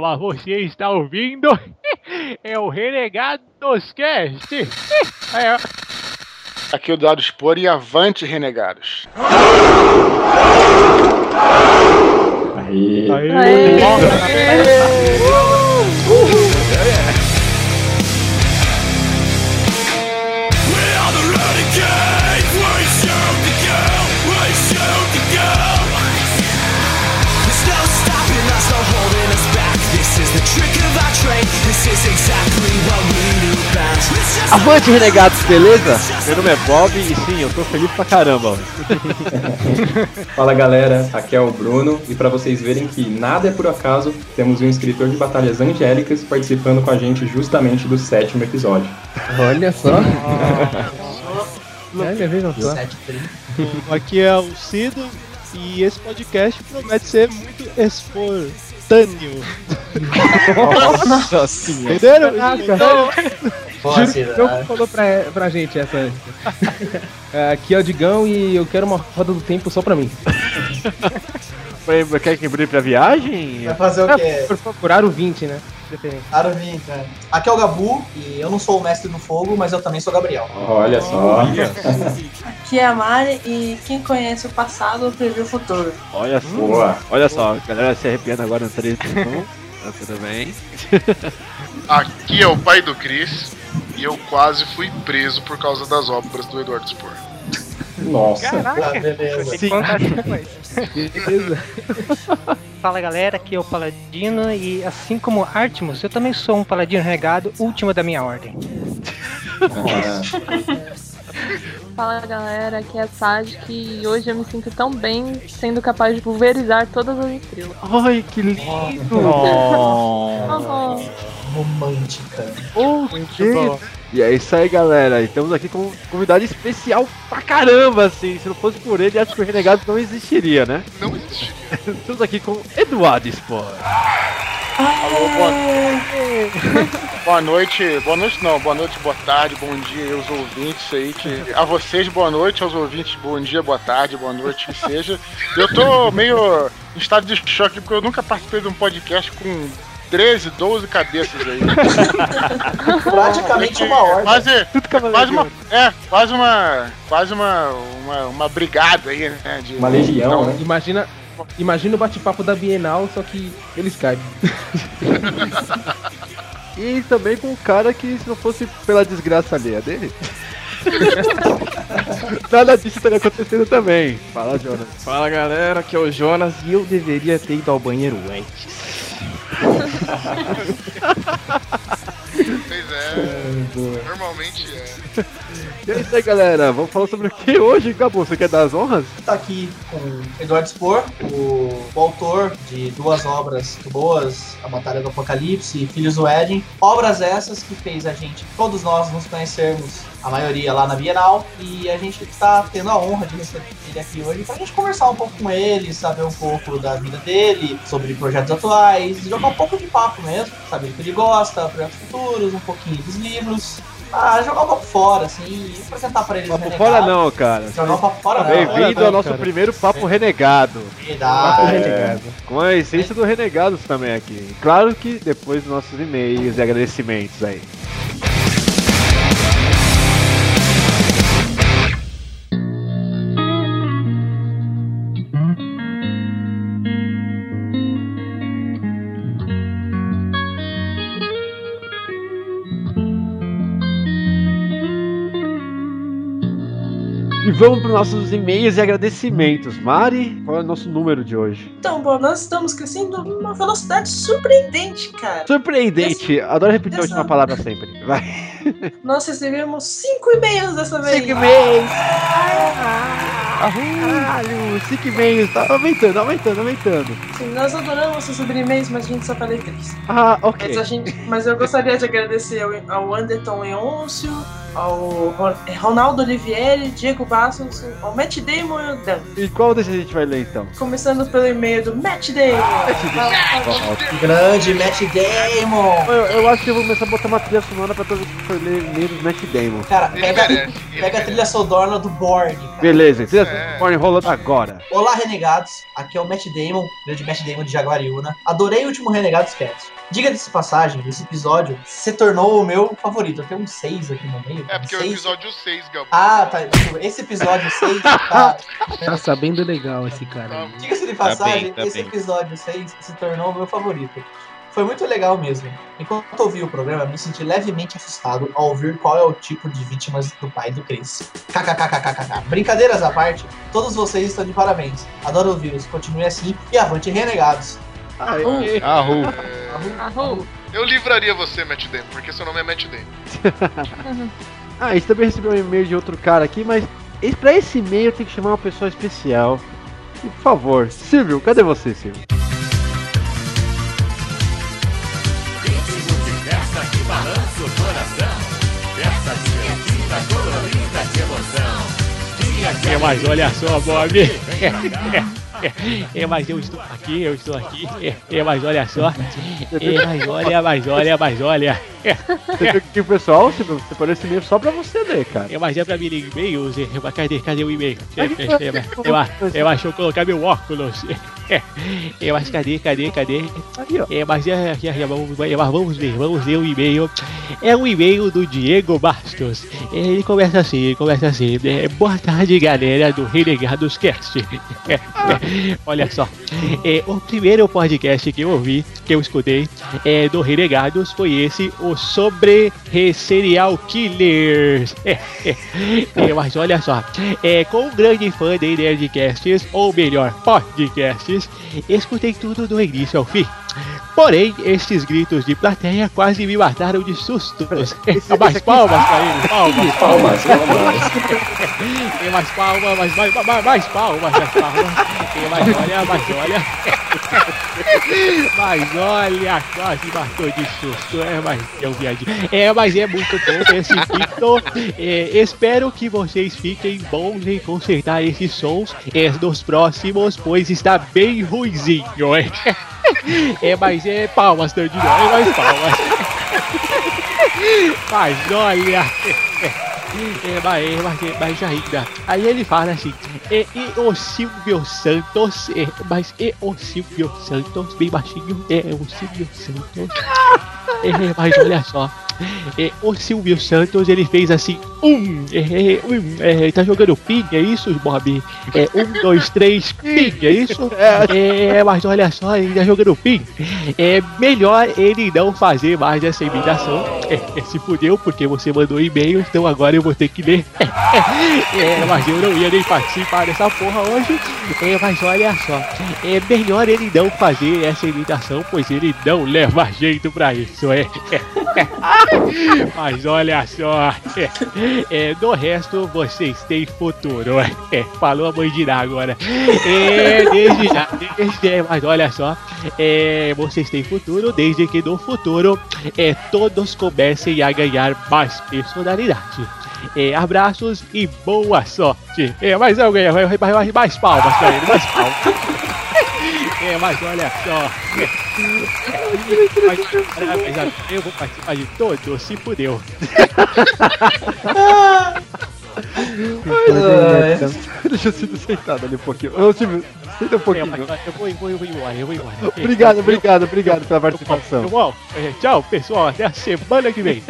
Mas você está ouvindo? É o Renegados Cast. É. Aqui é o Eduardo Spor e avante, renegados. Aí. Aê. Avante, renegados, beleza? Meu nome é Bob e sim, eu tô feliz pra caramba. Fala galera, aqui é o Bruno e pra vocês verem que nada é por acaso, temos um escritor de batalhas angélicas participando com a gente justamente do sétimo episódio. Olha só. É, já viram só. Aqui é o Cido e esse podcast promete ser muito espontâneo. Nossa senhora. Entenderam? Caraca. Juro que não falou pra, pra gente essa. É, Aqui é o Digão e eu quero uma roda do tempo só pra mim. Quer que brilhe pra viagem? Vai fazer o quê? Por procurar o 20, né? Aro 20, né? Aqui é o Gabu e eu não sou o mestre do fogo, mas eu também sou Gabriel. Olha só. Aqui é a Mari e quem conhece o passado prevê o futuro. Olha só. Boa. Olha só, a galera se arrepiando agora no 3 Tá tudo bem? Aqui é o pai do Chris e eu quase fui preso por causa das obras do Eduardo Spor. Nossa. Beleza. Sim. Beleza. Fala galera, aqui é o Paladino e assim como Artemus, eu também sou um paladino regado, último da minha ordem. Ah, Fala galera, aqui é a Sage e hoje eu me sinto tão bem sendo capaz de pulverizar todas as estrelas. Ai, que lindo! Oh, Romântica. Muito bom. E é isso aí, galera. Estamos aqui com um convidado especial pra caramba, assim. Se não fosse por ele, acho que o Renegado não existiria, né? Não existe. Estamos aqui com Eduardo Spor. Alô, boa... boa noite. Boa noite não, boa noite, boa tarde, bom dia aos ouvintes aí. Que... A vocês, boa noite, aos ouvintes, bom dia, boa tarde, boa noite, que seja. Eu tô meio em estado de choque porque eu nunca participei de um podcast com 13, 12 cabeças aí. Praticamente uma ordem. Quase, quase uma. É, quase uma. Quase uma. Uma, uma brigada aí, né? De, Uma legião, né? Imagina, imagina o bate-papo da Bienal, só que pelo Skype. E também com um cara que, se não fosse pela desgraça alheia dele, nada disso estaria acontecendo também. Fala, Jonas. Fala galera, aqui é o Jonas e eu deveria ter ido ao banheiro antes. Pois é. Normalmente é. E é isso aí, galera. Vamos falar sobre o que hoje, Gabu? Você quer dar as honras? Tá aqui com Eduardo Spor, o, o autor de duas obras boas, A Batalha do Apocalipse e Filhos do Éden. Obras essas que fez a gente, todos nós, nos conhecermos, a maioria lá na Bienal. E a gente tá tendo a honra de receber ele aqui hoje pra gente conversar um pouco com ele, saber um pouco da vida dele, sobre projetos atuais, jogar um pouco de papo mesmo, saber o que ele gosta, projetos futuros, um pouquinho dos livros. Ah, jogar um papo fora, assim, e apresentar pra eles Papo fora não, cara. Jogar um papo fora não. Bem-vindo não, ao nosso cara. primeiro Papo Renegado. Verdade. Papo renegado. Com a essência do Renegados também aqui. Claro que depois dos nossos e-mails e agradecimentos aí. Vamos para os nossos e-mails e agradecimentos. Mari, qual é o nosso número de hoje? Então, bom, nós estamos crescendo numa velocidade surpreendente, cara. Surpreendente. Adoro repetir a Essa- última palavra sempre. Vai. Nós recebemos cinco e-mails dessa vez. Cinco e-mails. Caralho, cinco e-mails. Tá aumentando, aumentando, aumentando. Sim, nós adoramos receber e-mails, mas a gente só falei três. Ah, ok. Mas, a gente, mas eu gostaria de agradecer ao, ao Anderton Eôncio, ao Ron- Ronaldo Olivieri, Diego Bastos, ao Matt Damon e o Dan. E qual desses a gente vai ler então? Começando pelo e-mail do Matt Damon. Grande Matt Damon. Eu, eu acho que eu vou começar a botar uma trilha sonora pra todo mundo que for ler e-mail do Matt Damon. Cara, pega, merece, pega a trilha sonora do Borg. cara. Beleza, trilha É. sonora rolando agora. Olá, Renegados. Aqui é o Matt Damon, grande Matt Damon de Jaguariúna. Adorei o último Renegados Cast. Diga-se de passagem, esse episódio se tornou o meu favorito. Eu tenho um 6 aqui no meio. É porque é o episódio 6, Gabo. Ah, tá. Esse episódio 6 tá. Tá sabendo legal esse cara. Diga-se de Tá passagem, bem, tá esse bem. episódio 6 se tornou o meu favorito. Foi muito legal mesmo. Enquanto ouvi o programa, me senti levemente assustado ao ouvir qual é o tipo de vítimas do pai do Chris. KKKKKK. Brincadeiras à parte, todos vocês estão de parabéns. Adoro ouvi-los. Continue assim e avante renegados. Aê. Arru. Arru. Eu livraria você, Matt Damon, porque seu nome é Matt Damon. Ah, a gente também recebeu um e-mail de outro cara aqui, mas pra esse e-mail tem que chamar uma pessoa especial. E, por favor, Silvio, cadê você, Silvio? É, mas olha só, Bob. É, mas eu estou aqui, eu estou aqui. É, é, mas olha só. É, mas olha, mas olha, mas olha. Você viu aqui, pessoal? Silvio, você parou esse e-mail só pra você ler, cara. É, mas é pra me ler e-mails. É, cadê, cadê o e-mail? É, é, é, é, é, mas deixa eu colocar meu óculos. É, é, mas cadê, cadê, cadê? É, mas, é, é, é, vamos, é, mas vamos ler, vamos ler o e-mail. É um e-mail do Diego Bastos. É, Ele começa assim, ele começa assim. É, boa tarde, galera do Renegados Cast. É, é, olha só. É, o primeiro podcast que eu ouvi, que eu escutei, é, do Renegados foi esse, o sobre re- serial killers. É, é, é, mas olha só. É, com um grande fã de Nerdcasts, ou melhor, podcasts, escutei tudo do início ao fim. Porém, estes gritos de plateia quase me mataram de susto. mais palmas pra ele, palmas, Palmas, palmas. Tem mais palmas, mais, mais, mais, mais palmas, mais palmas. Mais olha, mais olha. Mas olha, quase matou de susto. É, mas é um viadinho. É, mas é muito bom esse vídeo. É, espero que vocês fiquem bons em consertar esses sons é, nos próximos, pois está bem ruizinho. É, é mas é palmas, Dandinho. É mais palmas. Mas olha. É, mas, mas, ainda. Aí ele fala assim: e, e o Silvio Santos, é, mas e o Silvio Santos, bem baixinho, é o Silvio Santos. É, mas olha só. É, o Silvio Santos ele fez assim: um, é, é, um, é, tá jogando ping, é isso, Bob? É, um, dois, três, ping, é isso? É, mas olha só, ele tá jogando ping. É melhor ele não fazer mais essa imitação. É, é, se fudeu, porque você mandou e-mail, então agora eu vou ter que ler. É, mas eu não ia nem participar dessa porra hoje. É, mas olha só, é melhor ele não fazer essa imitação, pois ele não leva jeito pra isso, é. Mas olha só, é, é, do resto vocês têm futuro, é, falou a mãe de Ná agora. É, desde já, desde, é, mas olha só, é, vocês têm futuro desde que no futuro é, todos comecem a ganhar mais personalidade. É, abraços e boa sorte. É, mais, mais, mais palmas pra ele, mais palmas. É, mas olha só. Mas, mas, eu vou participar de todos, se fudeu. Deixa eu ser sentado ali um pouquinho. Ô, Silvio, senta um pouquinho. eu vou, eu vou, eu vou embora, eu vou embora. Obrigado, obrigado, obrigado pela participação. Bom, é, tchau, pessoal. Até a semana que vem.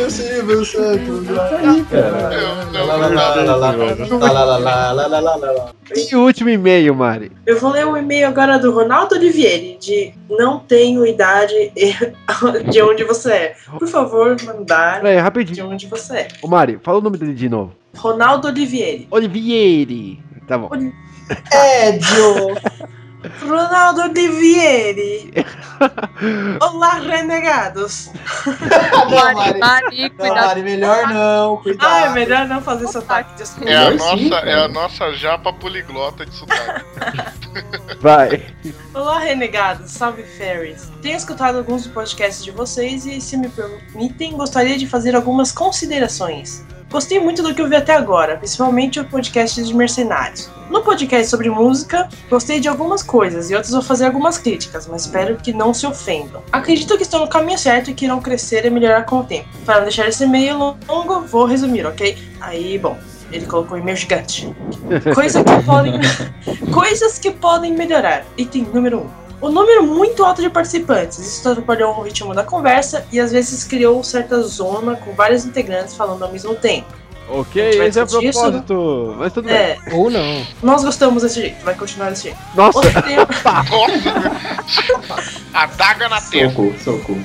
Eu sei, meu santo. E o último e-mail, Mari? Eu vou ler o e-mail agora do Ronaldo Olivieri, de Não Tenho Idade de onde você é. Por favor, mandar Peraí, de rapidinho. onde você é. Ô, Mari, fala o nome dele de novo. Ronaldo Olivieri. Olivieri. Tá bom. Édio. Ronaldo Olivieri. Olá, renegados. não, Mari. Mari, Não. Mari, melhor não. Cuidado. Ah, é melhor não fazer sotaque, desculpa. É a nossa, é a nossa japa poliglota de sotaque. Vai. Olá, renegados. Salve, fairies. Tenho escutado alguns podcasts de vocês e, se me permitem, gostaria de fazer algumas considerações. Gostei muito do que eu vi até agora, principalmente o podcast de mercenários. No podcast sobre música, gostei de algumas coisas e outras vou fazer algumas críticas, mas espero que não se ofendam. Acredito que estão no caminho certo e que irão crescer e melhorar com o tempo. Para não deixar esse e-mail longo, vou resumir, ok? Aí, bom, ele colocou e-mail gigante. Coisa que podem. Coisas que podem melhorar. Item número 1. Um. O número muito alto de participantes. Isso atrapalhou o ritmo da conversa e às vezes criou certa zona com vários integrantes falando ao mesmo tempo. Ok, A esse é o discutir isso, propósito. Mas tudo bem. É, Ou não. nós gostamos desse jeito, vai continuar desse jeito. Nossa, O tema, Nossa! Adaga na testa. Soco, soco.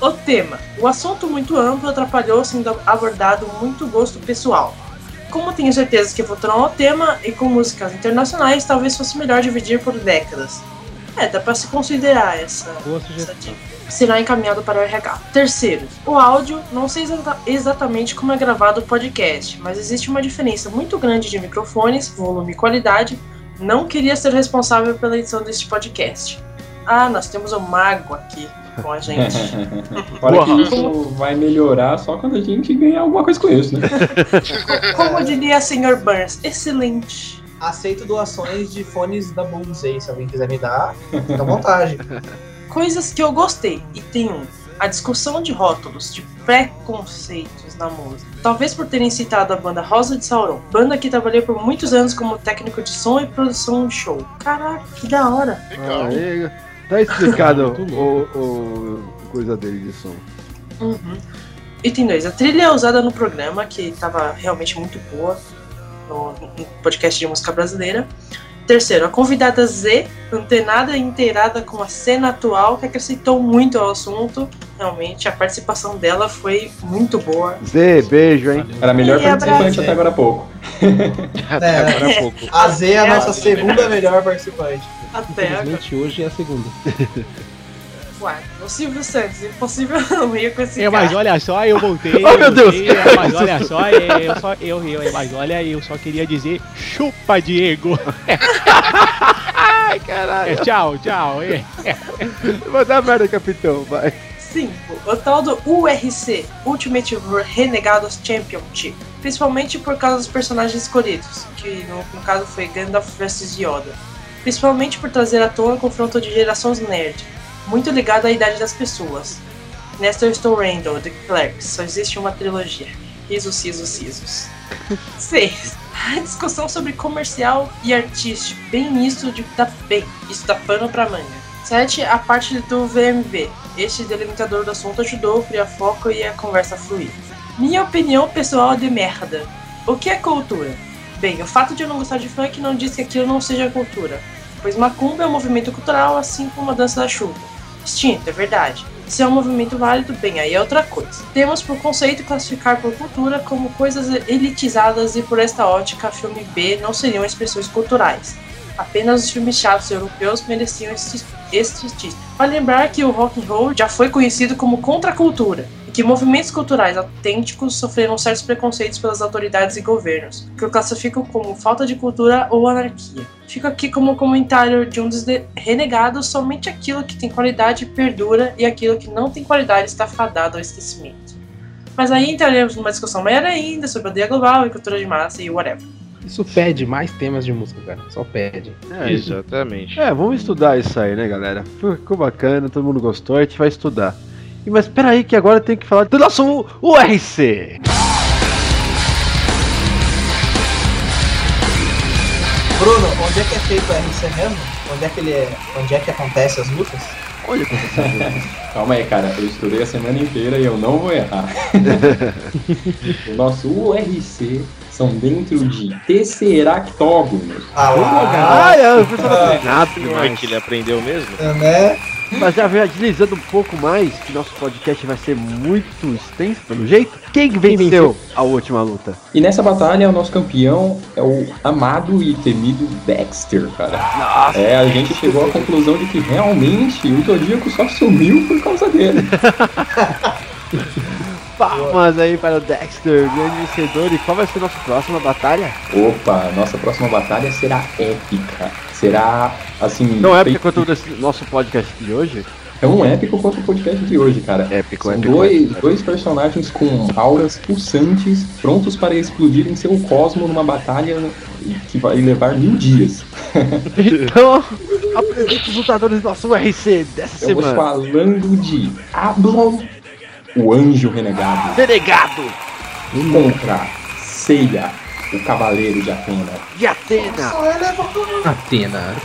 o tema. O assunto muito amplo atrapalhou sendo abordado muito gosto pessoal. Como tenho certeza que votaram ao tema e com músicas internacionais, talvez fosse melhor dividir por décadas. É, dá pra se considerar essa, Boa essa dica. Será encaminhado para o RH. Terceiro, o áudio, não sei exata- exatamente como é gravado o podcast, mas existe uma diferença muito grande de microfones, volume e qualidade. Não queria ser responsável pela edição deste podcast. Ah, nós temos o Mago aqui com a gente. Fora que isso vai melhorar só quando a gente ganhar alguma coisa com isso, né? Como diria Sr. Burns, excelente. Aceito doações de fones da Bose aí, se alguém quiser me dar, fica à vontade. Coisas que eu gostei. E tem um. A discussão de rótulos, de preconceitos na música. Talvez por terem citado a banda Rosa de Sauron, banda que trabalhei por muitos anos como técnico de som e produção de show. Caraca, que da hora. Legal. Tá explicado o, o coisa dele de som. Uhum. Item 2. A trilha é usada no programa, que estava realmente muito boa no, no podcast de música brasileira. Terceiro, a convidada Z, antenada e inteirada com a cena atual, que acrescentou muito ao assunto. Realmente, a participação dela foi muito boa. Zé, beijo, hein? Era a melhor E participante até agora há pouco. É, Agora é pouco. a Z é a nossa segunda melhor participante. Até agora. Infelizmente hoje é a segunda. Ué, o Silvio Santos, impossível não ir com esse É, cara. mas olha só, eu voltei. Oh, meu eu Deus. voltei, é, mas olha só, é, eu só, eu, eu, é, mas olha, eu só queria dizer chupa, Diego. Ai, caralho. É, tchau, tchau. É. Vai dar merda, capitão, vai. 5. O tal do URC, Ultimate Renegados Championship. Principalmente por causa dos personagens escolhidos, que no, no caso foi Gandalf vs Yoda. Principalmente por trazer à tona o confronto de gerações nerd, muito ligado à idade das pessoas. Nesta eu estou Randall, The Clerks, só existe uma trilogia. Risos, sisos, sisos. 6. A discussão sobre comercial e artístico, bem misto de tá bem, isso dá pano pra manga. 7. A parte do VMV. Este delimitador do assunto ajudou a criar foco e a conversa fluir. Minha opinião pessoal é de merda. O que é cultura? Bem, o fato de eu não gostar de funk não diz que aquilo não seja cultura, pois macumba é um movimento cultural assim como a dança da chuva. Extinto, é verdade. Se é um movimento válido, bem, aí é outra coisa. Temos por conceito classificar por cultura como coisas elitizadas e por esta ótica, filme B não seriam expressões culturais. Apenas os filmes chatos europeus mereciam este, este título. Vale lembrar que o rock and roll já foi conhecido como contracultura que movimentos culturais autênticos sofreram certos preconceitos pelas autoridades e governos, que o classificam como falta de cultura ou anarquia. Fica aqui como comentário de um dos renegados: somente aquilo que tem qualidade perdura e aquilo que não tem qualidade está fadado ao esquecimento. Mas aí entraremos numa discussão maior ainda sobre a ideia global e cultura de massa e whatever. Isso pede mais temas de música, cara. Só pede. É, Exatamente. É, vamos estudar isso aí, né, galera? Ficou bacana, todo mundo gostou, a gente vai estudar. Mas peraí que agora tem que falar do nosso URC. Bruno, onde é que é feito o RC mesmo? Onde é que ele é. Onde é que acontece as lutas? Olha como você sabe. Calma aí, cara. Eu estudei a semana inteira e eu não vou errar. o nosso URC são dentro de tesseractógonos. Ah Ah, é, tá treinado Não é demais. que ele aprendeu mesmo? né? Mas já vem agilizando um pouco mais, que nosso podcast vai ser muito extenso, pelo jeito. Quem venceu a última luta? E nessa batalha, o nosso campeão é o amado e temido Dexter, cara. Nossa. É, a gente chegou à conclusão de que realmente o Zodíaco só sumiu por causa dele. Palmas aí para o Dexter, grande vencedor. E qual vai ser a nossa próxima batalha? Opa, nossa próxima batalha será épica. Será, assim... Não é porque feito- quanto desse nosso podcast de hoje? É um épico quanto o podcast de hoje, cara. Épico, São épico, dois, épico. dois personagens com auras pulsantes, prontos para explodir em seu cosmo numa batalha que vai levar mil dias. Então, apresente os lutadores do nosso RC dessa Estamos semana. falando de Ablon, o anjo renegado, Renegado contra Seiya, o cavaleiro de Atena. de Atena. Atena.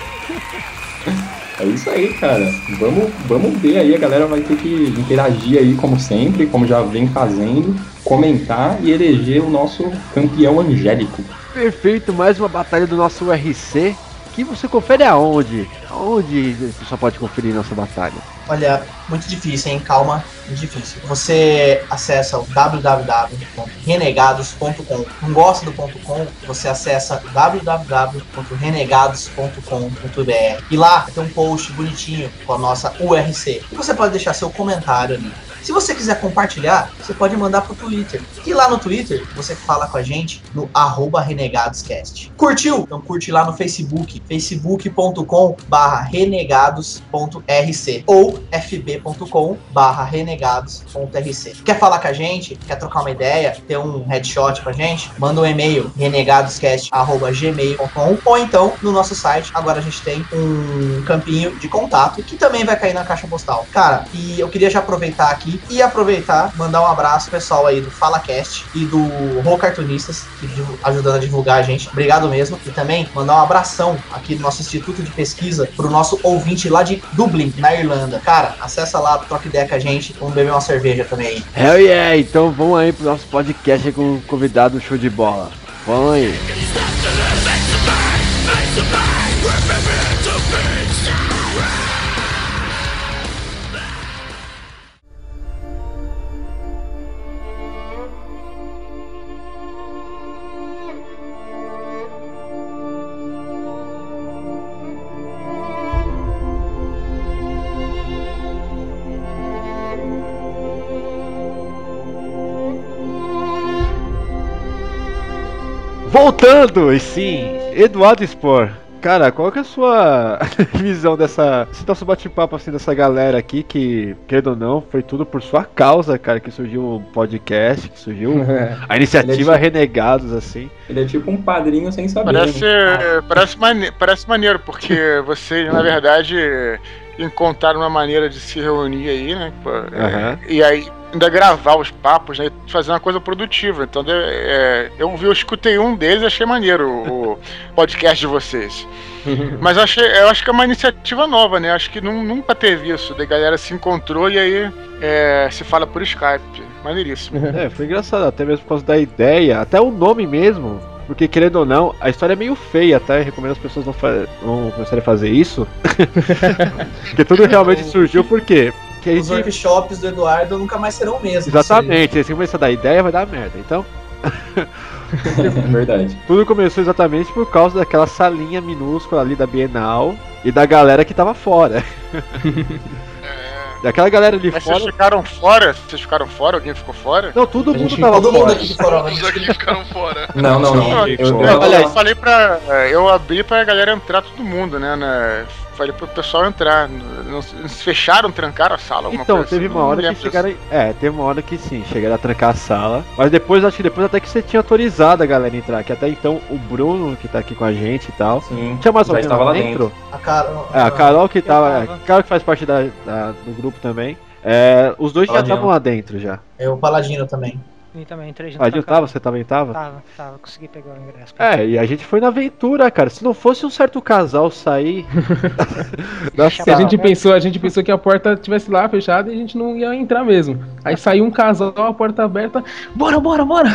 É isso aí, cara. Vamos, vamos ver aí, a galera vai ter que interagir aí como sempre, como já vem fazendo, comentar e eleger o nosso campeão angélico. Perfeito, mais uma batalha do nosso RC. Que você confere aonde? Aonde o pessoal pode conferir nossa batalha? Olha, muito difícil, hein? Calma, muito difícil. Você acessa o www.renegados.com. Não gosta do .com? Você acessa www.renegados.com.br. E lá tem um post bonitinho com a nossa URC. E você pode deixar seu comentário ali. Se você quiser compartilhar, você pode mandar pro Twitter. E lá no Twitter, você fala com a gente no renegadoscast. Curtiu? Então curte lá no Facebook, facebook.com barra renegados.rc ou fb.com barra renegados.rc. Quer falar com a gente? Quer trocar uma ideia? Ter um headshot pra gente? Manda um e-mail renegadoscast.gmail.com ou então no nosso site, agora a gente tem um campinho de contato que também vai cair na caixa postal. Cara, e eu queria já aproveitar aqui e aproveitar, mandar um abraço pessoal aí do FalaCast e do Ro Cartunistas, que ajudando a divulgar a gente. Obrigado mesmo. E também mandar um abração aqui do nosso Instituto de Pesquisa pro nosso ouvinte lá de Dublin, na Irlanda. Cara, acessa lá, troca ideia com a gente. Vamos beber uma cerveja também aí. Hell yeah! Então vamos aí pro nosso podcast com um convidado show de bola. Vamos aí. Voltando, e sim, Eduardo Spor. Cara, qual que é a sua visão dessa. Esse nosso bate-papo assim dessa galera aqui que, querendo ou não, foi tudo por sua causa, cara, que surgiu o podcast, que surgiu a iniciativa Renegados, assim. Ele é tipo um padrinho sem saber. Parece, né? parece, mane parece maneiro, porque vocês, na verdade, encontraram uma maneira de se reunir aí, né? é, Aham. e aí ainda gravar os papos, né? e Fazer uma coisa produtiva. Então, é, eu vi, eu escutei um deles e achei maneiro o podcast de vocês. Mas eu, achei, eu acho que é uma iniciativa nova, né? Acho que nu- nunca teve isso. Da galera se encontrou e aí é, se fala por Skype. Maneiríssimo. É, foi engraçado, até mesmo por causa da ideia, até o nome mesmo. Porque, querendo ou não, a história é meio feia, até recomendo as pessoas não, não começarem a fazer isso. Porque tudo realmente surgiu por quê? Porque a Os gente workshops do Eduardo nunca mais serão o mesmo. Exatamente, se começar a dar ideia vai dar merda. Então, Verdade. tudo começou exatamente por causa daquela salinha minúscula ali da Bienal e da galera que tava fora. E aquela galera ali Mas vocês fora. ficaram fora? Vocês ficaram fora? Alguém ficou fora? Não, todo A mundo gente- tava todo mundo fora. aqui ficou fora. Todos aqui ficaram fora. Não, não, não. Não, Eu, eu, eu- eu aliás- falei pra. Eu abri pra galera entrar todo mundo, né? né falei pro pessoal entrar. Eles fecharam, trancaram a sala. Então, coisa teve assim, uma hora que chegaram. É, teve uma hora que sim, chegaram a trancar a sala. Mas depois, acho que depois até que você tinha autorizado a galera a entrar. Que até então o Bruno, que tá aqui com a gente e tal. Sim, Tinha mais já alguém estava lá lá dentro? A Carol, É, a Carol que tava. A Carol que faz parte da, da- do grupo também. É, os dois já Paladino. estavam lá dentro já. É o Paladino também. E também entrei junto Ah, com a eu tava? Você também tava? Tava, tava, consegui pegar o ingresso. É, e a gente foi na aventura, cara. Se não fosse um certo casal sair. da a gente pensou, a gente pensou que a porta estivesse lá fechada e a gente não ia entrar mesmo. Aí saiu um casal, a porta aberta, bora, bora, bora!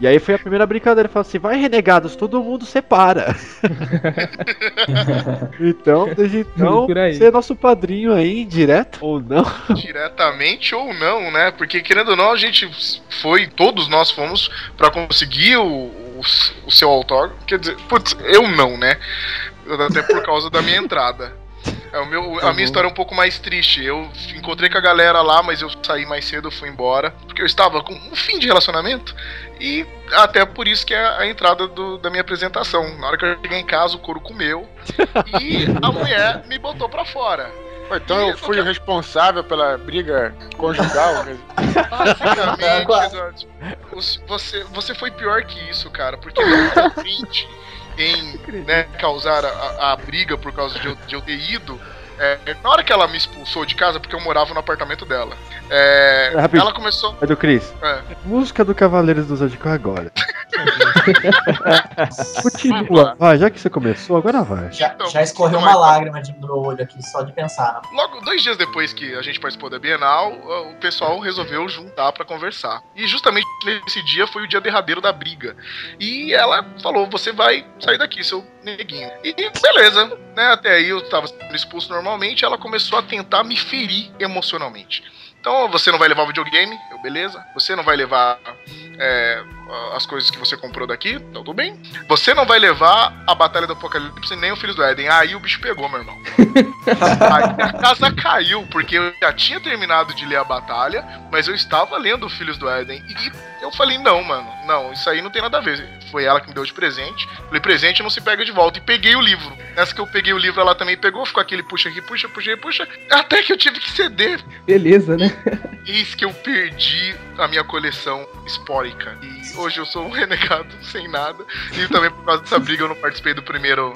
E aí foi a primeira brincadeira. Falou assim: vai, renegados, todo mundo separa. então, desde então, você é nosso padrinho aí, direto ou não? Diretamente ou não, né? Porque querendo ou não, a gente foi, todos nós fomos pra conseguir o, o, o seu autógrafo. Quer dizer, putz, eu não, né? Até por causa da minha entrada. É, meu, a minha história é um pouco mais triste. Eu encontrei com a galera lá, mas eu saí mais cedo, fui embora. Porque eu estava com um fim de relacionamento. E até por isso que é a entrada do- da minha apresentação. Na hora que eu cheguei em casa, o couro comeu. E a mulher me botou pra fora. Então eu fui o responsável pela briga conjugal. Basicamente, você, você foi pior que isso, cara, porque contente em né, causar a, a briga por causa de eu, de eu ter ido. é, na hora que ela me expulsou de casa, porque eu morava no apartamento dela, é, Rapidinho. ela começou. É do Cris. É, Música do Cavaleiros do Zodíaco agora. Continua. Vai, já que você começou, agora vai. Já, Então, já escorreu então, uma então. lágrima de- meu olho aqui, só de pensar. né? Logo, dois dias depois que a gente participou da Bienal, o pessoal resolveu juntar pra conversar. E justamente nesse dia foi o dia derradeiro da briga. E ela falou: Você vai sair daqui, seu neguinho. E beleza, né? Até aí eu tava sendo expulso normalmente. Ela começou a tentar me ferir emocionalmente. Então, você não vai levar o videogame, beleza. Você não vai levar é, as coisas que você comprou daqui, então tudo bem. Você não vai levar a Batalha do Apocalipse nem o Filhos do Éden. Aí o bicho pegou, meu irmão. Aí a casa caiu, porque eu já tinha terminado de ler a batalha, mas eu estava lendo Filhos do Éden. E eu falei, não, mano, não, isso aí não tem nada a ver. Foi ela que me deu de presente. Falei, presente não se pega de volta. E peguei o livro. Nessa que eu peguei o livro, ela também pegou, ficou aquele puxa aqui, puxa, puxa, puxa. Até que eu tive que ceder. Beleza, né? Eis que eu perdi a minha coleção espórica. E hoje eu sou um renegado sem nada. E também por causa dessa briga eu não participei do primeiro,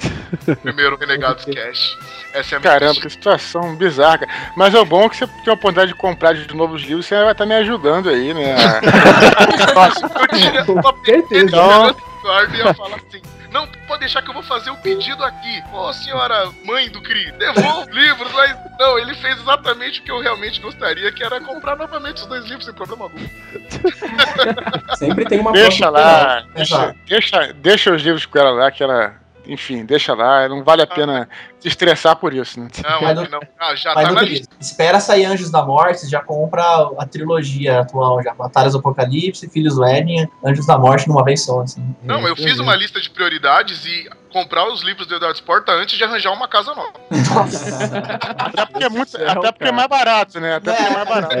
primeiro Renegados Cash. Essa é a minha Caramba, que situação bizarra. cara. Mas é o bom que você tem a oportunidade de comprar de novos livros, você vai estar me ajudando aí, né? Nossa, eu tinha uma certeza. Então... Eduardo ia falar assim: Não, pode deixar que eu vou fazer o pedido aqui. Ô, senhora mãe do Cri, devolva os livros. Mas não, ele fez exatamente o que eu realmente gostaria, que era comprar novamente os dois livros sem problema algum. Sempre tem uma Deixa lá, deixa, deixa, deixa os livros com ela lá, que ela. Enfim, deixa lá, não vale a pena se estressar por isso, né? Não, aqui não. Ah, já Mas tá não na lista. espera sair Anjos da Morte, já compra a trilogia atual já. Batalhas do Apocalipse, Filhos do Éden, Anjos da Morte numa vez só, assim. Não, eu fiz uma lista de prioridades e comprar os livros do Eduardo Sporta antes de arranjar uma casa nova. Até porque é, muito, até porque é mais barato, né? Até porque é mais barato.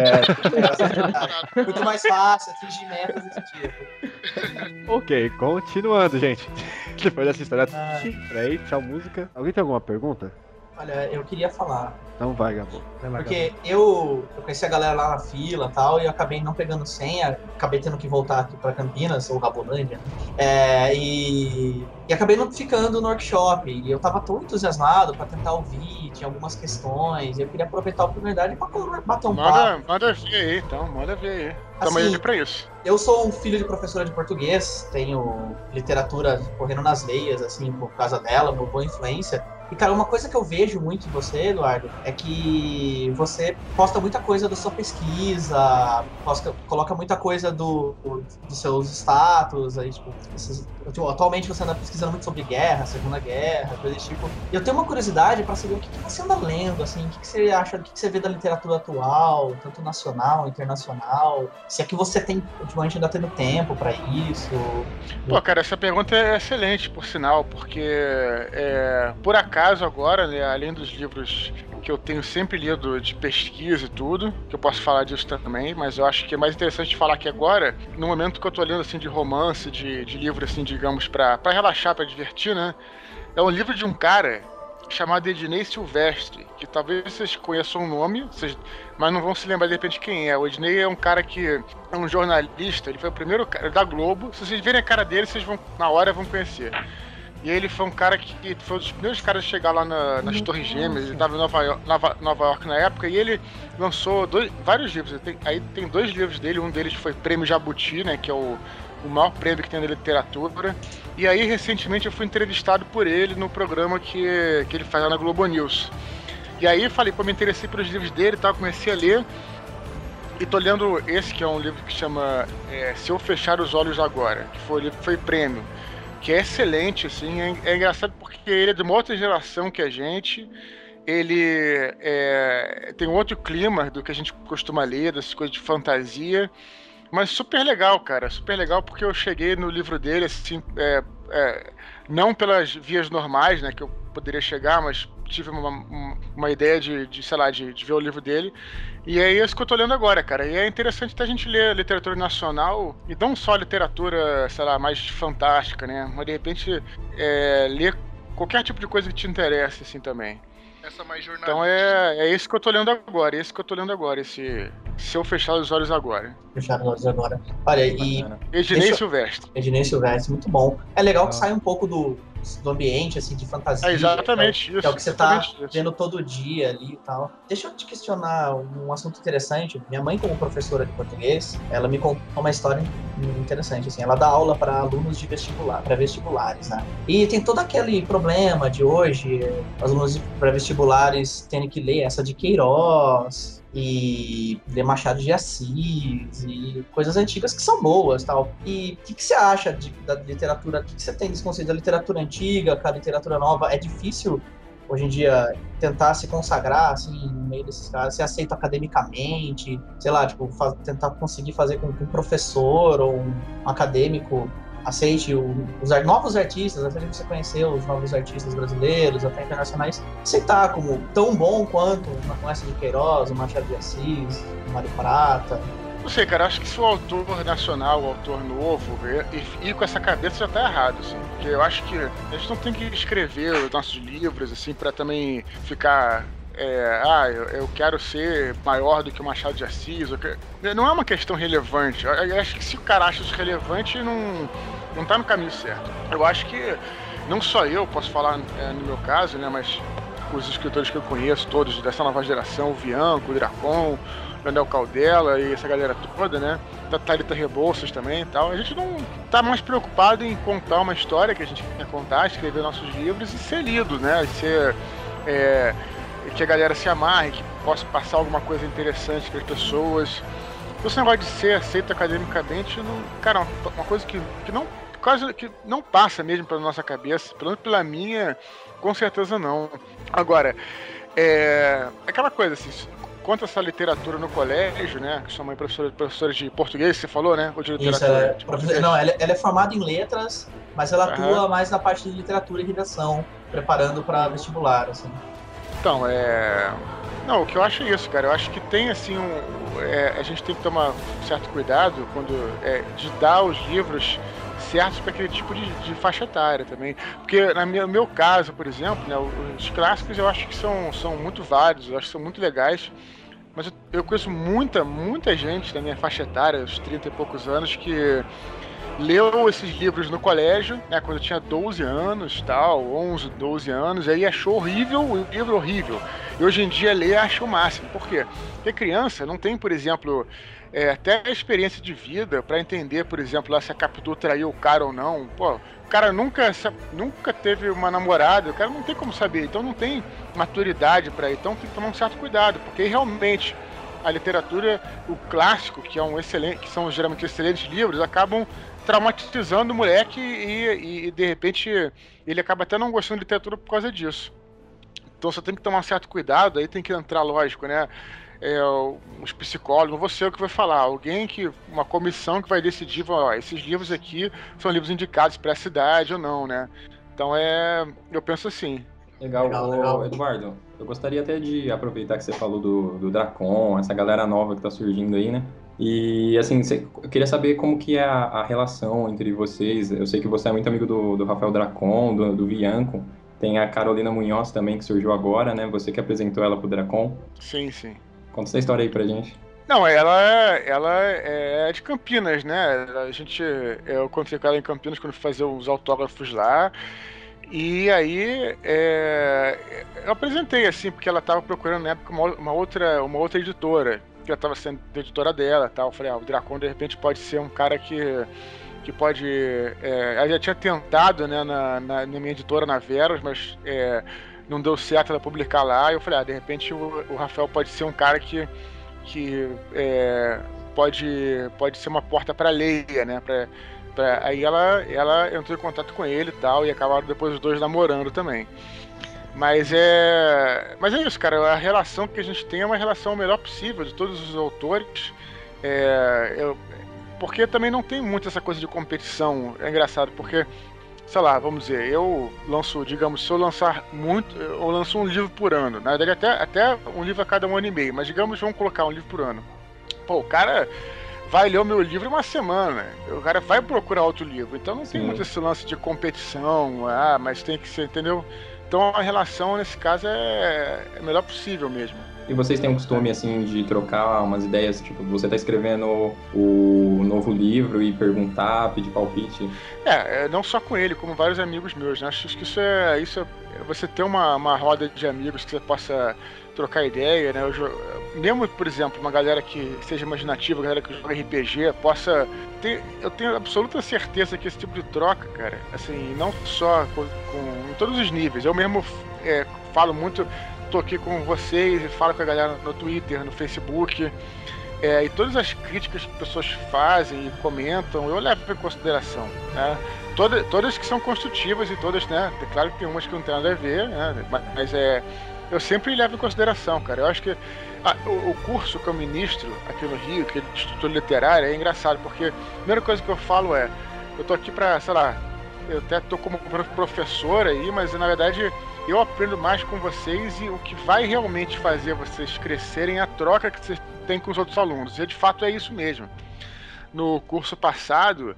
Muito mais fácil, atingir metas desse tipo. Ok, continuando, gente. Depois dessa história Ah. triste, peraí, tchau música. Alguém tem alguma pergunta? Olha, eu queria falar. Não vai, Gabo. Porque eu, eu conheci a galera lá na fila e tal, e eu acabei não pegando senha, acabei tendo que voltar aqui pra Campinas, ou Rabolândia, é, e, e acabei não ficando no workshop. E eu tava tão entusiasmado pra tentar ouvir, tinha algumas questões, e eu queria aproveitar a oportunidade pra bater um papo. Manda, manda ver aí, então, manda ver aí. Tamo Assim, aí pra isso. Eu sou um filho de professora de português, tenho literatura correndo nas veias, assim, por causa dela, uma boa influência. E, cara, uma coisa que eu vejo muito em você, Eduardo, é que você posta muita coisa da sua pesquisa, posta, coloca muita coisa do, do- dos seus status, aí, tipo, esses- atualmente você anda pesquisando muito sobre guerra, Segunda Guerra, coisas tipo. E eu tenho uma curiosidade pra saber o que, que você anda lendo, assim, o que, que você acha, o que, que você vê da literatura atual, tanto nacional, internacional, se é que você tem, ultimamente ainda tendo tempo pra isso. Pô, cara, essa pergunta é excelente, por sinal, porque é, por acaso agora, né, além dos livros que eu tenho sempre lido de pesquisa e tudo, que eu posso falar disso também, mas eu acho que é mais interessante falar aqui agora, no momento que eu tô lendo assim de romance, de, de livro assim, digamos, pra relaxar, pra divertir, né? É um livro de um cara chamado Ednei Silvestre, que talvez vocês conheçam o nome, vocês- mas não vão se lembrar de repente quem é. O Ednei é um cara que é um jornalista, ele foi o primeiro cara da Globo. Se vocês verem a cara dele, vocês vão, na hora, vão conhecer. E ele foi um cara que foi um dos primeiros caras a chegar lá na- nas Torres Gêmeas. Ele estava em Nova York, Nova, Nova York na época e ele lançou dois- vários livros. Tem- aí tem dois livros dele. Um deles foi Prêmio Jabuti, né? Que é o, o maior prêmio que tem na literatura. E aí, recentemente, eu fui entrevistado por ele no programa que, que ele faz lá na Globo News. E aí, falei, pô, me interessei pelos livros dele e tal, comecei a ler. E tô lendo esse, que é um livro que chama é, Se Eu Fechar os Olhos Agora, que foi, foi prêmio. Que é excelente, assim, é, é engraçado porque ele é de uma outra geração que a gente. Ele é, tem outro clima do que a gente costuma ler, dessas coisas de fantasia. Mas super legal, cara. Super legal porque eu cheguei no livro dele, assim, é, é, não pelas vias normais, né, que eu poderia chegar, mas tive uma, uma- uma ideia de, de, sei lá, de, de ver o livro dele. E é isso que eu tô lendo agora, cara. E é interessante até a gente ler literatura nacional, e não só literatura, sei lá, mais fantástica, né, mas de repente é, ler qualquer tipo de coisa que te interesse, assim, também. Essa mais jornalista. Então é, é isso que eu tô lendo agora, é isso que eu tô lendo agora, esse Se Eu Fechar os Olhos Agora. Fechar os olhos agora. Olha, e Ednei Deixa- Silvestre. Ednei Silvestre, muito bom. É legal que sai um pouco do, do ambiente, assim, de fantasia. É exatamente que é, o- isso, Que é o que você tá exatamente isso. vendo todo dia ali e tal. Deixa eu te questionar um assunto interessante. Minha mãe, como professora de português, ela me contou uma história interessante, assim. Ela dá aula para alunos de vestibular, para vestibulares, né? E tem todo aquele problema de hoje, os alunos de pré-vestibulares terem que ler essa de Queiroz, e ler Machado de Assis e coisas antigas que são boas tal. E o que, que você acha de- da literatura? O que, que você tem desse conceito da literatura antiga, com a literatura nova? É difícil hoje em dia tentar se consagrar assim no meio desses caras, ser aceito academicamente, sei lá, tipo, fa- tentar conseguir fazer com que um professor ou um acadêmico aceite o- os novos artistas, até você conheceu os novos artistas brasileiros, até internacionais, aceitar como tão bom quanto uma conversa de Queiroz, o Machado de Assis, o Mário Prata. Não sei, cara, acho que se o autor nacional, o autor novo, ir com essa cabeça já tá errado, assim. Porque eu acho que a gente não tem que escrever os nossos livros, assim, pra também ficar. É, ah, eu, eu quero ser maior do que o Machado de Assis. Não é uma questão relevante. Eu, acho que se o cara acha isso relevante, não, não tá no caminho certo. Eu acho que não só eu posso falar é, no meu caso, né, mas os escritores que eu conheço, todos dessa nova geração, o Vianco, o Dracon, Leonel Caldela e essa galera toda, né? Da Thalita Rebouças também e tal. A gente não tá mais preocupado em contar uma história que a gente quer contar, escrever nossos livros e ser lido, né? E ser. é, que a galera se amarre, que possa passar alguma coisa interessante para as pessoas. Esse negócio de ser aceito academicamente, não, cara, uma- uma coisa que, que não quase que não passa mesmo pela nossa cabeça, pelo menos pela minha, com certeza não. Agora, é aquela coisa assim, quanto a essa literatura no colégio, né? Que sua mãe é professora, professora de português, você falou, né? Ou de Isso, literatura? ela é, de português? não, ela, ela é formada em letras, mas ela atua Aham. mais na parte de literatura e redação, preparando para vestibular, assim. Então, é. Não, o que eu acho é isso, cara. Eu acho que tem assim um. é, a gente tem que tomar certo cuidado quando. É, de dar os livros certos para aquele tipo de, de faixa etária também. Porque na no meu caso, por exemplo, né, os clássicos eu acho que são, são muito válidos, eu acho que são muito legais. Mas eu, eu conheço muita, muita gente da minha faixa etária, os 30 e poucos anos, que leu esses livros no colégio, né, quando eu tinha 12 anos, tal, 11, 12 anos, aí achou horrível o livro horrível. E hoje em dia e acha o máximo. Por quê? Porque criança não tem, por exemplo, é, até a experiência de vida para entender, por exemplo, lá se a Capitu traiu o cara ou não. Pô, o cara nunca, nunca teve uma namorada, o cara não tem como saber, então não tem maturidade para ir. Então tem que tomar um certo cuidado, porque realmente a literatura, o clássico, que é um excelente, que são geralmente excelentes livros, acabam traumatizando o moleque e, e, e, de repente ele acaba até não gostando de literatura por causa disso. Então você tem que tomar um certo cuidado, aí tem que entrar, lógico, né? É, os psicólogos, não vou ser eu que vai falar, alguém que, uma comissão que vai decidir, ó, esses livros aqui são livros indicados para essa idade ou não, né? Então é, eu penso assim. Legal, Legal, legal. Eduardo. Eu gostaria até de aproveitar que você falou do, do Dracon, essa galera nova que tá surgindo aí, né? E assim, eu queria saber como que é a, a relação entre vocês. Eu sei que você é muito amigo do, do Rafael Dracon, do, do Vianco. Tem a Carolina Munhoz também, que surgiu agora, né? Você que apresentou ela pro Dracon. Sim, sim. Conta essa história aí pra gente. Não, ela, ela é de Campinas, né? A gente, eu encontrei com ela em Campinas quando fazer os autógrafos lá. E aí é, eu apresentei assim, porque ela tava procurando na época uma, uma outra, uma outra editora, que eu tava sendo editora dela tal. Eu falei, ah, o Dracon de repente pode ser um cara que, que pode. É, ela já tinha tentado né, na, na, na minha editora, na Veros, mas é, não deu certo ela publicar lá. Eu falei, ah, de repente o, o Rafael pode ser um cara que, que é, pode, pode ser uma porta para Leia, né? Pra, pra, aí ela, ela entrou em contato com ele e tal, e acabaram depois os dois namorando também. Mas é. Mas é isso, cara. A relação que a gente tem é uma relação melhor possível de todos os autores. É, eu, porque também não tem muito essa coisa de competição. É engraçado, porque, sei lá, vamos dizer, eu lanço, digamos, se eu lançar muito, eu lanço um livro por ano. Na verdade, até, até um livro a cada um ano e meio. Mas digamos, vamos colocar um livro por ano. Pô, o cara vai ler o meu livro uma semana. O cara vai procurar outro livro. Então não Sim. tem muito esse lance de competição. Ah, mas tem que ser, entendeu? Então a relação nesse caso é, é melhor possível mesmo. E vocês têm o costume, assim, de trocar umas ideias, tipo, você tá escrevendo o novo livro e perguntar, pedir palpite? É, é não só com ele, como vários amigos meus, né? Acho que isso é, isso é, você ter uma, uma roda de amigos que você possa trocar ideia, né? Mesmo, por exemplo, uma galera que seja imaginativa, galera que joga RPG, possa ter. Eu tenho absoluta certeza que esse tipo de troca, cara, assim, não só com, com em todos os níveis. Eu mesmo é, falo muito tô aqui com vocês e falo com a galera no Twitter, no Facebook. É, e todas as críticas que as pessoas fazem e comentam, eu levo em consideração. Né? Todas, todas que são construtivas e todas, né? É claro que tem umas que não tem nada a ver, né? Mas é. Eu sempre levo em consideração, cara. Eu acho que ah, o, o, curso que eu ministro aqui no Rio, que é de estrutura literária, é engraçado, porque a primeira coisa que eu falo é, eu tô aqui pra, sei lá, eu até tô como professor aí, mas na verdade eu aprendo mais com vocês e o que vai realmente fazer vocês crescerem é a troca que vocês têm com os outros alunos. E de fato é isso mesmo. No curso passado,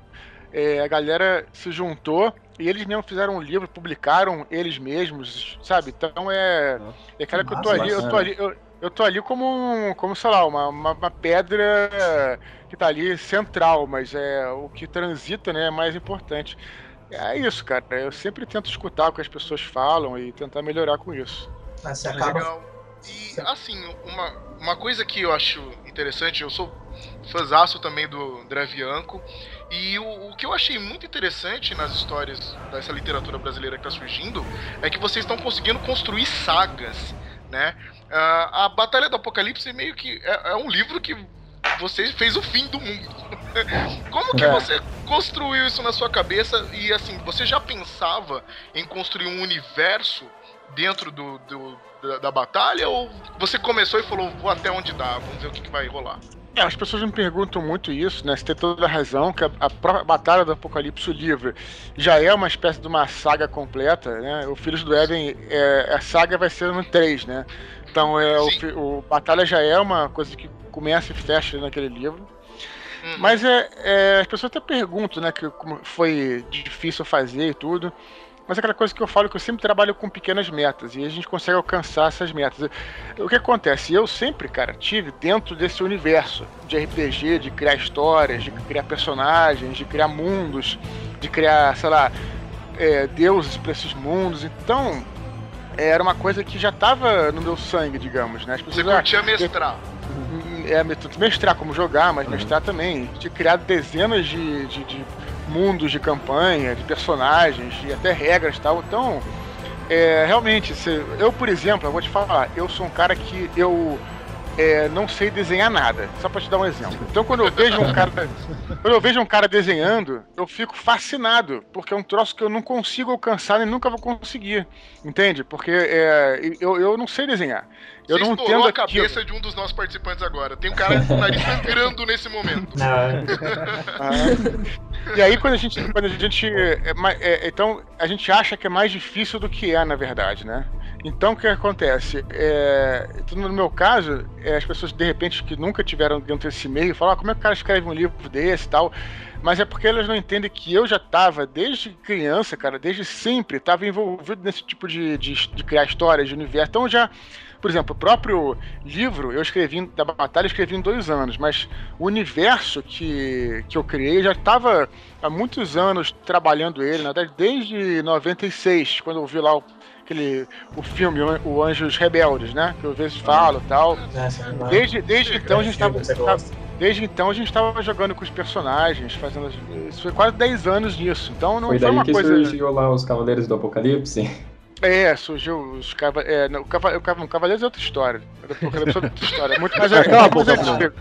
é, a galera se juntou e eles mesmo fizeram um livro, publicaram eles mesmos, sabe? Então é. É cara que eu tô ali, eu tô ali. Eu, eu tô ali como, um, como sei lá, uma, uma, uma, pedra que tá ali central, mas é o que transita, né, é mais importante. É isso, cara. Eu sempre tento escutar o que as pessoas falam e tentar melhorar com isso. Ah, você acaba... Legal. E, assim, uma, uma coisa que eu acho interessante, eu sou fãzaço também do Dravianco, e o, o, que eu achei muito interessante nas histórias dessa literatura brasileira que está surgindo é que vocês estão conseguindo construir sagas, né? Uh, a Batalha do Apocalipse meio que é, é um livro que você fez o fim do mundo. Como que é. você construiu isso na sua cabeça e assim, você já pensava em construir um universo dentro do, do da, da, batalha ou você começou e falou vou até onde dá, vamos ver o que, que vai rolar? É, as pessoas me perguntam muito isso, né? Você tem toda a razão, que a, a própria Batalha do Apocalipse, o livro, já é uma espécie de uma saga completa, né? O Filhos do Éden, é, a saga vai ser no 3, né? Então, é, o, o Batalha já é uma coisa que começa e fecha naquele livro. Uhum. Mas é, é, as pessoas até perguntam, né, que como foi difícil fazer e tudo. Mas é aquela coisa que eu falo que eu sempre trabalho com pequenas metas e a gente consegue alcançar essas metas. O que acontece? Eu sempre, cara, tive dentro desse universo de RPG, de criar histórias, de criar personagens, de criar mundos, de criar, sei lá, é, deuses para esses mundos. Então, era uma coisa que já estava no meu sangue, digamos, né? As pessoas, Você curtia mestrar? é, mestrar como jogar, mas uhum. mestrar também. De criar dezenas de, de, de, mundos de campanha, de personagens, e até regras e tal. Então, é, realmente, se, eu, por exemplo, eu vou te falar, eu sou um cara que eu é, não sei desenhar nada. Só pra te dar um exemplo. Então quando eu vejo um cara. quando eu vejo um cara desenhando, eu fico fascinado. Porque é um troço que eu não consigo alcançar e nunca vou conseguir. Entende? Porque é, eu, eu não sei desenhar. Eu Você não entendo a cabeça de um dos nossos participantes agora. Tem um cara com o nariz sangrando nesse momento. ah, e aí quando a gente. Quando a gente é, é, então, a gente acha que é mais difícil do que é, na verdade, né? Então o que acontece? É, no meu caso, é, as pessoas de repente que nunca tiveram dentro desse meio falam: ah, como é que o cara escreve um livro desse e tal? Mas é porque elas não entendem que eu já estava, desde criança, cara, desde sempre, estava envolvido nesse tipo de, de, de, criar histórias, de universo. Então já por exemplo, o próprio livro eu escrevi da batalha, eu escrevi em dois anos, mas o universo que, que eu criei já estava há muitos anos trabalhando ele, na verdade, desde 96, quando eu vi lá o, aquele, o filme O Anjos Rebeldes, né? Que eu às vezes falo e tal. Desde, desde então a gente estava. Desde então a gente estava jogando com os personagens, fazendo. Isso foi quase 10 anos nisso. Então não Foi foi, daí uma que coisa. surgiu lá os Cavaleiros do Apocalipse. É, surgiu os cava... é, não, o cava... o cava... o Cavaleiros é outra história. O Apocalipse é outra história. É muito mais, Vai, é muito mais antigo.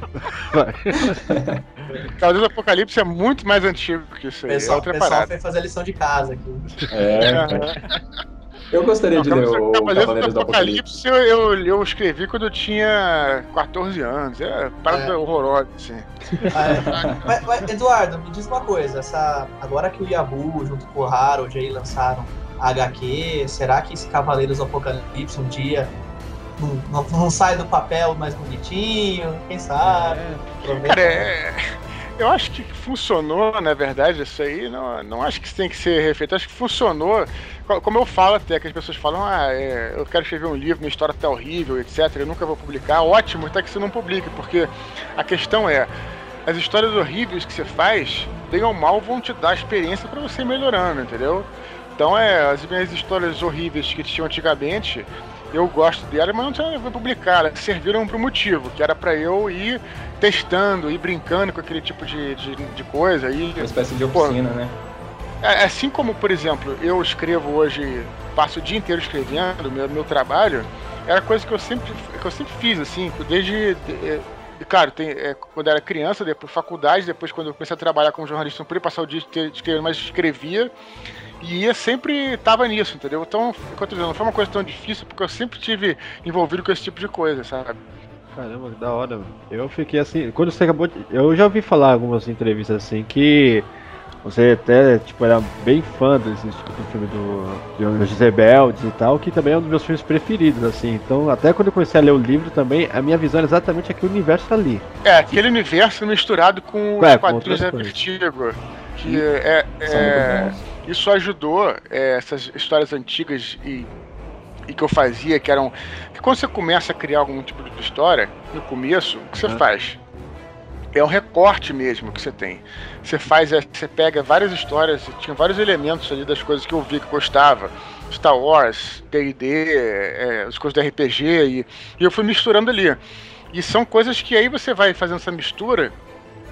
Cavaleiros do Apocalipse é muito mais antigo que isso O aí. é pessoal, o outra pessoal parada. foi fazer a lição de casa aqui. É. Eu gostaria de Não, ler o Cavaleiros Cavaleiros do Apocalipse. eu, eu, eu escrevi quando eu tinha 14 anos. É parada É. horrorosa, assim. É. mas, mas, Eduardo, me diz uma coisa. Essa, agora que o Yabu, junto com o Harold, aí lançaram HQ, será que esse Cavaleiros Apocalipse um dia não, não, não sai do papel mais bonitinho? Quem sabe? Aproveita. Cara, é, eu acho que funcionou, na verdade, isso aí. Não, não acho que tem que ser refeito. Acho que funcionou. Co- Como eu falo até, que as pessoas falam, ah, é, eu quero escrever um livro, minha história tá horrível, etc. Eu nunca vou publicar. Ótimo, até que você não publique, porque a questão é. As histórias horríveis que você faz, bem ou mal, vão te dar experiência para você melhorando, entendeu? Então é, as minhas histórias horríveis que tinham antigamente, eu gosto delas, mas não tinha publicar. Serviram para um motivo, que era para eu ir testando, ir brincando com aquele tipo de, de, de coisa. E, Uma espécie de Pô, oficina, né? é, Assim como, por exemplo, eu escrevo hoje, passo o dia inteiro escrevendo, meu, meu trabalho, era coisa que eu sempre, que eu sempre fiz, assim, desde. de- é, Claro, tem, é, quando eu era criança, depois faculdade, depois quando eu comecei a trabalhar como jornalista, não podia passar o dia inteiro escrevendo, mas escrevia e ia sempre tava nisso, entendeu? Então, enquanto não foi uma coisa tão difícil, porque eu sempre tive envolvido com esse tipo de coisa, sabe? Caramba, que da hora. Eu fiquei assim. Quando você acabou de. Eu já ouvi falar algumas entrevistas assim que. Você até, tipo, era bem fã desse tipo de filme do, de Anjos Rebeldes e tal, que também é um dos meus filmes preferidos, assim. Então, até quando eu comecei a ler o livro também, a minha visão era exatamente aquele universo ali. É, aquele universo misturado com É, os quadrinhos da. Vertigo. Que é, é, bons. Isso ajudou é, essas histórias antigas e, e que eu fazia, que eram. Que quando você começa a criar algum tipo de história, no começo, o que você Uhum. faz? É um recorte mesmo que você tem. Você faz, é, você pega várias histórias, tinha vários elementos ali das coisas que eu vi que gostava. Star Wars, D&D, é, as coisas do RPG, e, e eu fui misturando ali. E são coisas que aí você vai fazendo essa mistura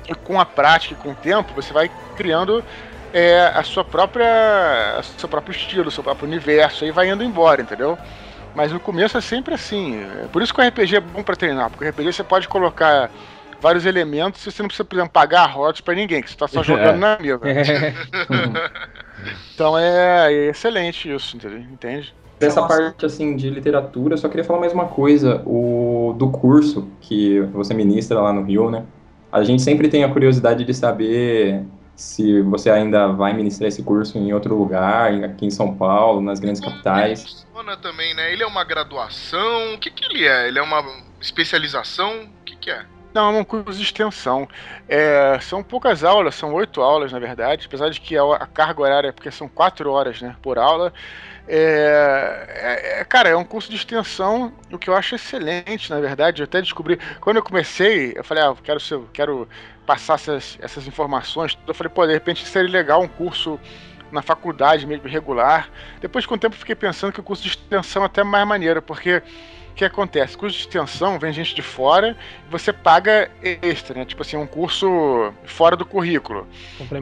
e com a prática e com o tempo você vai criando é, a sua própria, o seu próprio estilo, o seu próprio universo, aí vai indo embora, entendeu? Mas no começo é sempre assim. É Por isso que o RPG é bom pra treinar, porque o RPG você pode colocar vários elementos e você não precisa, por exemplo, pagar royalties pra ninguém, que você tá só jogando na mesa. Então é, é excelente isso, entendeu? entende? Dessa Nossa. parte assim de literatura, eu só queria falar mais uma coisa, o do curso que você ministra lá no Rio, né? A gente sempre tem a curiosidade de saber se você ainda vai ministrar esse curso em outro lugar, aqui em São Paulo, nas grandes capitais. Funciona também, né? Ele é uma graduação? O que que ele é? Ele é uma especialização? O que que é? Não, é um curso de extensão. É, são poucas aulas, são oito aulas, na verdade, apesar de que a, carga horária, porque são quatro horas né, por aula. É, é- é, cara, é um curso de extensão, o que eu acho excelente, na verdade. Eu até descobri. Quando eu comecei, eu falei, ah, eu quero, ser, eu quero passar essas, essas informações. Eu falei, pô, de repente seria legal um curso na faculdade mesmo regular. Depois, com o tempo, fiquei pensando que o curso de extensão é até mais maneiro, porque o que acontece? Curso de extensão vem gente de fora e você paga extra, né? Tipo assim, um curso fora do currículo.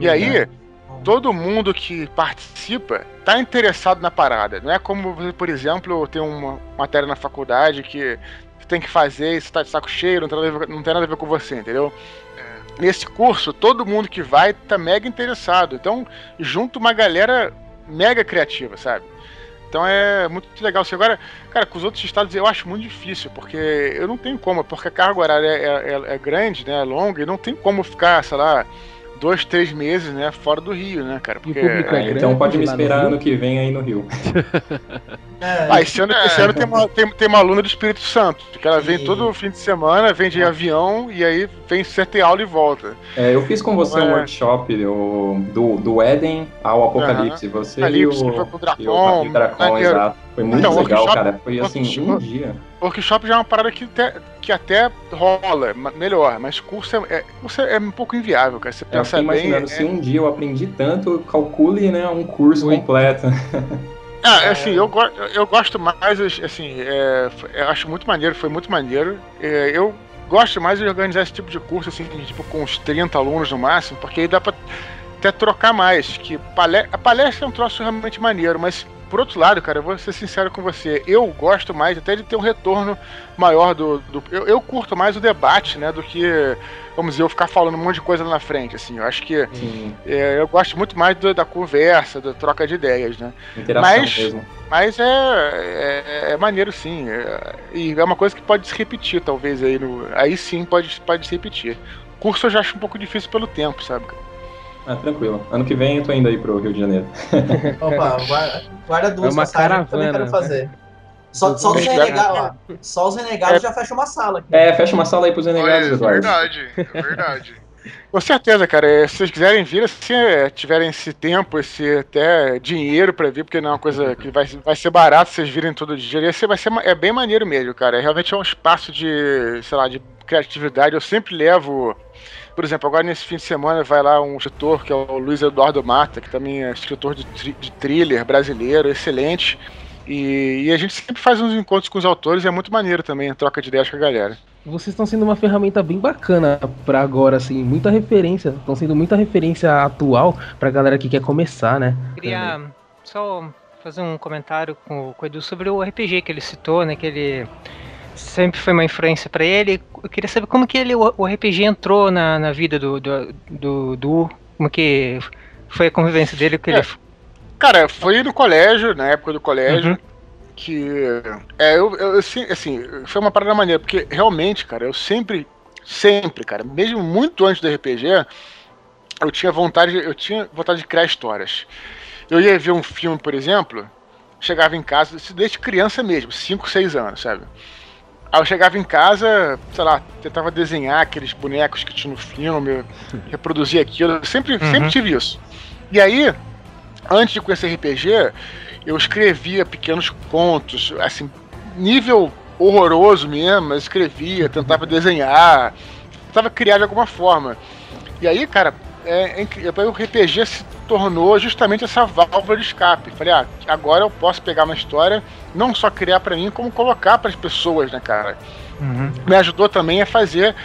E aí, todo mundo que participa tá interessado na parada. Não é como, por exemplo, ter uma matéria na faculdade que você tem que fazer e você tá de saco cheio, não tem nada a ver, não tem nada a ver com você, entendeu? Nesse curso, todo mundo que vai tá mega interessado. Então, junto uma galera mega criativa, sabe? Então é muito legal. Assim, agora, cara, com os outros estados eu acho muito difícil, porque eu não tenho como, porque a carga horária é, é- é grande, né? É longa, e não tem como ficar, sei lá, dois, três meses, né, fora do Rio, né, cara? Porque. Ah, então pode me esperar ano que vem aí no Rio. É, Ah, esse ano, esse ano tem, uma, tem, tem uma aluna do Espírito Santo, que ela vem todo fim de semana, vem de avião e aí vem ser ter aula e volta. É, eu fiz com você um É. workshop o- do, do Éden ao Apocalipse. Você Ali e o, foi com o e o, Dracon, e o Dracon, maneiro. exato. Foi muito Então, legal, workshop- cara. Foi assim, workshop- um dia. Workshop já é uma parada que até, que até rola, melhor, mas curso é, é- curso é um pouco inviável, cara. Você Eu pensa fiquei bem. imaginando, é- se um dia eu aprendi tanto, calcule né, um curso completo. Ah, assim, eu, go eu gosto mais, assim, é, acho muito maneiro, foi muito maneiro. É, eu gosto mais de organizar esse tipo de curso, assim, tipo, com uns 30 alunos no máximo, porque aí dá pra até trocar mais. Que palé a palestra é um troço realmente maneiro, mas por outro lado, cara, eu vou ser sincero com você, eu gosto mais até de ter um retorno maior do. do- eu, eu curto mais o debate, né, do que, vamos dizer, eu ficar falando um monte de coisa lá na frente, assim. Eu acho que é, eu gosto muito mais do- da conversa, da troca de ideias, né? interação Mas- mesmo. Mas é, é, é maneiro sim. é- e é uma coisa que pode se repetir, talvez, aí no. Aí sim pode, pode se repetir. Curso eu já acho um pouco difícil pelo tempo, sabe? Ah, tranquilo. Ano que vem eu tô indo aí pro Rio de Janeiro. Opa, guarda, guarda duas É uma passagens que eu também caravana, quero fazer. Só, só os renegados, ó. Só os renegados já fecha uma sala aqui. É, fecha uma sala aí pros renegados, Olha, Eduardo. verdade, é verdade. Com certeza, cara. é, Se vocês quiserem vir, se é, tiverem esse tempo, esse até dinheiro pra vir, porque não é uma coisa que vai, vai ser barato vocês virem todo dia. Esse vai ser, é bem maneiro mesmo, cara. Realmente é um espaço de, sei lá, de criatividade. Eu sempre levo. Por exemplo, agora nesse fim de semana vai lá um escritor que é o Luiz Eduardo Mata, que também é escritor de, tri- de thriller brasileiro, excelente. E, e a gente sempre faz uns encontros com os autores e é muito maneiro também a troca de ideias com a galera. Vocês estão sendo uma ferramenta bem bacana pra agora, assim, muita referência. Estão sendo muita referência atual pra galera que quer começar, né? Queria só fazer um comentário com, o- com o Edu sobre o RPG que ele citou, né? Que ele sempre foi uma influência pra ele. Eu queria saber como que ele, o RPG entrou na, na vida do, do, do, do- Como que foi a convivência dele com ele. É. Cara, foi no colégio, na época do colégio, Uhum. que. É, eu, eu, assim, assim, foi uma parada maneira, porque realmente, cara, eu sempre, sempre, cara, mesmo muito antes do RPG, eu tinha vontade, eu tinha vontade de criar histórias. Eu ia ver um filme, por exemplo, chegava em casa, desde criança mesmo, 5, 6 anos, sabe? Aí eu chegava em casa, sei lá, tentava desenhar aqueles bonecos que tinha no filme, reproduzir aquilo, eu sempre, sempre tive isso. E aí, antes de conhecer RPG, eu escrevia pequenos contos, assim, nível horroroso mesmo, mas escrevia, tentava desenhar, tentava criar de alguma forma. E aí, cara, é, é o RPG se tornou justamente essa válvula de escape. Falei, ah, agora eu posso pegar uma história, não só criar pra mim, como colocar para as pessoas, né, cara? Uhum. me ajudou também a fazer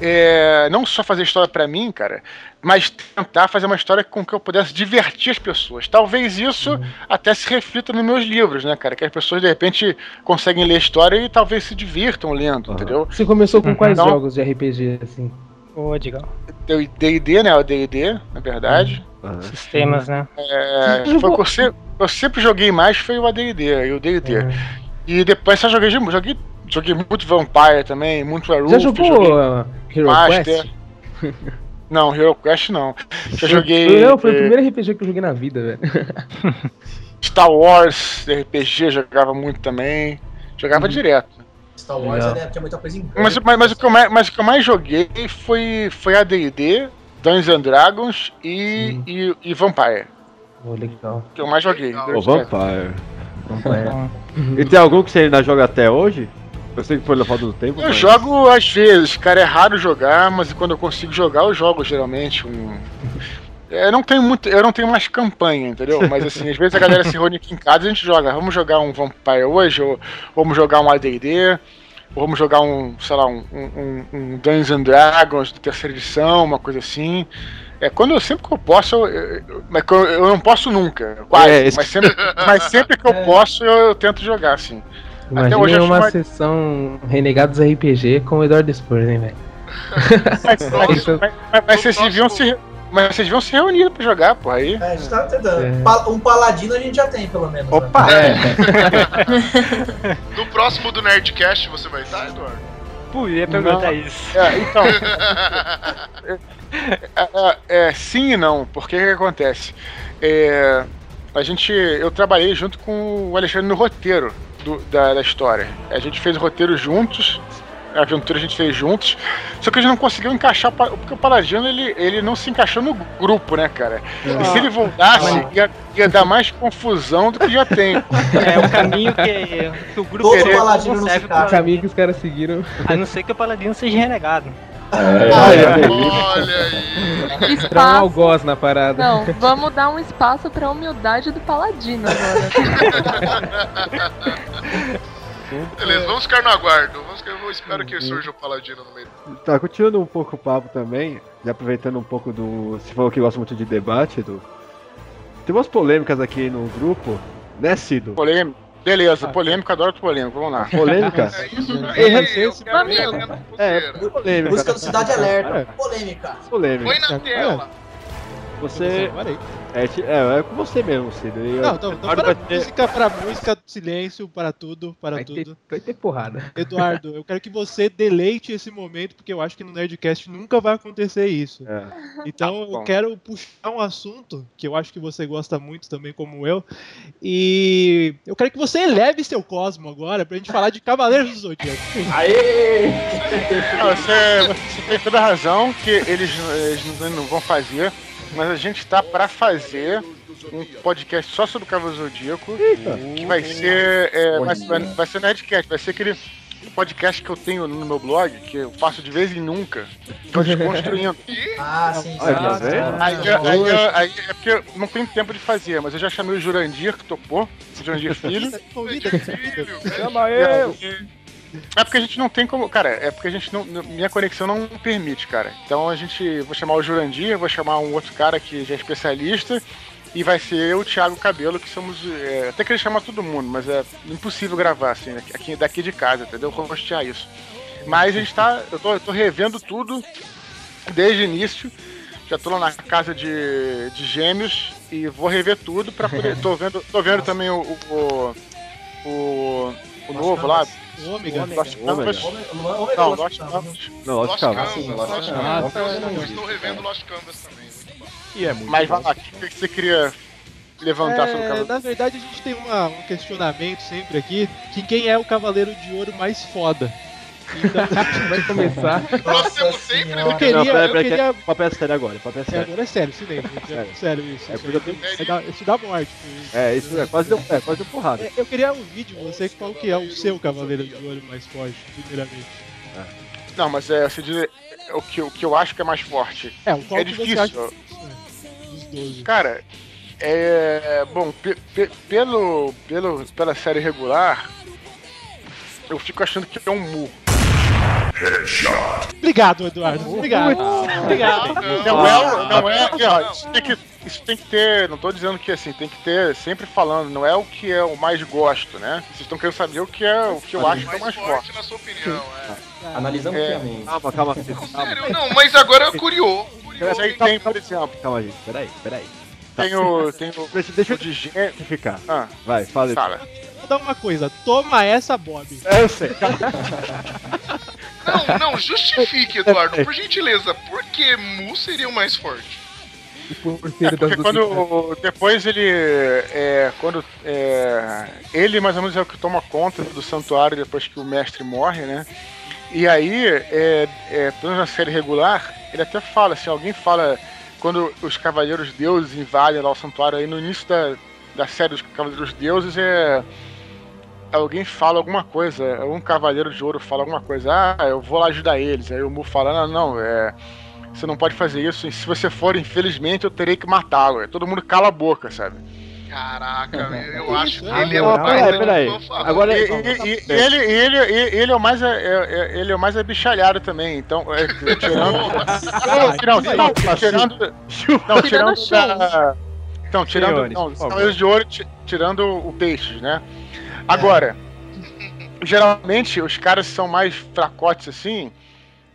é, não só fazer história pra mim, cara, mas tentar fazer uma história com que eu pudesse divertir as pessoas. Talvez isso até se reflita nos meus livros, né, cara? Que as pessoas de repente conseguem ler a história e talvez se divirtam lendo, entendeu? Você começou com Uhum. quais Então- jogos de RPG, assim? Ô, Digão. D&D, né? O D&D, na verdade. Sistemas, né? É, foi o que eu, sempre, eu sempre joguei mais foi o AD&D e o D&D. É. E depois só joguei, joguei, joguei muito Vampire também, muito Werewolf. Já jogou joguei uh, Hero Master. Quest? Não, Hero Quest não. Já joguei Não, foi o eh, primeiro RPG que eu joguei na vida, velho. Star Wars, RPG, jogava muito também. Jogava direto. Star Wars Legal. né, tinha muita coisa em Mas, mas, mas o que eu mais, mas o que eu mais joguei foi, foi AD&D, Dungeons and Dragons e, e, e Vampire. Oh, legal. Que eu mais joguei. O Vampire. É. E tem algum que você ainda joga até hoje? Eu sei que foi na falta do tempo. Eu mas- jogo às vezes, cara, é raro jogar, mas quando eu consigo jogar, eu jogo geralmente um. Eu não tenho muito, eu não tenho mais campanha, entendeu? Mas assim, às vezes a galera se reúne aqui em casa e a gente joga. Vamos jogar um Vampire hoje, ou vamos jogar um AD&D, ou vamos jogar um, sei lá, um, um, um Dungeons and Dragons de terceira edição, uma coisa assim. É, quando eu sempre que eu posso, eu, eu- mas que eu, eu não posso nunca, quase, É, mas, sempre, mas sempre que eu posso, eu, eu tento jogar, assim. Até hoje Imagina eu uma sessão Renegados RPG com o Eduardo Spurs, hein, velho? Mas, mas, mas- mas vocês deviam se. Mas vocês deviam se reunir pra jogar, pô. Aí. É, a gente tá tentando. É. Pa- Um paladino a gente já tem, pelo menos. né? Opa! No próximo do Nerdcast você vai estar, Eduardo? Pô, ia perguntar isso. É, então. é, é, é, sim e não, porque o que acontece? É, a gente. Eu trabalhei junto com o Alexandre no roteiro do- da, da história. A gente fez o roteiro juntos aventura a gente fez juntos. Só que a gente não conseguiu encaixar, porque o Paladino ele, ele não se encaixou no grupo, né, cara? E se ele voltasse, ia, ia dar mais confusão do que já tem. É o caminho que, que o grupo Todo não paladino não se serve O caminho que os caras seguiram. A não ser que o paladino seja renegado. É, Olha beleza. aí. Pra um Espaço. algoz na parada. Não, vamos dar um espaço pra humildade do paladino agora. Beleza, vamos ficar no aguardo. Vamos ficar, eu espero que surja o Paladino no meio. Tá, continuando um pouco o papo também, e aproveitando um pouco do. Você falou que gosta muito de debate, do. Tem umas polêmicas aqui no grupo, né, Cido? Polêmico. Beleza, polêmico, adoro polêmico, vamos lá. Polêmica? É isso É, eu quero a É, pulseira. polêmica. Música do Cidade Alerta. É. Polêmica. Polêmica. Põe na tela. Você. Parei. É, é, é com você mesmo, Cido. E eu- Não, então, então para vai ter- música, para música, silêncio, para tudo, para Vai ter, tudo. vai ter porrada. Eduardo, eu quero que você deleite esse momento, porque eu acho que no Nerdcast nunca vai acontecer isso. É. Então Tá eu quero puxar um assunto que eu acho que você gosta muito também, como eu. E eu quero que você eleve seu cosmo agora pra gente falar de Cavaleiros do Zodíaco. Aê! Não, você, você tem toda a razão que eles, eles não vão fazer, mas a gente tá pra fazer um podcast só sobre o Cavalo Zodíaco, que vai ser, é, vai, vai, vai ser Nerdcast, vai ser aquele podcast que eu tenho no meu blog, que eu faço de vez em nunca, tô desconstruindo. Ah, sim, sim. Tá sim. Aí, aí, aí, aí é porque eu não tenho tempo de fazer, mas eu já chamei o Jurandir, que topou, o Jurandir Filho. Chama eu! É porque a gente não tem como. Cara, é porque a gente não. Minha conexão não permite, cara. Então a gente. Vou chamar o Jurandir, vou chamar um outro cara que já é especialista. E vai ser eu o Thiago Cabelo, que somos. é, até queria chamar todo mundo, mas é impossível gravar, assim, aqui, daqui de casa, entendeu? Rostear isso. Mas a gente tá. Eu tô, eu tô revendo tudo desde o início. Já tô lá na casa de, de gêmeos e vou rever tudo pra poder. Tô vendo, tô vendo também o. o, o, o novo lá. Ômega. Lost. Canvas. Não, Lost Canvas. Não, Lost Canvas. Eu estou revendo Lost Canvas também. E é muito Mas vai lá, o que você queria levantar sobre o É, cabelo? na verdade, a gente tem uma- um questionamento sempre aqui, que quem é o Cavaleiro de Ouro mais foda. Então, Vai começar. Nós temos sempre senhora. eu Não, queria, peraí, eu peraí, queria que- Papo é sério agora, papo é É, sério. agora é sério, silêncio. É Sério. sério isso. É isso, tenho- isso dá, isso dá morte. isso. É, isso é quase deu, é, quase deu porrada. É, Eu queria ouvir de você qual que é o seu Cavaleiro de Ouro mais forte, primeiramente. Não, mas é, você diz, é, o, que, o que eu acho que é mais forte. É, o qual É que difícil. você acha é, dos 12. Cara, é. Bom, pe- pe- pelo, pelo, pela série regular, eu fico achando que é um Mu. Obrigado, Eduardo. Obrigado. Obrigado. Não é, não é, aqui, ó, isso tem, que, isso tem que ter, não tô dizendo que assim, tem que ter, sempre falando, não é o que é o mais gosto, né? Vocês estão querendo saber o que é o que eu acho que é o mais forte. na sua opinião, é. Analisando É. friamente. Calma, calma. Sério, não, mas agora é curioso. Mas aí tem, por exemplo, Calma, gente, peraí, peraí. tem o. Tem o, Deixa, deixa o eu de ficar. Ah, Vai, fala aí. fala. Vou dar uma coisa. Toma essa, Bob. É, eu sei. Não, não, justifique, Eduardo, por gentileza. Por que Mu seria o mais forte? Por É porque do quando depois ele é, quando é, ele mais ou menos é o que toma conta do santuário depois que o mestre morre, né? E aí, é, é, pelo menos na série regular, ele até fala assim, alguém fala quando os cavaleiros deuses invadem lá o santuário aí no início da, da série dos cavaleiros deuses é alguém fala alguma coisa, um cavaleiro de ouro fala alguma coisa, ah, eu vou lá ajudar eles. Aí o Mu fala, não, não, é você não pode fazer isso. E se você for, infelizmente, eu terei que matá-lo. Aí Todo mundo cala a boca, sabe? Caraca, eu acho que é? ele é o mais peraí. Agora e ele, ele, ele é o mais, é, é- ele é o mais abichalhado também. Então, é, tirando, não, não, não, tirando, não, tirando então, tirando, não, de ouro, ti- tirando o peixes, né? Agora, geralmente os caras são mais fracotes assim.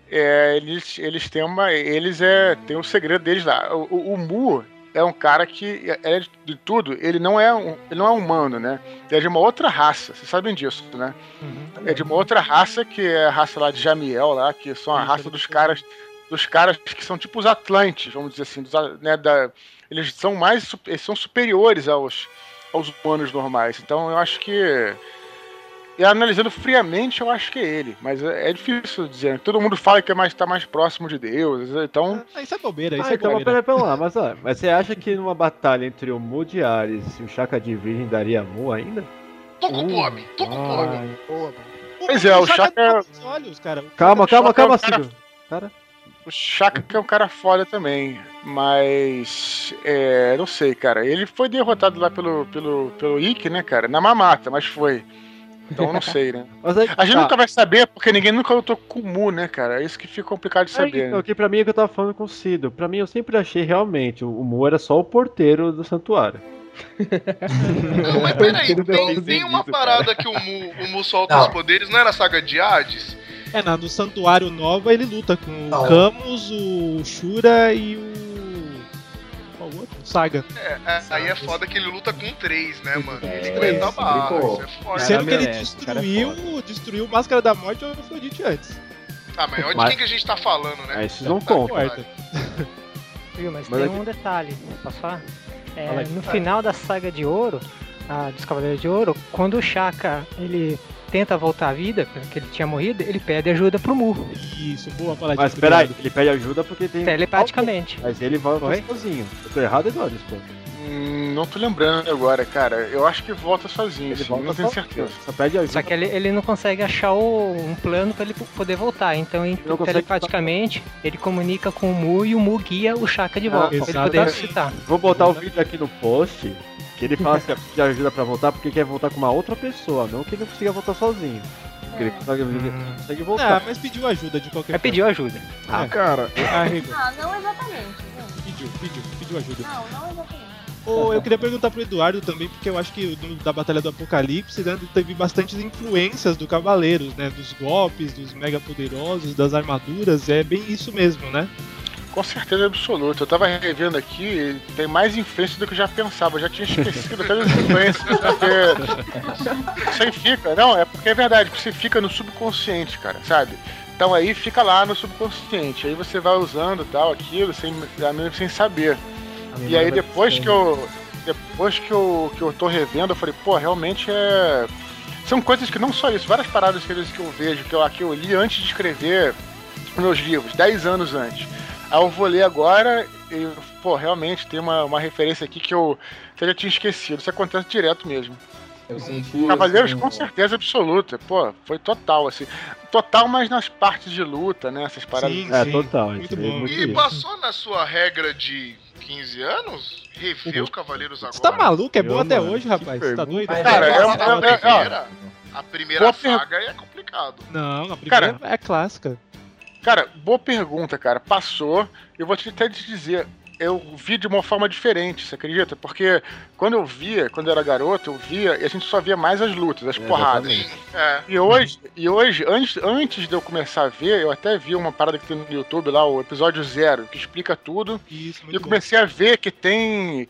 é, eles, eles têm uma. Eles é. Tem o segredo deles lá. O, o, o Mu é um cara que, é, de tudo, ele não é um, ele não é humano, né? Ele é de uma outra raça, vocês sabem disso, né? É de uma outra raça, que é a raça lá de Jamiel, lá, que são a raça dos caras. Dos caras que são tipo os Atlantes, vamos dizer assim, dos, né, da, eles são mais eles são superiores aos, aos humanos normais. Então eu acho que E analisando friamente, eu acho que é ele. Mas é, é difícil dizer. né? Todo mundo fala que é mais, tá mais próximo de Deus. Então. Ah, isso é bobeira, isso Ah, é então, mas bobeira. pera, pera lá, mas, ó, mas você acha que numa batalha entre o Mu de Ares e o Chaka de Virgem daria Mu ainda? Tô com fome, tô com fome. Ai, Pois é, o Chaka olhos, cara. Calma, calma, é calma, um cara- O Chaka é um cara foda também. Mas. É, não sei, cara. Ele foi derrotado lá pelo, pelo, pelo Ikki, né, cara? Na mamata, mas foi. Então eu não sei, né? mas aí, A gente tá. nunca vai saber porque ninguém nunca lutou com o Mu, né, cara? É isso que fica complicado de É, saber. então, né? que pra mim é que eu tava falando com o Cido. Pra mim, eu sempre achei realmente o, o Mu era só o porteiro do santuário. Não, mas peraí, tem, não tem uma parada que o Mu, o Mu solta Não. os poderes, não é na saga de Hades? É, na do Santuário Nova ele luta com Não. o Camus, o Shura e o. Qual o outro? Saga. É, é, aí é foda que ele luta com três, né, mano? Ele É, aguenta a esse bala, isso é foda. Sendo que ele cara é destruiu, destruiu Máscara da Morte e o Afrodite antes. Ah, mas olha de Mas- quem que a gente tá falando, né? Aí esses não Tá, contam. Quarta. Viu, mas, Mas tem é um detalhe, posso falar? É, no final da saga de ouro, a, dos Cavaleiros de Ouro, quando o Shaka ele tenta voltar à vida, porque ele tinha morrido, ele pede ajuda pro Mu, Isso, boa palavra. Mas peraí, ele pede ajuda porque tem. telepaticamente. Mas ele volta Oi? sozinho. Eu tô errado, Eduardo, pô. Hum, não tô lembrando agora, cara. Eu acho que volta sozinho, Ele volta não tenho certeza. Só pede ajuda. Só que ele, ele não consegue achar o- um plano pra ele po- poder voltar. Então, em- não consegue- telepaticamente, ele comunica com o Mu e o Mu guia o Shaka de volta, pra ele poder ressuscitar. Vou botar o vídeo aqui no post. Que ele fala que pede ajuda pra voltar porque quer voltar com uma outra pessoa, não que ele consiga voltar sozinho. Porque ele consegue, ele Hum. consegue Ah, voltar. mas pediu ajuda de qualquer Mas pediu ajuda. Ah, cara. Ah, Rigo, Ah, não exatamente. gente. pediu, pediu, pediu ajuda. Não, não exatamente. Ô, eu queria perguntar pro Eduardo também, porque eu acho que no- da Batalha do Apocalipse, né, teve bastantes influências do Cavaleiros, né? Dos golpes, dos mega poderosos, das armaduras, é bem isso mesmo, né? Com certeza absoluta. Eu tava revendo aqui e tem mais influência do que eu já pensava. Eu já tinha esquecido até das influências. Porque isso aí fica. Não, é porque é verdade, porque você fica no subconsciente, cara, sabe? Então aí fica lá no subconsciente. Aí você vai usando tal, aquilo, sem, sem saber. E aí depois que eu. Depois que eu, que eu tô revendo, eu falei, pô, realmente é. São coisas que não só isso, várias paradas que, que eu vejo, que eu, que eu li antes de escrever meus livros, 10 anos antes. Aí eu vou ler agora e, pô, realmente tem uma, uma referência aqui que eu, que eu já tinha esquecido. Isso acontece direto mesmo. Eu senti. Cavaleiros assim, com certeza absoluta. Pô, foi total, assim. Total, mas nas partes de luta, né? Essas paradas. Sim, É, sim. total. Muito é bom. muito E isso. passou na sua regra de 15 anos? Rever os Cavaleiros agora? Você tá maluco? É bom até mano, hoje, rapaz. Você tá doido? Cara, é, é, uma- é, A é, ó, primeira, a primeira saga é complicado. Não, a primeira é clássica. Cara, boa pergunta, cara. Passou. Eu vou te, até te dizer. Eu vi de uma forma diferente, você acredita? Porque quando eu via, quando eu era garoto, eu via e a gente só via mais as lutas, as É, porradas. É. E hoje, e hoje antes, antes de eu começar a ver, eu até vi uma parada que tem no YouTube lá, o episódio zero, que explica tudo. Isso, E eu bom. comecei a ver que tem.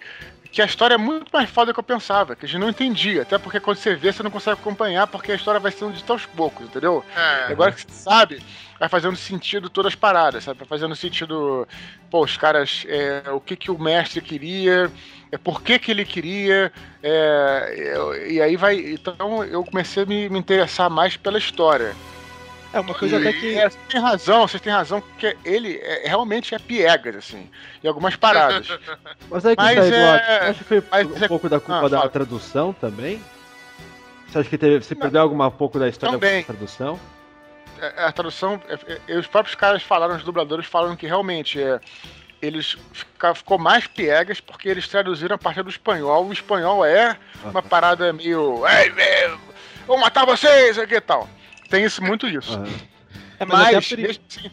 Que a história é muito mais foda do que eu pensava, que a gente não entendia. Até porque quando você vê, você não consegue acompanhar, porque a história vai sendo de aos poucos, entendeu? É. Agora que você sabe, vai fazendo sentido todas as paradas, sabe? Vai fazendo sentido, pô, os caras, é, o que que o mestre queria, é, por que que ele queria, é, e aí vai. Então eu comecei a me, me interessar mais pela história. É uma coisa até que. É, você tem razão, vocês têm razão, porque ele é- realmente é piegas, assim, em algumas paradas. Mas aí que Mas tá, Eduardo. é- Você acha que foi mas um é- pouco da culpa Ah, da fala. tradução também? Você acha que teve, você perdeu alguma pouco da história Também. da tradução? É, a tradução, é, é, os próprios caras falaram, os dubladores falaram que realmente é, eles fica, ficou mais piegas porque eles traduziram a partir do espanhol. O espanhol é uma parada meio. "Ei, ei, vou matar vocês, aqui e tal. Tem isso, muito isso. Aham. É, mas até a Mas, mesmo assim,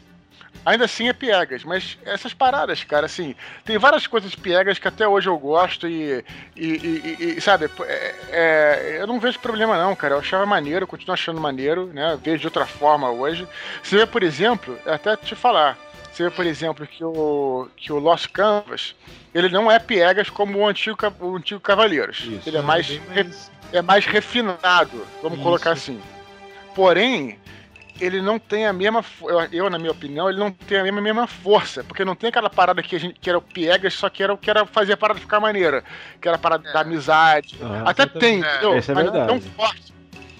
ainda assim é piegas. Mas essas paradas, cara, assim, tem várias coisas piegas que até hoje eu gosto e, e, e- e- sabe, é- é, eu não vejo problema não, cara. Eu achava maneiro, continuo achando maneiro, né? Vejo de outra forma hoje. Você vê, por exemplo, até te falar, você vê, por exemplo, que o, que o Lost Canvas, ele não é piegas como o antigo, o antigo Cavaleiros. Isso. Ele é mais, re- mais- é mais refinado, vamos Isso. colocar assim. Porém, ele não tem a mesma. Eu, eu, na minha opinião, ele não tem a mesma, mesma força. Porque não tem aquela parada que, a gente, que era o Piegas, só que era o que era fazer a parada ficar maneira. Que era a parada da amizade. Aham. Até tem, exatamente. entendeu? Isso é Mas não verdade. tão forte.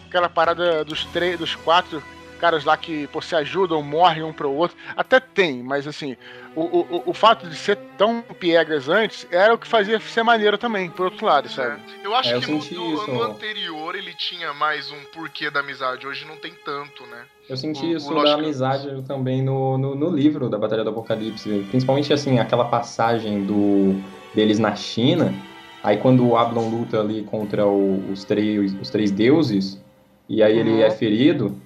aquela parada dos três, dos quatro caras lá que pô, se ajudam, morrem um pro outro. Até tem, mas assim, o, o, o fato de ser tão piegas antes era o que fazia ser maneiro também, por outro lado, sabe? Eu acho É, eu que no, isso. no anterior ele tinha mais um porquê da amizade, hoje não tem tanto, né? Eu senti O- isso o da amizade também no, no, no livro da Batalha do Apocalipse. Principalmente, assim, aquela passagem do deles na China. Aí quando o Ablon luta ali contra o- os, três, os três deuses, e aí ele Uhum. é ferido,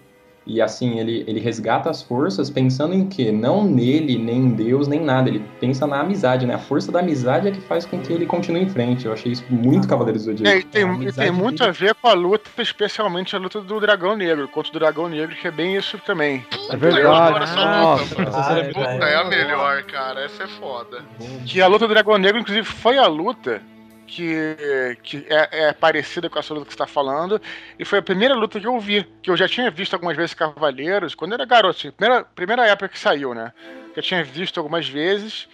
e assim, ele, ele resgata as forças pensando em quê? Não nele, nem em Deus, nem nada. Ele pensa na amizade, né? A força da amizade é que faz com que ele continue em frente. Eu achei isso muito Cavaleiros do É, Zodíaco. e tem, A e tem muito dele- a ver com a luta, especialmente a luta do Dragão Negro, contra o Dragão Negro, que é bem isso também. É verdade. essa Nossa. Ah, é, cara. é a melhor, cara. Essa é foda. Que a luta do Dragão Negro, inclusive, foi a luta que, que é, é parecida com essa luta que você está falando. E foi a primeira luta que eu vi. Que eu já tinha visto algumas vezes Cavaleiros, quando eu era garoto. assim, primeira, primeira época que saiu, né? Que eu tinha visto algumas vezes.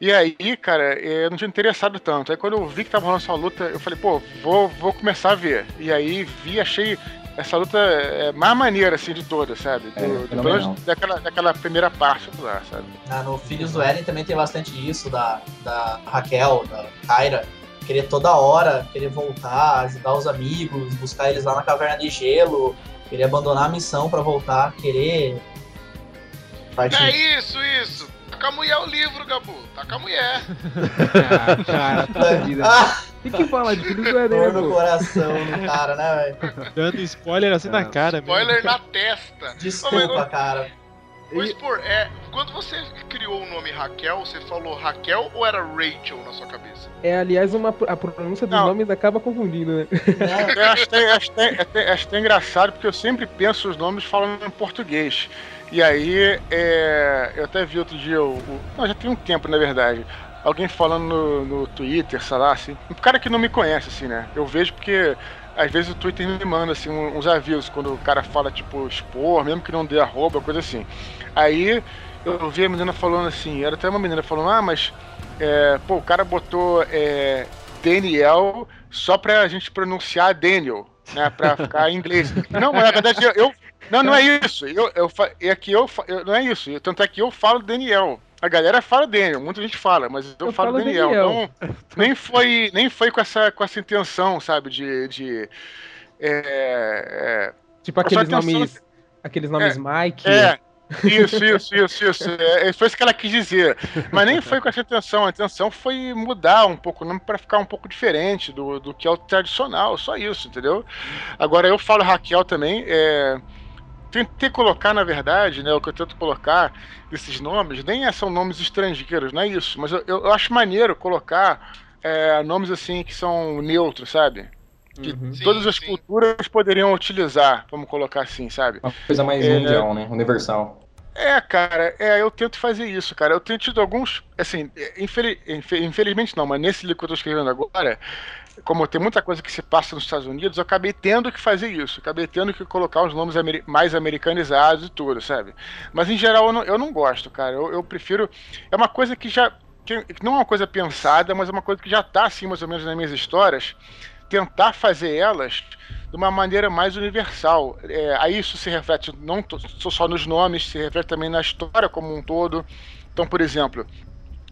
E aí, cara, eu não tinha interessado tanto. Aí quando eu vi que tava rolando essa luta, eu falei, pô, vou, vou começar a ver. E aí vi, achei essa luta é, mais maneira, assim, de todas, sabe? Do, É, do- pelo fenomenal. menos daquela, daquela primeira parte lá, sabe? Ah, no Filhos do Eren também tem bastante isso, da, da Raquel, da Kyra, querer toda hora, querer voltar, ajudar os amigos, buscar eles lá na caverna de gelo, querer abandonar a missão pra voltar, querer partir. É isso, isso. Tá com a mulher o livro, Gabu. Tá com a mulher. Ah, cara, puta vida. Ah, Tem que falar de filho do Eren, dor no coração do cara, né, velho? Dando spoiler assim na cara, mesmo. Spoiler na testa. Desculpa, cara. Spor, é, quando você criou o nome Raquel, você falou Raquel ou era Rachel na sua cabeça? É, aliás, uma, a pronúncia dos Não. nomes acaba confundindo, né? Eu acho até, acho até- até- acho até engraçado, porque eu sempre penso os nomes falando em português. E aí, é, eu até vi outro dia, o, o- não, já tem um tempo, na verdade, alguém falando no, no Twitter, sei lá, assim, um cara que não me conhece, assim, né? Eu vejo porque, às vezes, o Twitter me manda, assim, uns avisos, quando o cara fala, tipo, expor, mesmo que não dê arroba, coisa assim. Aí, eu vi a menina falando assim, era até uma menina falando, ah, mas, é, pô, o cara botou é, Daniel só pra gente pronunciar Daniel, né, pra ficar em inglês. Não, mas na verdade eu... eu- não, não é isso. Eu, eu, é que eu, eu- não é isso. Tanto é que eu falo Daniel. A galera fala Daniel, muita gente fala, mas eu, Eu falo falo Daniel. Daniel. Então, nem foi, nem foi com essa, com essa intenção, sabe, de, de é, Tipo Eu só aqueles nomes. Aqueles nomes Mike. é, isso, isso, isso, isso. É, foi isso que ela quis dizer. Mas nem foi com essa intenção. A intenção foi mudar um pouco o nome para ficar um pouco diferente do, do que é o tradicional. Só isso, entendeu? Agora eu falo Raquel também. É, tentei colocar, na verdade, né? O que eu tento colocar esses nomes, nem é- são nomes estrangeiros, não é isso. Mas eu, eu acho maneiro colocar é, nomes assim que são neutros, sabe? Que Uhum. Sim, todas as sim. culturas poderiam utilizar, vamos colocar assim, sabe? Uma coisa mais É. mundial, né? Universal. É, cara, é, eu tento fazer isso, cara. Eu tenho tido alguns, assim, é, infeli- infe- infelizmente não, mas nesse livro que eu tô escrevendo agora, como tem muita coisa que se passa nos Estados Unidos, eu acabei tendo que fazer isso. Acabei tendo que colocar os nomes ameri- mais americanizados e tudo, sabe? Mas em geral eu não, eu não gosto, cara. Eu, eu prefiro. É uma coisa que já. que não é uma coisa pensada, mas é uma coisa que já tá assim, mais ou menos, nas minhas histórias. Tentar fazer elas de uma maneira mais universal. É, aí isso se reflete não só nos nomes, se reflete também na história como um todo. Então, por exemplo,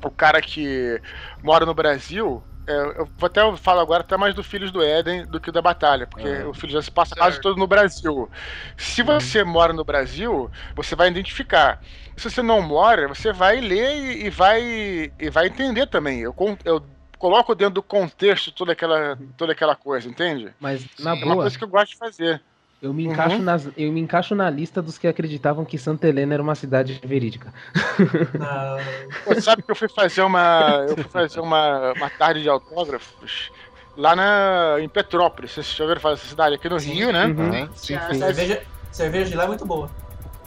o cara que mora no Brasil, é, eu vou até falar agora até mais do Filhos do Éden do que da Batalha, porque o Filhos já se passa quase Certo. todo no Brasil. Se você mora no Brasil, você vai identificar. Se você não mora, você vai ler e, e vai e vai entender também. Eu, eu coloco dentro do contexto toda aquela, toda aquela coisa, entende? Mas, na é uma boa, coisa que eu gosto de fazer. Eu me, Uhum. encaixo nas, eu me encaixo na lista dos que acreditavam que Santa Helena era uma cidade verídica. Ah, Pô, sabe que eu fui fazer uma. Eu fui fazer uma, uma tarde de autógrafos lá na, em Petrópolis. Vocês já ouviram falar dessa cidade aqui no Sim. Rio, né? Uhum. Sim. Sim, a sim. cerveja, cerveja de lá é muito boa.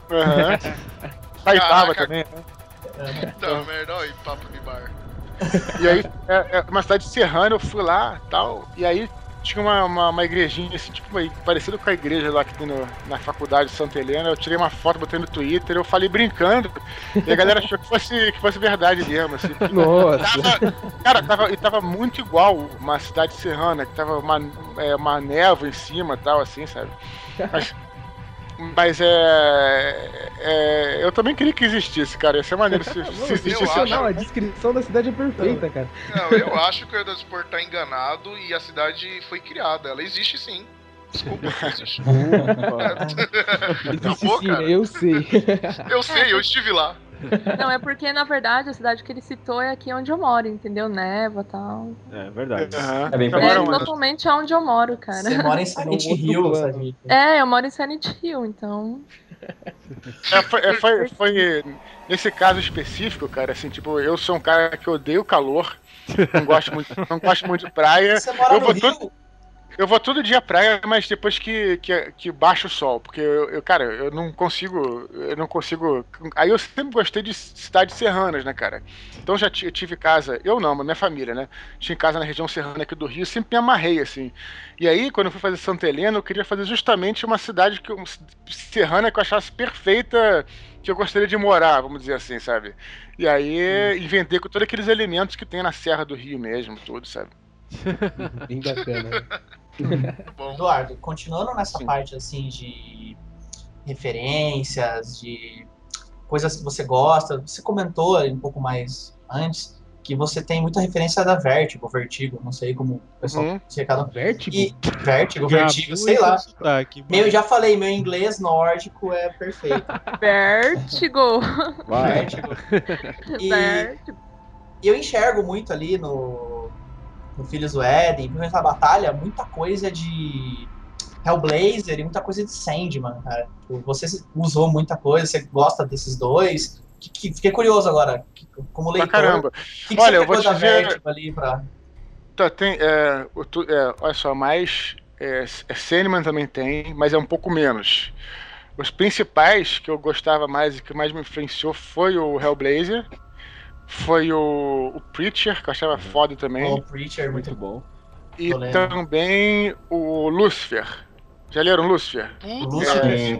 Aham. Taipava Caraca. também, né? Merda, olha aí, papo de bar. E aí, é, é uma cidade serrana, eu fui lá tal. E aí, tinha uma, uma, uma igrejinha, assim, tipo, parecido com a igreja lá que tem no- na faculdade de Santa Helena. Eu tirei uma foto, botei no Twitter, eu falei brincando, e a galera achou que fosse, que fosse verdade mesmo, assim. Nossa. Tava- cara, tava, e tava muito igual uma cidade serrana, que tava uma, é, uma névoa em cima e tal, assim, sabe? Mas, mas é, é, Eu também queria que existisse, cara. Ia ser maneiro se, se existisse. Sensacional, a descrição da cidade é perfeita, cara. Não, eu acho que o Edaspor tá enganado e a cidade foi criada. Ela existe sim. Desculpa, existe. Existe Acabou, sim, cara. eu sei. Eu sei, eu estive lá. Não, é porque, na verdade, a cidade que ele citou é aqui onde eu moro, entendeu? Neva e tal. É verdade. É bem É totalmente onde eu moro, cara. Você mora em Silent Hill, sabe? É, eu moro em Silent Hill, então. É, foi, é, foi, foi nesse caso específico, cara, assim, tipo, eu sou um cara que odeio calor, não gosto muito, não gosto muito de praia. Você mora eu no vou Rio? todo, eu vou todo dia à praia, mas depois que, que, que baixa o sol, porque eu, eu, cara, eu não consigo, eu não consigo. Aí eu sempre gostei de cidades serranas, né, cara? Então já eu tive casa, eu não, mas minha família, né? Tinha casa na região serrana aqui do Rio, sempre me amarrei assim. E aí, quando eu fui fazer Santa Helena, eu queria fazer justamente uma cidade que eu- serrana que eu achasse perfeita, que eu gostaria de morar, vamos dizer assim, sabe? E aí inventei com todos aqueles elementos que tem na Serra do Rio mesmo, tudo, sabe? Bem bacana. Eduardo, continuando nessa parte assim de referências, de coisas que você gosta, você comentou um pouco mais antes que você tem muita referência da Vertigo, Vertigo, não sei como o pessoal Uhum. se cada Vertigo? E Vertigo, Já Vertigo, sei lá. sotaque, Meu, já falei, meu inglês nórdico é perfeito. Vertigo! Vertigo. E Vertigo. eu enxergo muito ali no, no Filhos do Éden, principalmente na batalha, muita coisa de Hellblazer e muita coisa de Sandman, cara. Tipo, Você usou muita coisa, você gosta desses dois. Que, que- fiquei curioso agora, que- como Pra leitor. caramba. Que, que Olha, você eu vou te dizer- ali pra... Tá, tem, é, tu- é, olha só, mais. É, é, Sandman também tem, mas é um pouco menos. Os principais que eu gostava mais e que mais me influenciou foi o Hellblazer, foi o, o Preacher, que eu achava foda também, O Preacher, muito, Muito bom. e também o Lucifer. Já leram Lucifer? Lucifer.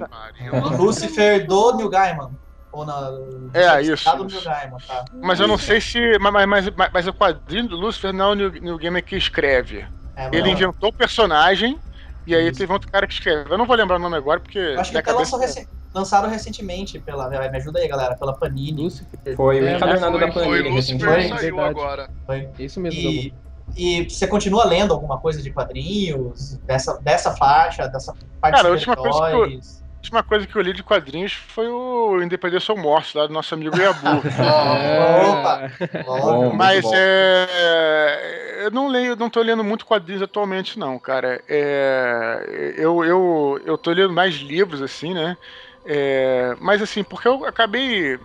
O Lucifer do Neil Gaiman. Ou na, É, isso. Neil Gaiman, tá? Mas eu não sei se. Mas, mas, mas, mas o quadrinho do Lucifer não é o New, New Gamer que escreve. É, Ele mas- inventou o personagem e aí Isso. teve outro cara que escreve. Eu não vou lembrar o nome agora porque. Eu acho que até cabeça- lançou reci- lançaram recentemente pela. Me ajuda aí, galera, pela Panini. Foi o É, encadernado da Foi, foi Panini Lucifer saiu Verdade. agora. Foi. Isso mesmo, E, e você continua lendo alguma coisa de quadrinhos, dessa, dessa faixa, dessa parte Cara, a de última coisa que eu-? A última coisa que eu li de quadrinhos foi o Independência ou Morte, lá do nosso amigo Yabu. Opa! Bom, Mas é. Eu não leio, não tô lendo muito quadrinhos atualmente, não, cara. É, eu, eu, eu tô lendo mais livros, assim, né? É, mas assim, porque eu acabei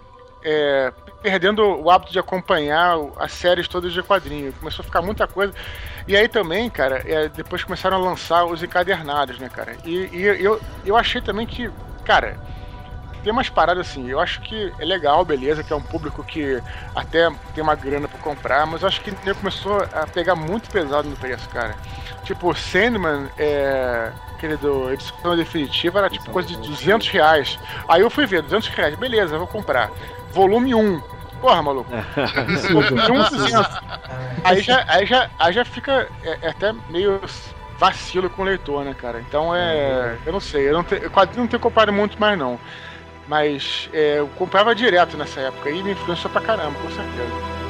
é, perdendo o hábito de acompanhar as séries todas de quadrinho. Começou a ficar muita coisa. E aí também, cara, é, depois começaram a lançar os encadernados, né, cara? E, e eu, eu achei também que, cara, tem umas paradas assim, eu acho que é legal, beleza, que é um público que até tem uma grana pra comprar, mas eu acho que ele começou a pegar muito pesado no preço, cara. Tipo, Sandman, é, aquele do edição definitiva, era tipo coisa de 200 reais. Aí eu fui ver, 200 reais, beleza, eu vou comprar. Volume 1. Porra, maluco. Volume 1, 200. Aí já, aí já, aí já fica é, é até meio vacilo com o leitor, né, cara? Então é. Eu não sei, eu não tenho, quadrinho não tenho comprado muito mais não. Mas é, eu comprava direto nessa época e me influenciou pra caramba, com certeza.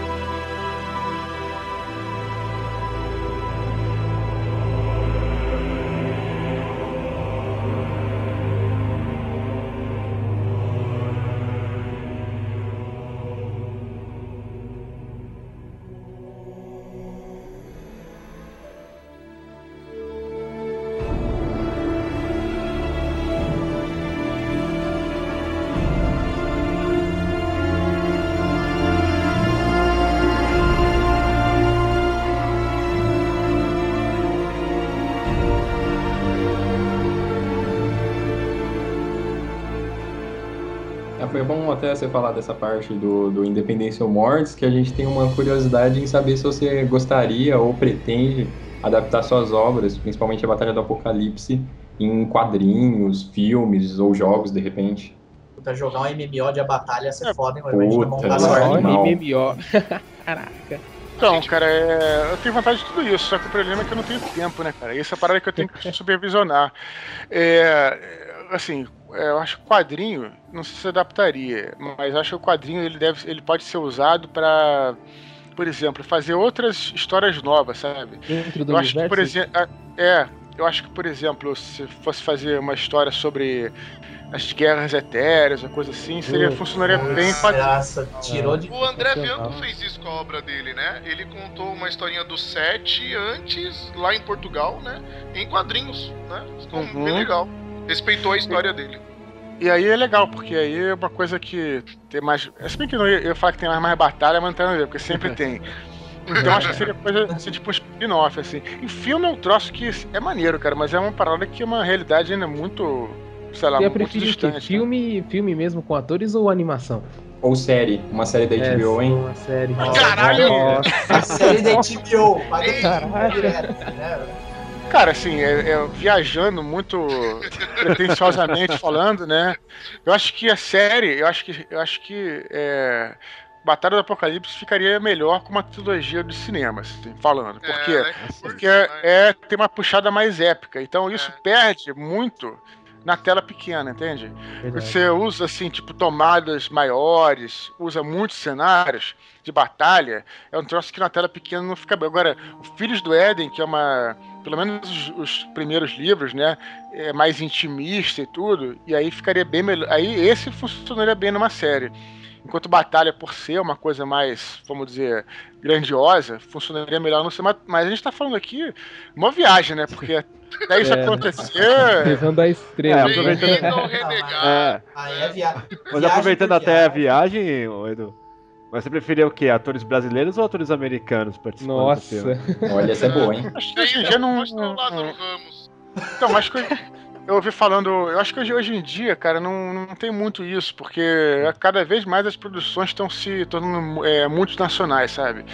Você falar dessa parte do, do Independência ou Mortes, que a gente tem uma curiosidade em saber se você gostaria ou pretende adaptar suas obras, principalmente a Batalha do Apocalipse, em quadrinhos, filmes ou jogos, de repente. Puta, jogar um MMO de a batalha ser foda, hein? Puta, montar não, não. MMO. Caraca. Então, cara, é, eu tenho vontade de tudo isso, só que o problema é que eu não tenho tempo, né, cara? Essa é a parada que eu tenho que supervisionar. É, é, assim, é, eu acho que o quadrinho, não sei se adaptaria, mas acho que o quadrinho ele, deve, ele pode ser usado para, por exemplo, fazer outras histórias novas, sabe? Dentro do Eu acho que, por exemplo, é, eu acho que, por exemplo, se fosse fazer uma história sobre as guerras etéreas, uma coisa assim, seria, funcionaria bem em quadrinho. Nossa, tirou de. O André. Bianco fez isso com a obra dele, né? Ele contou uma historinha do Sete antes, lá em Portugal, né? Em quadrinhos, né? Ficou Uhum. bem legal. Respeitou a história dele. E aí é legal, porque aí é uma coisa que tem mais. Se bem que não ia, eu ia falar que tem mais, mais batalha, mas não tem nada a ver, porque sempre tem. Então acho que seria coisa assim, tipo um spin-off, assim. E filme é um troço que é maneiro, cara, mas é uma parada que é uma realidade ainda muito, sei lá, Você muito preferir o quê? distante. Filme, filme mesmo com atores ou animação? Ou série, uma série da HBO, hein? Uma série. Caralho! Nossa. A série da HBO. Caralho. Cara, assim, é, é, viajando muito pretensiosamente falando, né? Eu acho que a série, eu acho que, eu acho que é, Batalha do Apocalipse ficaria melhor com uma trilogia de cinema, assim, falando. Por quê? né? Porque é, tem uma puxada mais épica. Então isso É. perde muito na tela pequena, entende? Verdade. Você usa assim, tipo, tomadas maiores, usa muitos cenários de batalha, é um troço que na tela pequena não fica bem. Agora, o Filhos do Éden, que é uma. Pelo menos os, os primeiros livros, né? É mais intimista e tudo, e aí ficaria bem melhor. Aí esse funcionaria bem numa série. Enquanto Batalha, por ser uma coisa mais, vamos dizer, grandiosa, funcionaria melhor no cinema. Mas a gente tá falando aqui uma viagem, né? Porque até isso É. acontecer. Levando a estrela. É, aproveitando-. É, Aí é via... mas viagem aproveitando até a viagem. viagem, ô, Edu, mas você preferia o quê? Atores brasileiros ou atores americanos participando do Nossa. filme? Olha, essa é boa, hein? Acho que hoje em dia não. Ramos. Então, acho que eu, eu ouvi falando. Eu acho que hoje, hoje em dia, cara, não, não tem muito isso, porque cada vez mais as produções estão se tornando é, multinacionais, sabe?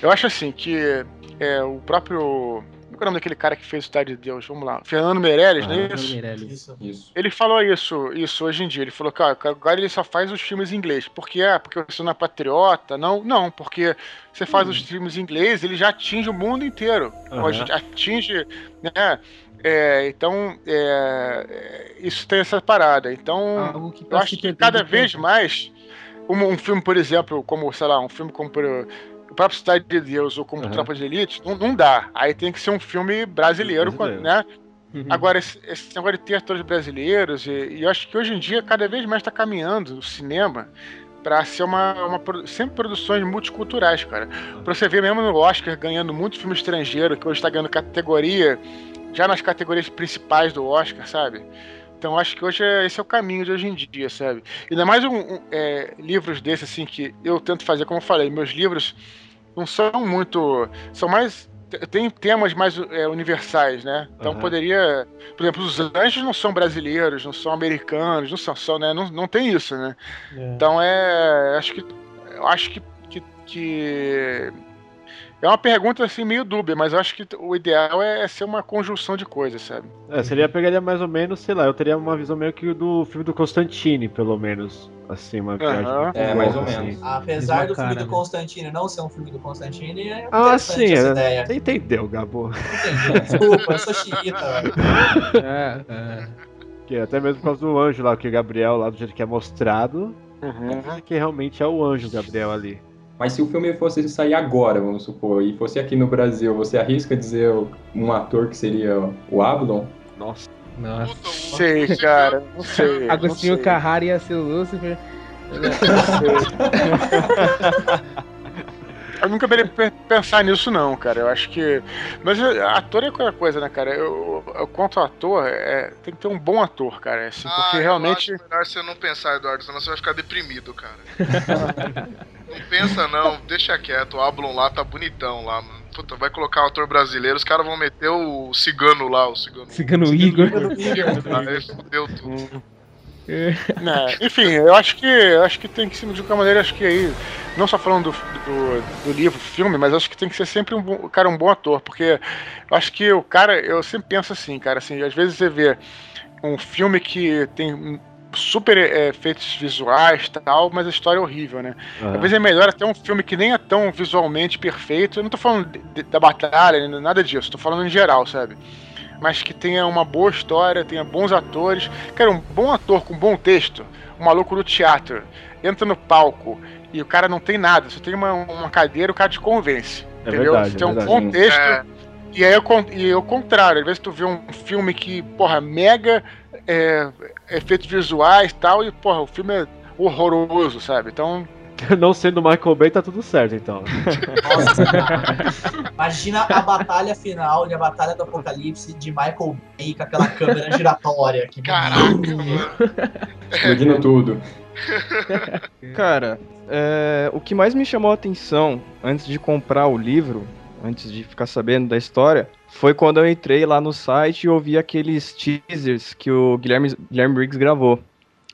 Eu acho assim que é, o próprio. Qual é o nome daquele cara que fez o Cidade de Deus? Vamos lá. Fernando Meirelles, não é Ah, isso? Meirelles. Isso. Isso. Ele falou isso, isso hoje em dia. Ele falou que ó, agora ele só faz os filmes em inglês. Por quê? Ah, porque você não é patriota? Não, não, porque você faz os filmes em inglês, ele já atinge o mundo inteiro. Hoje atinge, né? É, então, é, é, isso tem essa parada. Então, eu acho que cada vez mais, um, um filme, por exemplo, como, sei lá, um filme como por, próprio Cidade de Deus ou como Aham. Tropa de Elite, não, não dá. Aí tem que ser um filme brasileiro, Brasileiro. né? Uhum. Agora, esse, esse negócio de ter atores brasileiros, e, e eu acho que hoje em dia cada vez mais está caminhando o cinema para ser uma, uma sempre produções multiculturais, cara. Pra você ver mesmo no Oscar ganhando muito filme estrangeiro, que hoje está ganhando categoria, já nas categorias principais do Oscar, sabe? Então acho que hoje é, esse é o caminho de hoje em dia, sabe? Ainda mais um, um, é, livros desses, assim, que eu tento fazer, como eu falei, meus livros não são muito. são mais. tem temas mais é, universais, né? Então Aham. poderia. Por exemplo, os anjos não são brasileiros, não são americanos, não são, são né? Não, não tem isso, né? É. Então é. Acho que. Acho que, que, que. É uma pergunta assim meio dúbia, mas eu acho que o ideal é ser uma conjunção de coisas, sabe? É, seria pegaria mais ou menos, sei lá, eu teria uma visão meio que do filme do Constantine, pelo menos. Assim, uma viagem. É, mais ou louca, menos. Apesar Mesma do filme cara, do né? Constantine não ser um filme do Constantine, é Ah, sim, essa é. ideia. Você entendeu, Gabo. Entendi. Desculpa, eu sou xiita, velho. É, é. Que até mesmo por causa do anjo lá, que o Gabriel, lá do jeito que é mostrado, Uhum. que realmente é o anjo Gabriel ali. Mas se o filme fosse sair agora, vamos supor, e fosse aqui no Brasil, você arrisca dizer um ator que seria o Ablon? Nossa. Nossa. Puta, o- Sei, cara. Não sei. não Agostinho sei. Carrara ia ser o Lúcifer. Eu nunca parei pra pensar nisso, não, cara. Eu acho que. Mas é, ator é qualquer coisa, né, cara? Eu, eu quanto ator, é, tem que ter um bom ator, cara. Assim, Ah, porque eu realmente. acho melhor você não pensar, Eduardo, senão você vai ficar deprimido, cara. não pensa não, deixa quieto, o Ablon lá tá bonitão lá, mano. Puta, vai colocar o ator brasileiro, os caras vão meter o cigano lá, o cigano. Cigano Igor. Aí fudeu tudo. Né, Enfim, eu acho que eu acho que tem que ser de qualquer maneira, acho que aí, não só falando do, do, do livro, filme, mas acho que tem que ser sempre um bom, cara, um bom ator, porque eu acho que o cara, eu sempre penso assim, cara, assim, às vezes você vê um filme que tem super é, efeitos visuais tal, mas a história é horrível, né? Ah. Às vezes é melhor até um filme que nem é tão visualmente perfeito. Eu não tô falando de- da batalha, nada disso, tô falando em geral, sabe? Mas que tenha uma boa história, tenha bons atores. Cara, um bom ator com bom texto, um maluco do teatro, entra no palco e o cara não tem nada, só tem uma, uma cadeira, o cara te convence. É entendeu? verdade, Você é tem um verdade. bom texto. É. E aí é o e é o contrário, às vezes tu vê um filme que, porra, mega é, efeitos visuais e tal, e, porra, o filme é horroroso, sabe? Então, Não sendo Michael Bay, tá tudo certo, então. Nossa. Imagina a batalha final de a Batalha do Apocalipse de Michael Bay com aquela câmera giratória. Que Caraca, mano. Explodindo tudo. Cara, é, o que mais me chamou a atenção antes de comprar o livro, antes de ficar sabendo da história, foi quando eu entrei lá no site e ouvi aqueles teasers que o Guilherme, Guilherme Briggs gravou.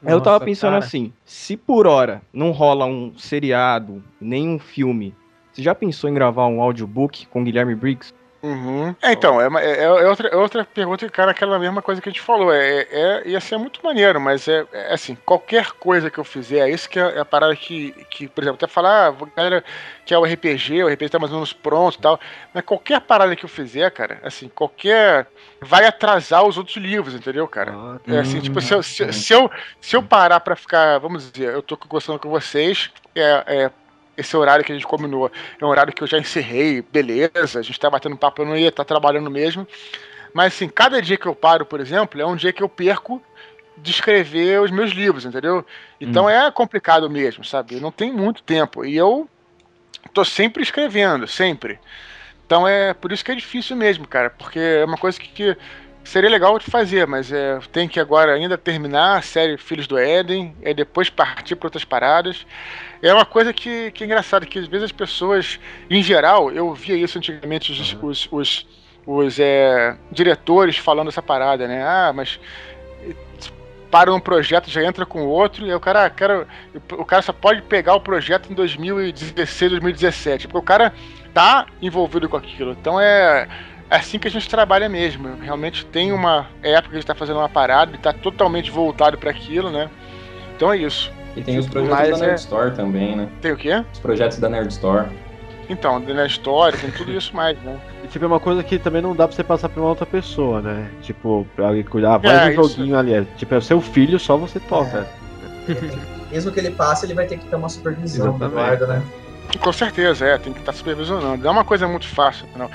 Eu tava pensando cara. assim, se por hora não rola um seriado, nem um filme, você já pensou em gravar um audiobook com Guilherme Briggs? Uhum. É, então, é, uma- é- é outra, é outra pergunta, cara, aquela mesma coisa que a gente falou. É, é, ia ser muito maneiro, mas é, é assim, qualquer coisa que eu fizer, é isso que é, é a parada que, que, por exemplo, até falar, ah, galera que é o RPG, o RPG tá mais ou menos pronto e tal, mas qualquer parada que eu fizer, cara, assim, qualquer. vai atrasar os outros livros, entendeu, cara? Ah, É assim, tipo, se eu, se, se eu, se eu parar pra ficar, vamos dizer, eu tô gostando com vocês, é, é esse horário que a gente combinou é um horário que eu já encerrei, beleza, a gente tá batendo papo, eu não ia estar trabalhando mesmo. Mas assim, cada dia que eu paro, por exemplo, é um dia que eu perco de escrever os meus livros, entendeu? Então é complicado mesmo, sabe? Não tenho muito tempo. E eu tô sempre escrevendo, sempre. Então é por isso que é difícil mesmo, cara, porque é uma coisa que, que seria legal de fazer, mas é, tem que agora ainda terminar a série Filhos do Éden, e depois partir para outras paradas. É uma coisa que, que é engraçado, que às vezes as pessoas, em geral, eu via isso antigamente, os, os, os, os, é, diretores falando essa parada, né? Ah, mas para um projeto, já entra com outro, e o cara, cara, o cara só pode pegar o projeto em 2016, 2017, porque o cara tá envolvido com aquilo. Então é, é assim que a gente trabalha mesmo. Realmente tem uma época que a gente tá fazendo uma parada e tá totalmente voltado para aquilo, né? Então é isso. E tem os projetos Mas da Nerd é- Store também, né? Tem o quê? Os projetos da Nerd Store. Então, na história, tem tudo isso mais, né? E, tipo, é uma coisa que também não dá pra você passar pra uma outra pessoa, né? Tipo, pra alguém cuidar, ah, faz É, um isso. joguinho ali. é, Tipo, é o seu filho, só você toca. Mesmo que ele passe, ele vai ter que ter uma supervisão do. Eduardo, né? Com certeza, é, tem que estar supervisionando. Não é uma coisa muito fácil, não.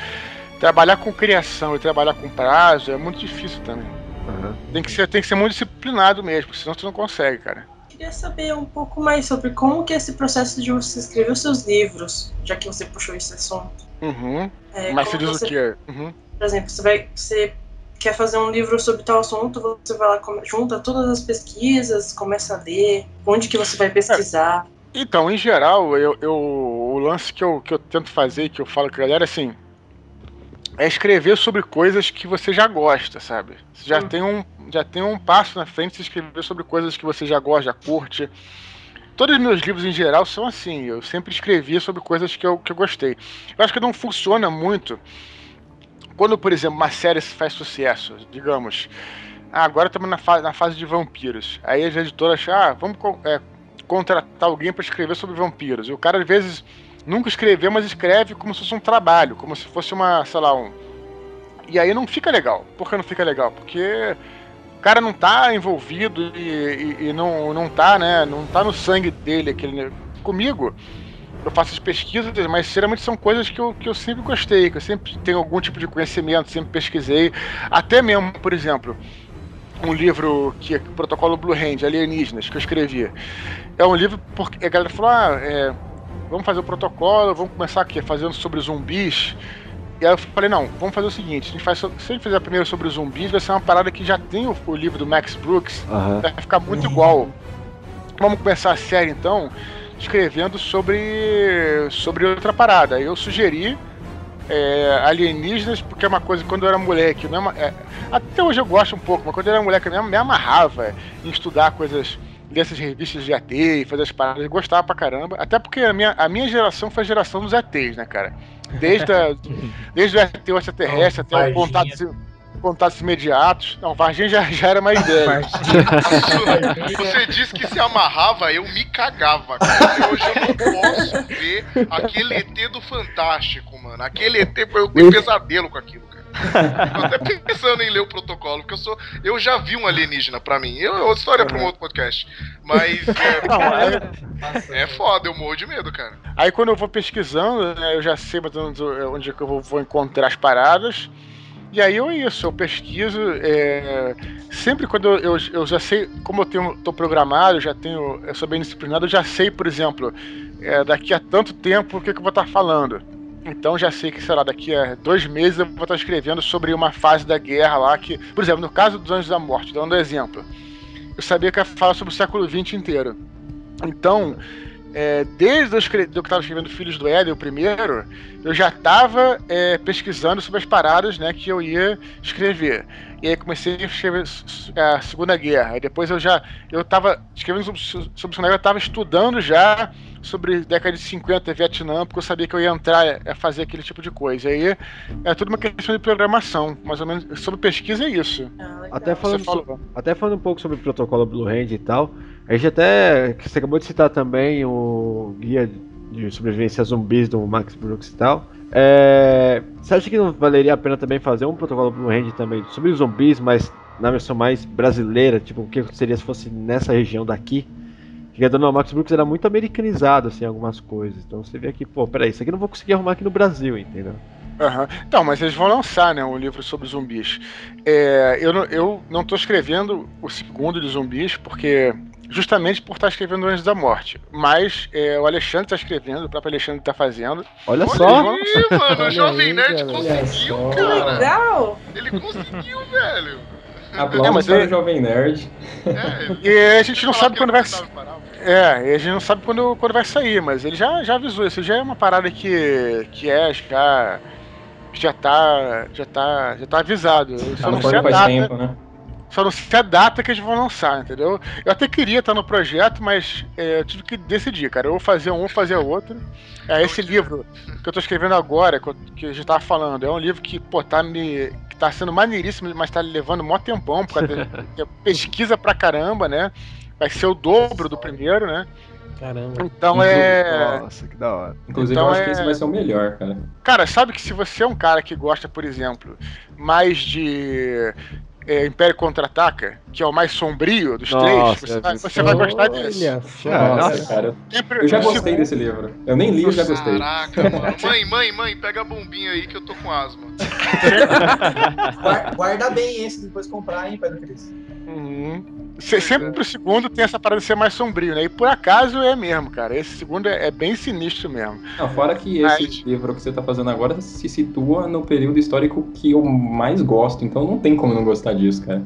Trabalhar com criação e trabalhar com prazo é muito difícil também. Aham. Tem que ser, tem que ser muito disciplinado mesmo, senão você não consegue, cara. Queria saber um pouco mais sobre como que é esse processo de você escrever os seus livros, já que você puxou esse assunto. Uhum. É, Mas você diz o quê? Uhum. Por exemplo, você vai, você quer fazer um livro sobre tal assunto, você vai lá, junta todas as pesquisas, começa a ler, onde que você vai pesquisar. Então, em geral, eu, eu- o lance que eu, que eu tento fazer, que eu falo com a galera, é assim, é escrever sobre coisas que você já gosta, sabe? Você já, tem, um, já tem um passo na frente de escrever sobre coisas que você já gosta, já curte. Todos os meus livros, em geral, são assim. Eu sempre escrevi sobre coisas que eu, que eu gostei. Eu acho que não funciona muito quando, por exemplo, uma série faz sucesso, digamos. Ah, agora estamos na, fa na fase de vampiros. Aí as editoras acham, ah, vamos é, contratar alguém para escrever sobre vampiros. E o cara, às vezes, nunca escreveu, mas escreve como se fosse um trabalho, como se fosse uma, sei lá, um. E aí não fica legal. Por que não fica legal? Porque o cara não tá envolvido e, e- e não, não tá, né? Não tá no sangue dele aquele. Comigo, eu faço as pesquisas, mas geralmente são coisas que eu, que eu sempre gostei, que eu sempre tenho algum tipo de conhecimento, sempre pesquisei. Até mesmo, por exemplo, um livro que é Protocolo Blue Hand, Alienígenas, que eu escrevi. É um livro porque a galera falou: ah, é, vamos fazer o protocolo, vamos começar aqui fazendo sobre zumbis. E aí eu falei, não, vamos fazer o seguinte, a gente faz, se a gente fizer primeiro sobre os zumbis, vai ser uma parada que já tem o, o livro do Max Brooks, Aham. vai ficar muito igual. Vamos começar a série então, escrevendo sobre, sobre outra parada. Eu sugeri é, alienígenas, porque é uma coisa quando eu era moleque, não é é, até hoje eu gosto um pouco, mas quando eu era moleque eu me, me amarrava em estudar coisas dessas revistas de AT e fazer as paradas, eu gostava pra caramba, até porque a minha, a minha geração foi a geração dos ETs, né, cara? Desde, a, desde o ET o extraterrestre até o Varginha. contatos, contatos imediatos. Não, Varginha já, já era mais velho. Você disse que se amarrava, eu me cagava. cara. Hoje eu não posso ver aquele ET do Fantástico, mano. Aquele ET, eu tenho pesadelo com aquilo. Eu até pensando em ler o protocolo, porque eu sou. Eu já vi um alienígena pra mim. Eu, é outra história pra um outro podcast. Mas é, Não, é- é foda, eu morro de medo, cara. Aí quando eu vou pesquisando, né, eu já sei onde é que eu vou, vou encontrar as paradas. E aí eu é isso, eu pesquiso. é, sempre quando eu, eu, eu já sei, como eu tenho, tô programado, eu já tenho. Eu sou bem disciplinado, eu já sei, por exemplo, é, daqui a tanto tempo o que, que eu vou estar falando. Então já sei que, sei lá, daqui a dois meses eu vou estar escrevendo sobre uma fase da guerra lá que, por exemplo, no caso dos Anjos da Morte, dando um exemplo, eu sabia que ia falar sobre o século XX inteiro. Então, é, desde eu do que estava escrevendo Filhos do Éden, o primeiro, eu já estava pesquisando sobre as paradas né, que eu ia escrever. E aí comecei a escrever a Segunda Guerra. Aí depois eu já. Eu estava escrevendo sobre, sobre a Segunda Guerra, eu estava estudando já sobre década de 50, Vietnã, porque eu sabia que eu ia entrar a fazer aquele tipo de coisa. Aí é tudo uma questão de programação, mais ou menos. Sobre pesquisa é isso. Até falando, so- até falando um pouco sobre o protocolo Blue Hand e tal, a gente até. que Você acabou de citar também o guia de sobrevivência a zumbis do Max Brooks e tal. É, você acha que não valeria a pena também fazer um protocolo Blue Hand também sobre zumbis, mas na versão mais brasileira? Tipo, o que seria se fosse nessa região daqui? Porque o Max Brooks era muito americanizado, assim, algumas coisas. Então você vê que, pô, peraí, isso aqui eu não vou conseguir arrumar aqui no Brasil, entendeu? Aham. Então, mas eles vão lançar, né, um livro sobre zumbis. É, eu, não, eu não tô escrevendo o segundo de zumbis, porque. Justamente por estar escrevendo Anjos da Morte. Mas é, o Alexandre está escrevendo, o próprio Alexandre está fazendo. Olha, Olha só! Ih, mano, o Jovem aí, Nerd conseguiu, Olha Que cara. legal! Ele conseguiu, velho. Aplausos É, mas para ele- o Jovem Nerd. E a gente não sabe quando vai. É, e a gente não sabe quando, quando vai sair, mas ele já, já avisou. Isso já é uma parada que, que é, já. Já tá. Já tá. Já tá avisado. Eu Só no não sei a data. tempo, né? Só não sei a data que eles vão lançar, entendeu? Eu até queria estar no projeto, mas é, eu tive que decidir, cara. Eu vou fazer um, fazer o outro. É, esse livro que eu tô escrevendo agora, que, eu, que a gente tava falando, é um livro que, pô, tá me. tá sendo maneiríssimo, mas tá levando mó tempão, por causa de, de pesquisa pra caramba, né? Vai ser o dobro do primeiro, né? Caramba. Então é. Nossa, que da hora. Inclusive, Então eu acho é- que esse vai ser o melhor, cara. Cara, sabe que se você é um cara que gosta, por exemplo, mais de é, Império Contra-Ataca, que é o mais sombrio dos Nossa, três, você vai, você vai gostar desse. Olha só. Nossa, cara. Sempre- Eu já gostei desse livro. Eu nem li, eu já gostei. Caraca, mano. Mãe, mãe, mãe, pega a bombinha aí que eu tô com asma. Guarda, guarda bem esse, depois comprar, hein, Pedro Cris. Uhum. Se- Sempre pro segundo tem essa parada de ser mais sombrio, né? E por acaso é mesmo, cara. Esse segundo é, é bem sinistro mesmo. Não, fora que esse livro que você tá fazendo agora se situa no período histórico que eu mais gosto, então não tem como não gostar disso, cara.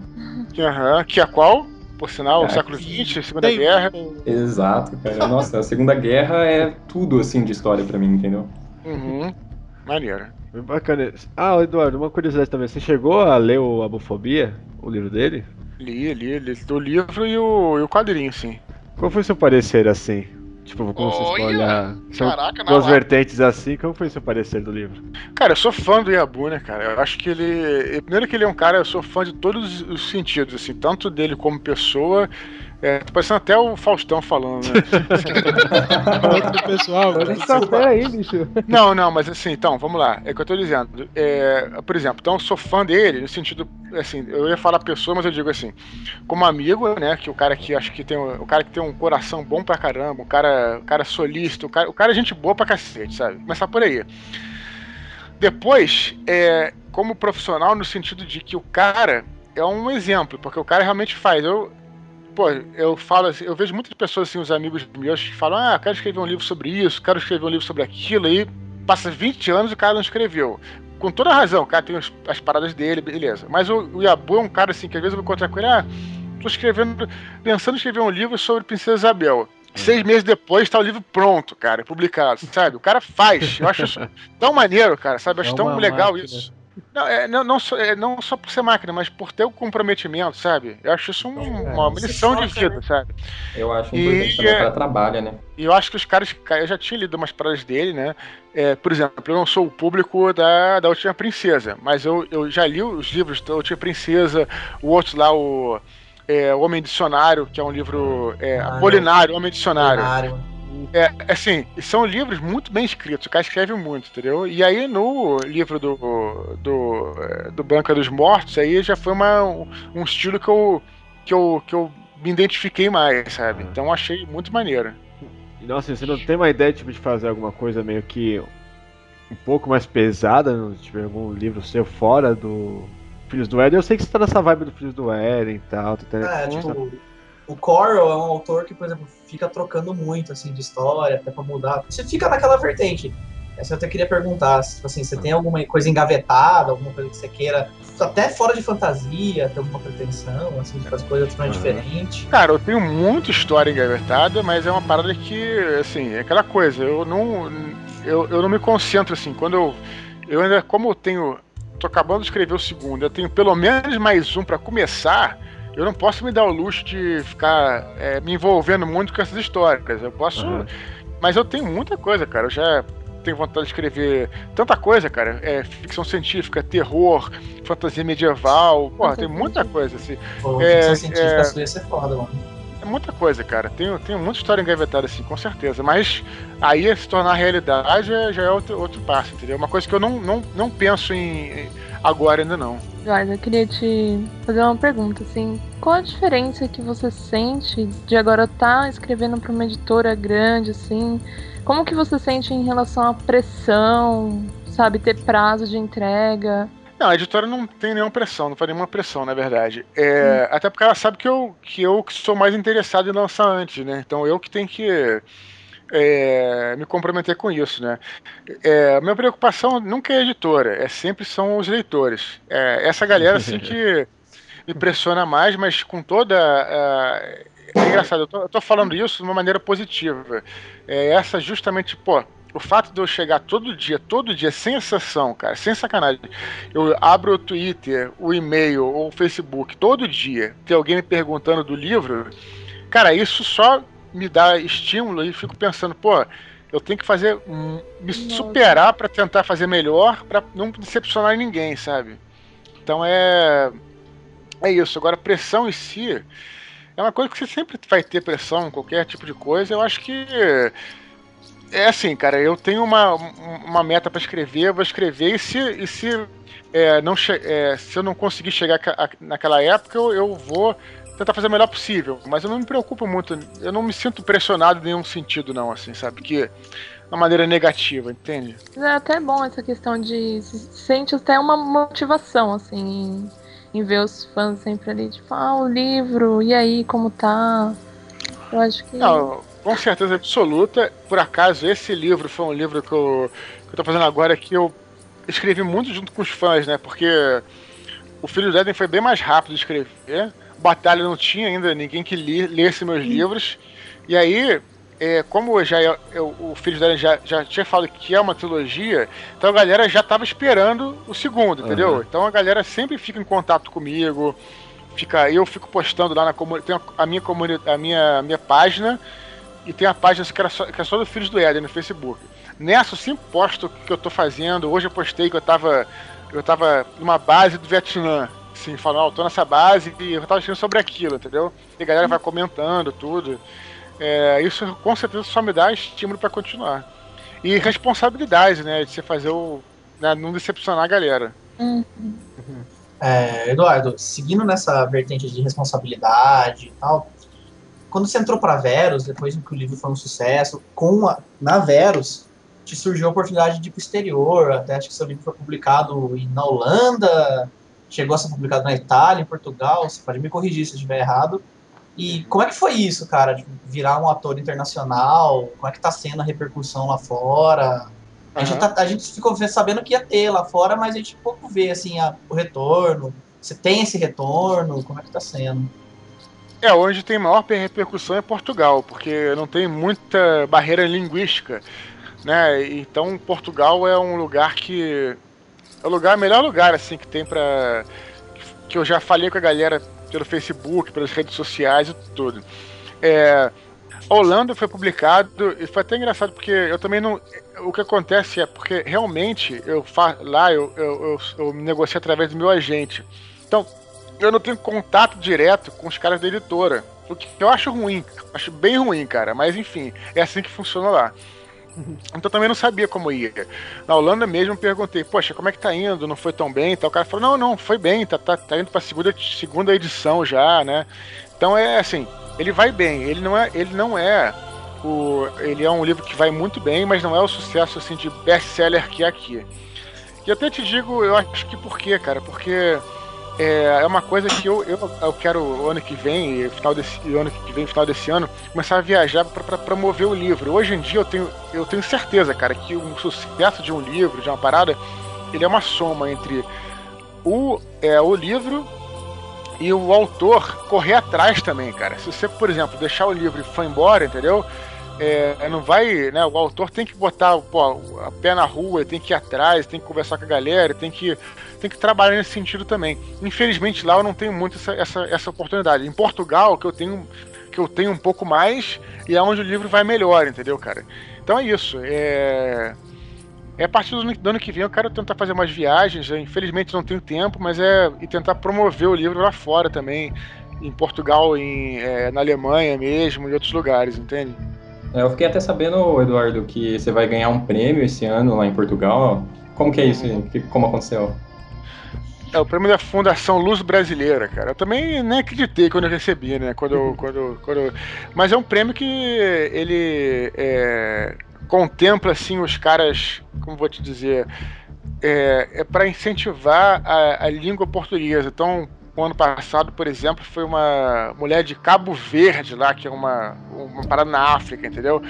Aham. Que é qual? Por sinal, o Cara, século XX, Segunda Guerra. Exato, cara. Nossa, a Segunda Guerra é tudo assim de história pra mim, entendeu? Uhum. Maneiro. Bem Bacana. Ah, Eduardo, uma curiosidade também. Você chegou a ler o Abofobia, o livro dele? Li, li, li. O livro e o, e o quadrinho, sim. Qual foi seu parecer assim? Tipo, como vocês Olha! vão olhar. São Caraca, duas lata. vertentes assim, como foi seu parecer do livro? Cara, eu sou fã do Yabu, né, cara? Eu acho que ele. Primeiro que ele é um cara, eu sou fã de todos os sentidos, assim, tanto dele como pessoa. É, tô parecendo até o Faustão falando, né? Falando do pessoal. Pera aí, bicho. Não, não, mas assim, então, vamos lá. É o que eu tô dizendo. É, por exemplo, então eu sou fã dele, no sentido, assim, eu ia falar pessoa, mas eu digo assim, como amigo, né, que o cara que acho que tem, um- o cara que tem um coração bom pra caramba, o cara, o cara solícito, o cara, o cara é gente boa pra cacete, sabe? Começar por aí. Depois, é, como profissional, no sentido de que o cara é um exemplo, porque o cara realmente faz. Eu, pô, eu falo assim, eu vejo muitas pessoas, assim, os amigos meus, que falam, ah, quero escrever um livro sobre isso, quero escrever um livro sobre aquilo, aí passa 20 anos e o cara não escreveu. Com toda razão, o cara tem as paradas dele, beleza. Mas o, o Yabu é um cara assim, que às vezes eu vou encontrar com ele, ah, tô escrevendo, pensando em escrever um livro sobre Princesa Isabel. Seis meses depois tá o livro pronto, cara, publicado, sabe? O cara faz. Eu acho isso tão maneiro, cara, sabe? Eu acho É tão legal máquina. isso. Não, é, não, não, só, é, não só por ser máquina, mas por ter o comprometimento, sabe? Eu acho isso um- uma você lição de vida, sabe? Eu acho E, importante também é, para trabalha, né? E eu acho que os caras. cara, Eu já tinha lido umas paradas dele, né? É, por exemplo, eu não sou o público da, da Última Princesa, mas eu, eu já li os livros da Última Princesa, o outro lá, o. é, o Homem Dicionário, que é um livro. É, Ah, Apolinário, Homem Dicionário. É, assim, são livros muito bem escritos, o cara escreve muito, entendeu? E aí no livro do, do, do Banca dos Mortos, aí já foi uma, um, estilo que eu, que, eu, que eu me identifiquei mais, sabe? Uhum. Então achei muito maneiro. E, Nossa, você não tem uma ideia tipo, de fazer alguma coisa meio que um pouco mais pesada, não tiver algum livro seu fora do Filhos do Éden? Eu sei que você tá nessa vibe do Filhos do Éden e tal. Tá É, tipo, o Coral é um autor que, por exemplo, fica trocando muito, assim, de história, até pra mudar. Você fica naquela vertente. Essa eu até queria perguntar, se, tipo assim, você tem alguma coisa engavetada, alguma coisa que você queira, até fora de fantasia, ter alguma pretensão, assim, de fazer coisas totalmente diferentes. Cara, eu tenho muita história engavetada, mas é uma parada que, assim, é aquela coisa, eu não. Eu, eu não me concentro assim. Quando eu. Eu ainda, como eu tenho. tô acabando de escrever o segundo, eu tenho pelo menos mais um pra começar. Eu não posso me dar o luxo de ficar é, me envolvendo muito com essas histórias. Eu posso. Uhum. Mas eu tenho muita coisa, cara. Eu já tenho vontade de escrever tanta coisa, cara. É, ficção científica, terror, fantasia medieval. Porra, tem muita coisa, assim. Pô, É, ficção científica é- sua ia ser foda, mano. É muita coisa, cara. Tenho, tenho muita história engavetada, assim, com certeza. Mas aí se tornar realidade é- já é outro, outro passo, entendeu? Uma coisa que eu não, não, não penso em em- agora ainda não. Eduardo, eu queria te fazer uma pergunta, assim. Qual a diferença que você sente de agora estar escrevendo para uma editora grande, assim? Como que você sente em relação à pressão, sabe, ter prazo de entrega? Não, a editora não tem nenhuma pressão, não faz nenhuma pressão, na verdade. É, Até porque ela sabe que eu, que eu que sou mais interessado em lançar antes, né? Então eu que tenho que é, me comprometer com isso, né? É, minha preocupação nunca é a editora, é sempre são os leitores. É, essa galera assim que me mais, mas com toda. a- é engraçado, eu tô, eu tô falando isso de uma maneira positiva. É essa justamente, pô, o fato de eu chegar todo dia, todo dia, sem exceção, cara, sem sacanagem, eu abro o Twitter, o e-mail ou o Facebook todo dia, ter alguém me perguntando do livro, cara, isso só me dá estímulo e fico pensando, pô, eu tenho que fazer, me superar pra tentar fazer melhor, pra não decepcionar ninguém, sabe? Então é é isso. Agora pressão em si é uma coisa que você sempre vai ter pressão qualquer tipo de coisa. Eu acho que é assim, cara, eu tenho uma, uma meta pra escrever, eu vou escrever e se, e se, é, não é, se eu não conseguir chegar naquela época, eu, eu vou tentar fazer o melhor possível. Mas eu não me preocupo muito, eu não me sinto pressionado em nenhum sentido, não, assim, sabe? Que uma maneira negativa, entende? É até bom essa questão de se sente até uma motivação, assim, em, em ver os fãs sempre ali, tipo, ah, o livro, e aí, como tá? Eu acho que. Não, com certeza absoluta. Por acaso, esse livro foi um livro que eu, que eu tô fazendo agora que eu escrevi muito junto com os fãs, né? Porque o Filho do Éden foi bem mais rápido de escrever. Batalha não tinha ainda ninguém que li, lesse meus livros. E aí, é, como já é- eu- o Filho do Éden já, já tinha falado que é uma trilogia, então a galera já tava esperando o segundo, entendeu? Aham. Então a galera sempre fica em contato comigo. Fica, eu fico postando lá na comunidade. Tem a minha, a minha, minha página e tem a página que, era só, que é só do Filhos do Éden no Facebook. Nessa eu sempre posto o que eu tô fazendo. Hoje eu postei que eu tava. Eu tava numa base do Vietnã. Assim, falando, ó, eu tô nessa base e eu tava escrevendo sobre aquilo, entendeu? E a galera vai comentando tudo. É, isso com certeza só me dá estímulo pra continuar. E responsabilidade, né? De você fazer o. Né, não decepcionar a galera. É, Eduardo, seguindo nessa vertente de responsabilidade e tal, quando você entrou para Verus, depois que o livro foi um sucesso, com a, na Verus, te surgiu a oportunidade de ir pro exterior, até acho que seu livro foi publicado na Holanda, chegou a ser publicado na Itália, em Portugal, você pode me corrigir se eu estiver errado. E como é que foi isso, cara, virar um ator internacional? Como é que tá sendo a repercussão lá fora? A, gente Aham. tá- a gente ficou sabendo que ia ter lá fora, mas a gente pouco vê assim a- o retorno. Você tem esse retorno? Como é que tá sendo? É, onde tem maior repercussão é Portugal, porque não tem muita barreira linguística, né? Então Portugal é um lugar que é o lugar, o melhor lugar assim que tem para que eu já falei com a galera pelo Facebook, pelas redes sociais e tudo. É, Holanda foi publicado e foi até engraçado porque eu também não. O que acontece é porque realmente eu fa, lá eu, eu, eu, eu negocio através do meu agente. Então, eu não tenho contato direto com os caras da editora. O que eu acho ruim, acho bem ruim, cara. Mas enfim, é assim que funciona lá. Então também não sabia como ia. Na Holanda mesmo perguntei, poxa, como é que tá indo? Não foi tão bem? Então, o cara falou, não, não, foi bem, tá, tá, tá indo pra segunda, segunda edição já, né? Então é assim, ele vai bem, ele não é. Ele não é o. Ele é um livro que vai muito bem, mas não é o sucesso assim de best-seller que é aqui. E até te digo, eu acho que por quê, cara? Porque é, é uma coisa que eu, eu, eu quero ano que vem, final desse ano que vem, final desse ano, começar a viajar para promover o livro. Hoje em dia eu tenho, eu tenho certeza, cara, que o sucesso de um livro, de uma parada, ele é uma soma entre o, é, o livro e o autor correr atrás também, cara. Se você, por exemplo, deixar o livro e for embora, entendeu? É, não vai, né? O autor tem que botar pô, a pé na rua, tem que ir atrás, tem que conversar com a galera, tem que tem que trabalhar nesse sentido também. Infelizmente lá eu não tenho muito essa, essa, essa oportunidade. Em Portugal, que eu tenho que eu tenho um pouco mais e é onde o livro vai melhor, entendeu, cara? Então é isso. É, é a partir do ano, do ano que vem eu quero tentar fazer umas viagens. Eu, infelizmente não tenho tempo, mas é e tentar promover o livro lá fora também, em Portugal, em, é, na Alemanha mesmo, em outros lugares, entende? É, eu fiquei até sabendo, Eduardo, que você vai ganhar um prêmio esse ano lá em Portugal. Como que é isso? Como aconteceu? É o prêmio da Fundação Luz Brasileira, cara. Eu também nem acreditei quando eu recebi, né? Quando, eu, quando, quando... Mas é um prêmio que ele é, contempla, assim, os caras, como vou te dizer, é, é para incentivar a, a língua portuguesa. Então, o ano passado, por exemplo, foi uma mulher de Cabo Verde lá, que é uma, uma parada na África, entendeu?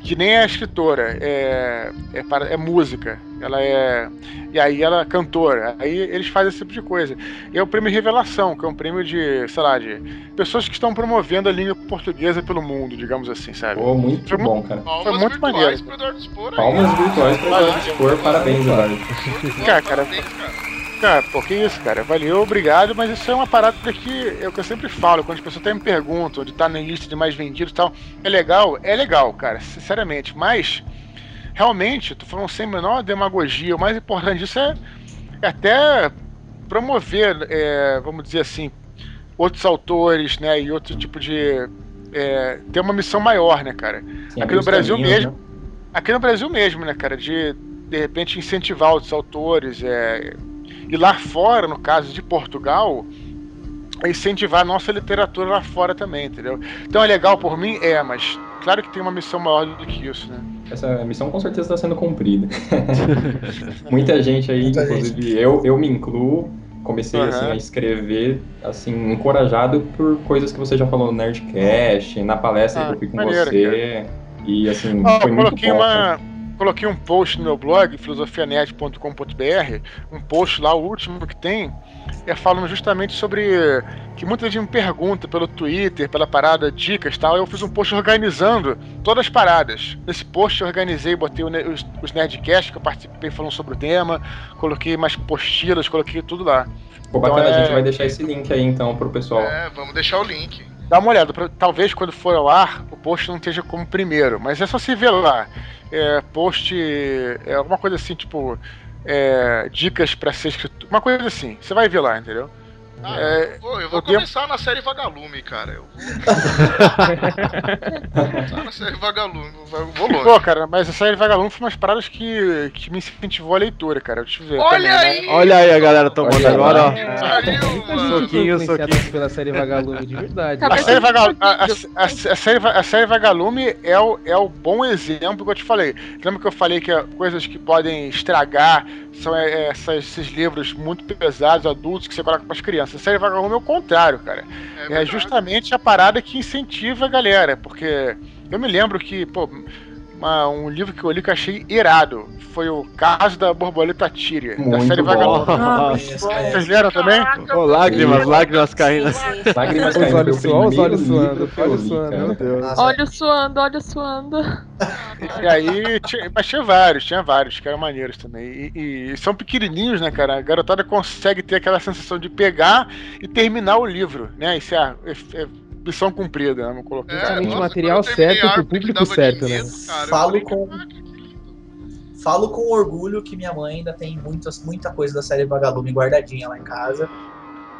Que nem é escritora, é, é, para, é música. Ela é. E aí ela é cantora. Aí eles fazem esse tipo de coisa. E é o prêmio Revelação, que é um prêmio de, sei lá, de pessoas que estão promovendo a língua portuguesa pelo mundo, digamos assim, sabe? Pô, muito foi bom, muito, cara. Foi muito maneiro. Palmas virtuais para o Eduardo Spor, parabéns, Eduardo. Cara, cara, Cara, pô, que isso, cara. Valeu, obrigado, mas isso é uma parada que é o que eu sempre falo, quando as pessoas até me perguntam de estar na lista de mais vendidos e tal. É legal? É legal, cara, sinceramente. Mas, realmente, tô falando sem menor demagogia. O mais importante disso é, é até promover, é, vamos dizer assim, outros autores, né, e outro tipo de. É, ter uma missão maior, né, cara? Sim, aqui no Brasil mesmo. né? Aqui no Brasil mesmo, né, cara? De de repente incentivar outros autores. É, e lá fora, no caso de Portugal, é incentivar a nossa literatura lá fora também, entendeu? Então é legal por mim? É, mas claro que tem uma missão maior do que isso, né? Essa missão com certeza está sendo cumprida. Muita gente aí, Muita inclusive eu, eu me incluo, comecei Aham. assim, a escrever, assim, encorajado por coisas que você já falou no Nerdcast, na palestra Ah, que eu fui com maneiro, você. E assim, Ó, foi eu muito coloquei bom. uma. Coloquei um post no meu blog, filosofianet.com.br, um post lá, o último que tem, é falando justamente sobre que muita gente me pergunta pelo Twitter, pela parada, dicas e tal. Eu fiz um post organizando todas as paradas. Nesse post eu organizei, botei os, os Nerdcasts que eu participei falando sobre o tema, coloquei mais postilas, coloquei tudo lá. Pô, bacana, Então, a é- gente vai deixar esse link aí então pro pessoal. É, vamos deixar o link. Dá uma olhada, pra- talvez quando for ao ar o post não esteja como primeiro, mas é só se ver lá. É, post, é alguma coisa assim, tipo, é, dicas pra ser escritor, uma coisa assim, você vai ver lá, entendeu? É, Pô, eu vou devo- começar na série Vagalume, cara. Eu vou. Tá na série Vagalume, vou vou longe. Pô, cara, mas essa série Vagalume foi umas paradas que, que me incentivou a leitura, cara. Deixa eu ver. Olha também, aí! né? Olha aí a galera tomando Olha agora, ó. Soquinho, Soquinho, soquinho. pela série Vagalume, de verdade. A série, Vaga- a, a- a- a série, a série Vagalume é o, é o bom exemplo que eu te falei. Lembra que eu falei que é coisas que podem estragar são é, é, essas- esses livros muito pesados, adultos, que você coloca para as crianças. A série Vagalume é o contrário, cara. É, É, justamente a parada que incentiva a galera, porque eu me lembro que, pô, uma- um livro que eu li que eu achei irado. Foi o Caso da Borboleta Tíria, da série bom. Vagalume. Nossa. Vocês leram também? Ô, lágrimas, lágrimas caindo. Lágrimas Os caindo. olhos Foi o suando, os olhos suando, olhos suando, cara. meu Deus. Nossa, Olho suando, olho suando. E aí, tinha, mas tinha vários, tinha vários que eram maneiros também. E, e são pequenininhos, né, cara? A garotada consegue ter aquela sensação de pegar e terminar o livro, né? Isso é, é, é missão cumprida, né? Vamos colocar. É, nossa, material certo pro público certo, né? dinheiro, cara, eu Falo com-. Falo com orgulho que minha mãe ainda tem muitas, muita coisa da série Vagalume guardadinha lá em casa.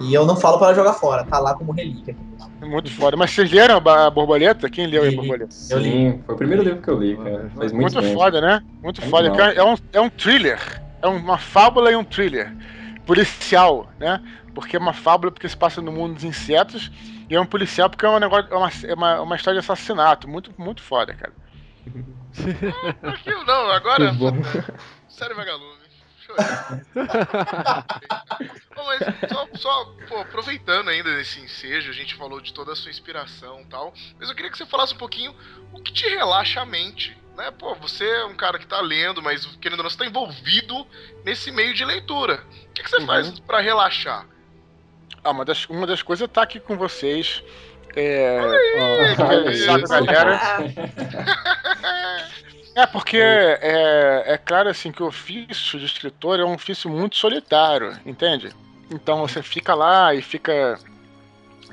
E eu não falo pra ela jogar fora, tá lá como relíquia. Muito foda. Mas vocês leram a Borboleta? Quem leu aí a. Borboleta? Eu li. Foi o primeiro livro que eu li, cara. Faz muito, Muito tempo. foda, né? Muito Muito foda. É um, é um thriller. É uma fábula e um thriller. Policial, né? Porque é uma fábula porque se passa no mundo dos insetos. E é um policial porque é um negócio. É uma, é uma, uma história de assassinato. Muito, muito foda, cara. Aquilo não, agora. Bom. Série Vagalume. Bom, mas só, só, pô, aproveitando ainda esse ensejo, a gente falou de toda a sua inspiração e tal. Mas eu queria que você falasse um pouquinho o que te relaxa a mente. Né? Pô, você é um cara que tá lendo, mas querendo ou não, você tá envolvido nesse meio de leitura. O que, que você Uhum. faz pra relaxar? Ah, uma das, uma das coisas é estar aqui com vocês. É, Ei, que conversar com a isso. galera. É porque é, é claro assim que o ofício de escritor é um ofício muito solitário, entende? Então você fica lá e fica.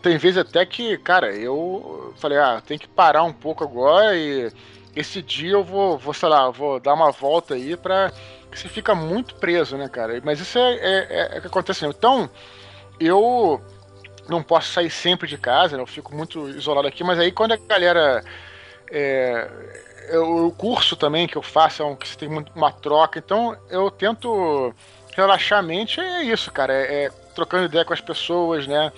Tem vezes até que, cara, eu falei, ah, tem que parar um pouco agora e esse dia eu vou, vou sei lá, vou dar uma volta aí pra. Você fica muito preso, né, cara? Mas isso é, é, é, é o que acontece. Então, eu não posso sair sempre de casa, né? eu fico muito isolado aqui, mas aí quando a galera. É, eu- o curso também que eu faço é um que tem uma troca, então eu tento relaxar a mente, é isso, cara, é, é trocando ideia com as pessoas, né?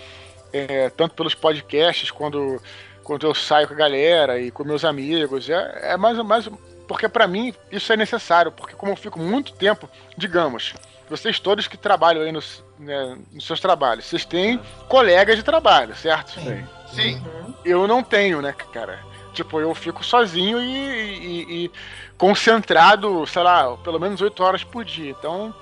É, tanto pelos podcasts, quando, quando eu saio com a galera e com meus amigos, é, é mais, mais porque pra mim isso é necessário, porque como eu fico muito tempo, digamos, vocês todos que trabalham aí nos, né, nos seus trabalhos, vocês têm colegas de trabalho, certo? Sim. Sim. Eu não tenho, né, cara? Tipo, eu fico sozinho e, e- e concentrado, sei lá, pelo menos 8 horas por dia. Então,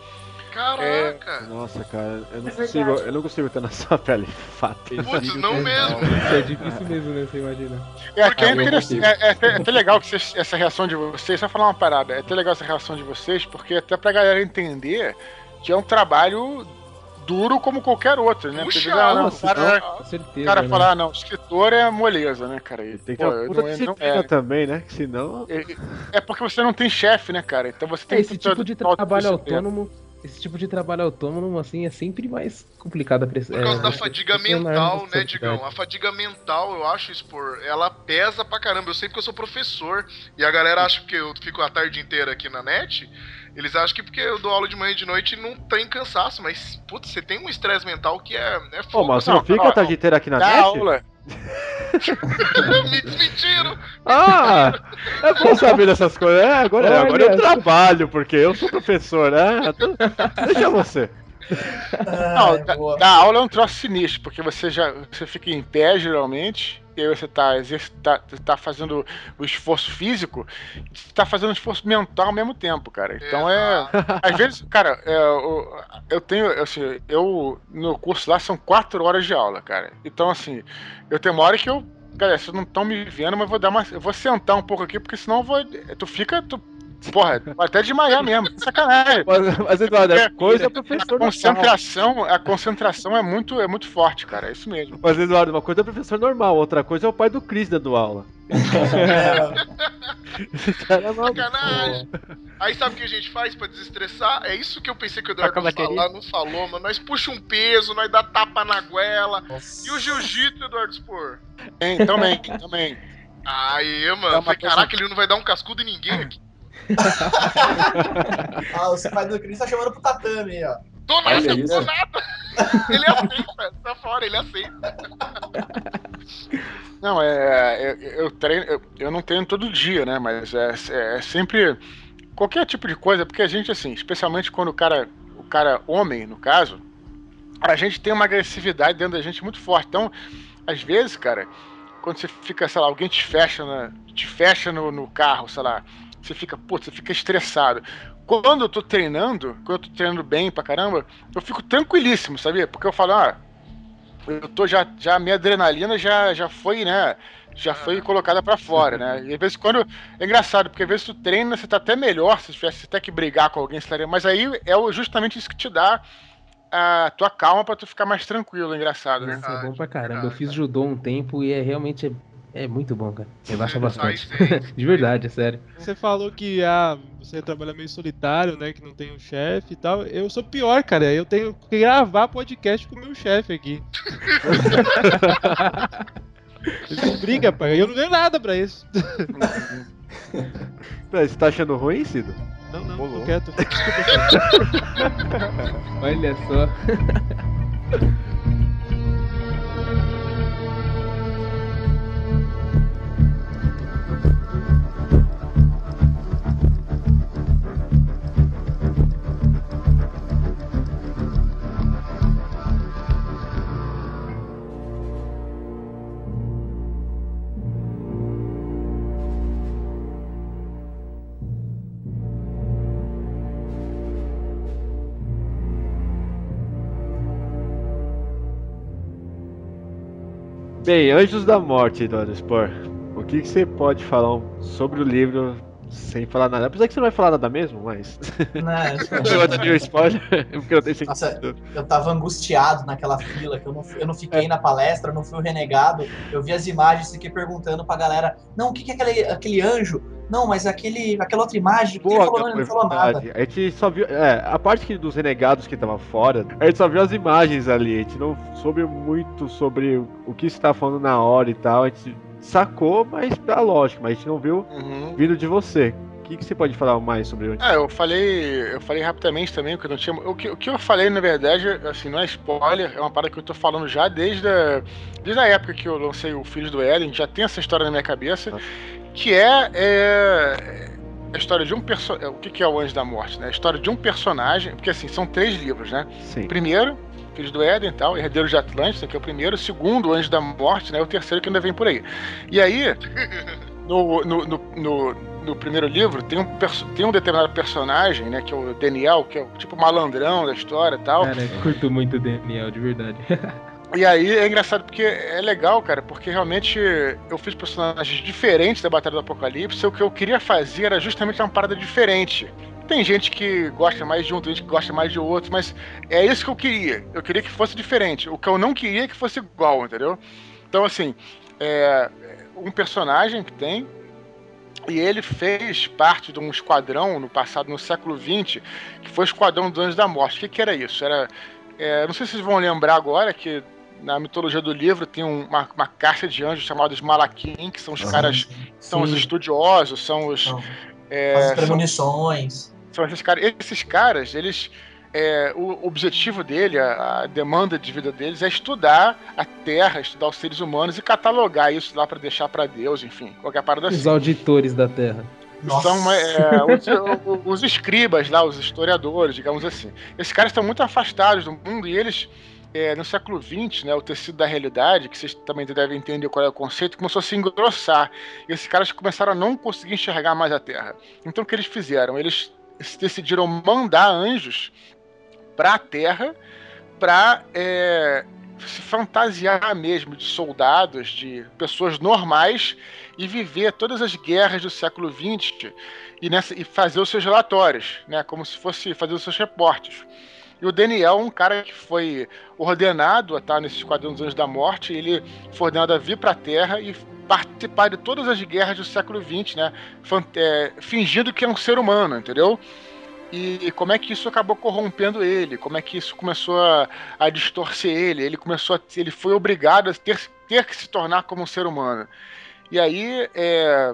Caraca! Nossa, cara, eu não, É consigo, eu não consigo estar na sua pele. Fato. Putz, não mesmo. É difícil mesmo, né? Você imagina. é até, Ah, é, é até, é até legal que vocês- essa reação de vocês, só falar uma parada, é até legal essa reação de vocês, porque até pra galera entender que é um trabalho duro como qualquer outro, né? Porque, Puxa, ah, não, o Nossa, cara, Com o certeza. cara né? falar, ah, não, escritor é moleza, né, cara? E, Tem que pô, ter uma puta não é- não disciplina é. também, né? Que senão. É, é porque você não tem chefe, né, cara? Então você tem É, esse que ter tipo de trabalho autônomo, esse tipo de trabalho autônomo, assim, é sempre mais complicado. Por causa da fadiga mental, né, Digão? A fadiga mental, eu acho, expor, ela pesa pra caramba. Eu sei porque eu sou professor e a galera acha que eu fico a tarde inteira aqui na net. Eles acham que porque eu dou aula de manhã e de noite não tem cansaço, mas, putz, você tem um estresse mental que é, é Pô, fogo. mas você Não, não fica a tarde inteira aqui na net? aula. Me desmentiram! Ah! É bom saber dessas coisas. É, agora, Olha. agora eu trabalho, porque eu sou professor, né? Então, Deixa você. Não, Ai, da, dar aula é um troço sinistro, porque você já você fica em pé geralmente, e você tá, exercita- tá fazendo o esforço físico, você tá fazendo o esforço mental ao mesmo tempo, cara. Então é. Às vezes, cara, é, eu, eu tenho. Assim, eu. No curso lá são quatro horas de aula, cara. Então, assim, eu tenho uma hora que eu. Galera, vocês não estão me vendo, mas vou dar uma. Eu vou sentar um pouco aqui, porque senão eu vou. Tu fica. Tu, porra, até desmaiar mesmo. Sacanagem. Mas, mas Eduardo, é coisa A professor normal. concentração, a concentração é muito, é muito forte, cara. É isso mesmo. Mas, Eduardo, uma coisa é professor normal, outra coisa é o pai do Cris dando aula. Esse cara é maluco. Sacanagem! Aí sabe o que a gente faz pra desestressar? É isso que eu pensei que o Eduardo a ia falar, não falou, mano. Nós puxa um peso, nós dá tapa na goela. E o jiu-jitsu, Eduardo Spor? Tem, também, também. Aí, mano. Falei, caraca, ele não vai dar um cascudo em ninguém aqui. Ah, o pai do Cris tá chamando pro tatame aí, ó. Do nada, Olha do isso. nada. Ele aceita, tá fora, ele aceita. Não, é. Eu, eu treino. Eu, eu não treino todo dia, né? Mas é, é sempre. Qualquer tipo de coisa, porque a gente, assim, especialmente quando o cara. O cara homem, no caso, a gente tem uma agressividade dentro da gente muito forte. Então, às vezes, cara, quando você fica, sei lá, alguém te fecha, na, te fecha no, no carro, sei lá, você fica, putz, você fica estressado. Quando eu tô treinando, quando eu tô treinando bem pra caramba, eu fico tranquilíssimo, sabia? Porque eu falo, ah, eu tô já, já minha adrenalina já, já foi, né? Já foi colocada pra fora, né? E às vezes quando. É engraçado, porque às vezes tu treina, você tá até melhor, se tivesse até que brigar com alguém, estaria- mas aí é justamente isso que te dá a tua calma pra tu ficar mais tranquilo, é engraçado, né? Isso é bom pra caramba. Eu fiz judô um tempo e é realmente é, é muito bom, cara. Relaxa Sim, bastante. De verdade, é sério. Você falou que ah, você trabalha meio solitário, né? Que não tem um chefe e tal. Eu sou pior, cara. Eu tenho que gravar podcast com o meu chefe aqui. Isso briga, pai. Eu não ganho nada pra isso. Peraí, Você tá achando ruim, Cido? Não, não, Rolou. tô quieto. Desculpa, Olha só. Bem, Anjos da Morte, Eduardo Spor. O que, que você pode falar sobre o livro sem falar nada? Apesar que você não vai falar nada mesmo, mas. Né, isso- Eu um spoiler, porque não sentido. Nossa, eu tava angustiado naquela fila, que eu não, eu não fiquei na palestra, eu não fui o renegado. Eu vi as imagens e fiquei perguntando pra galera: não, o que, que é aquele, aquele anjo? Não, mas aquele, aquela outra imagem, o que ele falou? Não, não falou nada. A gente só viu. É, a parte que dos renegados que tava fora, a gente só viu as imagens ali. A gente não soube muito sobre o, o que você tava falando na hora e tal. A gente sacou, mas tá lógico, mas a gente não viu Uhum. vindo de você. O que, que você pode falar mais sobre o. Ah, eu falei, eu falei rapidamente também, porque eu não tinha. O que, o que eu falei, na verdade, assim, não é spoiler, é uma parada que eu tô falando já desde a, desde a época que eu lancei o Filhos do Éden, já tem essa história na minha cabeça, que é, é a história de um personagem. O que, que é o Anjo da Morte, né? A história de um personagem, porque assim, são três livros, né? Sim. Primeiro, Filhos do Éden e tal, Herdeiro de Atlântida, que é o primeiro, o segundo, Anjo da Morte, né? O terceiro que ainda vem por aí. E aí, no, no, no, no, no primeiro livro, tem um, tem um determinado personagem, né? Que é o Daniel, que é o tipo malandrão da história e tal. Cara, eu curto muito o Daniel, de verdade. E aí é engraçado porque é legal, cara, porque realmente eu fiz personagens diferentes da Batalha do Apocalipse. e O que eu queria fazer era justamente uma parada diferente. Tem gente que gosta mais de um, tem gente que gosta mais de outro, mas é isso que eu queria. Eu queria que fosse diferente. O que eu não queria é que fosse igual, entendeu? Então, assim, é um personagem que tem. E ele fez parte de um esquadrão no passado, no século XX, que foi o Esquadrão dos Anjos da Morte. O que, que era isso? Era. é, não sei se vocês vão lembrar agora que na mitologia do livro tem um- uma, uma caixa de anjos chamados Malaquim, que são os caras, são os Sim. estudiosos, são os. É, As premonições. são esses caras. Esses caras, eles. é, o objetivo dele, a, a demanda de vida deles é estudar a Terra, estudar os seres humanos e catalogar isso lá pra deixar pra Deus, enfim, qualquer parada assim. Os auditores da Terra. São é, os, os escribas lá, os historiadores, digamos assim. Esses caras estão muito afastados do mundo e eles, é, no século XX, né, o tecido da realidade, que vocês também devem entender qual é o conceito, começou a se engrossar. E esses caras começaram a não conseguir enxergar mais a Terra. Então o que eles fizeram? Eles decidiram mandar anjos para a Terra para se fantasiar mesmo de soldados, de pessoas normais e viver todas as guerras do século XX e, nessa, e fazer os seus relatórios, né, como se fosse fazer os seus reportes. E o Daniel, um cara que foi ordenado a estar nesse Esquadrão dos Anjos da Morte, ele foi ordenado a vir para a Terra e participar de todas as guerras do século XX, né, é, fingindo que é um ser humano, entendeu? E como é que isso acabou corrompendo ele? Como é que isso começou a, a distorcer ele? Ele começou a, ele foi obrigado a ter, ter que se tornar como um ser humano. E aí é,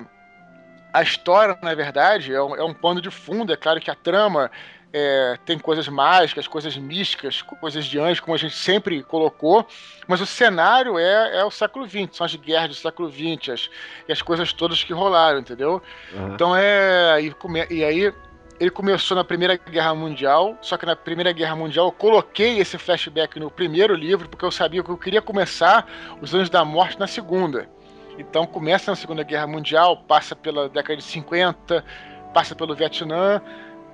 a história, na verdade, é um, é um pano de fundo. É claro que a trama é, tem coisas mágicas, coisas místicas, coisas de anjos, como a gente sempre colocou, mas o cenário é, é o século XX, são as guerras do século XX as, e as coisas todas que rolaram, entendeu? Aham. Então é. E, come- e aí ele começou na Primeira Guerra Mundial, só que na Primeira Guerra Mundial eu coloquei esse flashback no primeiro livro, porque eu sabia que eu queria começar Os Anjos da Morte na segunda. Então começa na Segunda Guerra Mundial, passa pela década de 50, passa pelo Vietnã,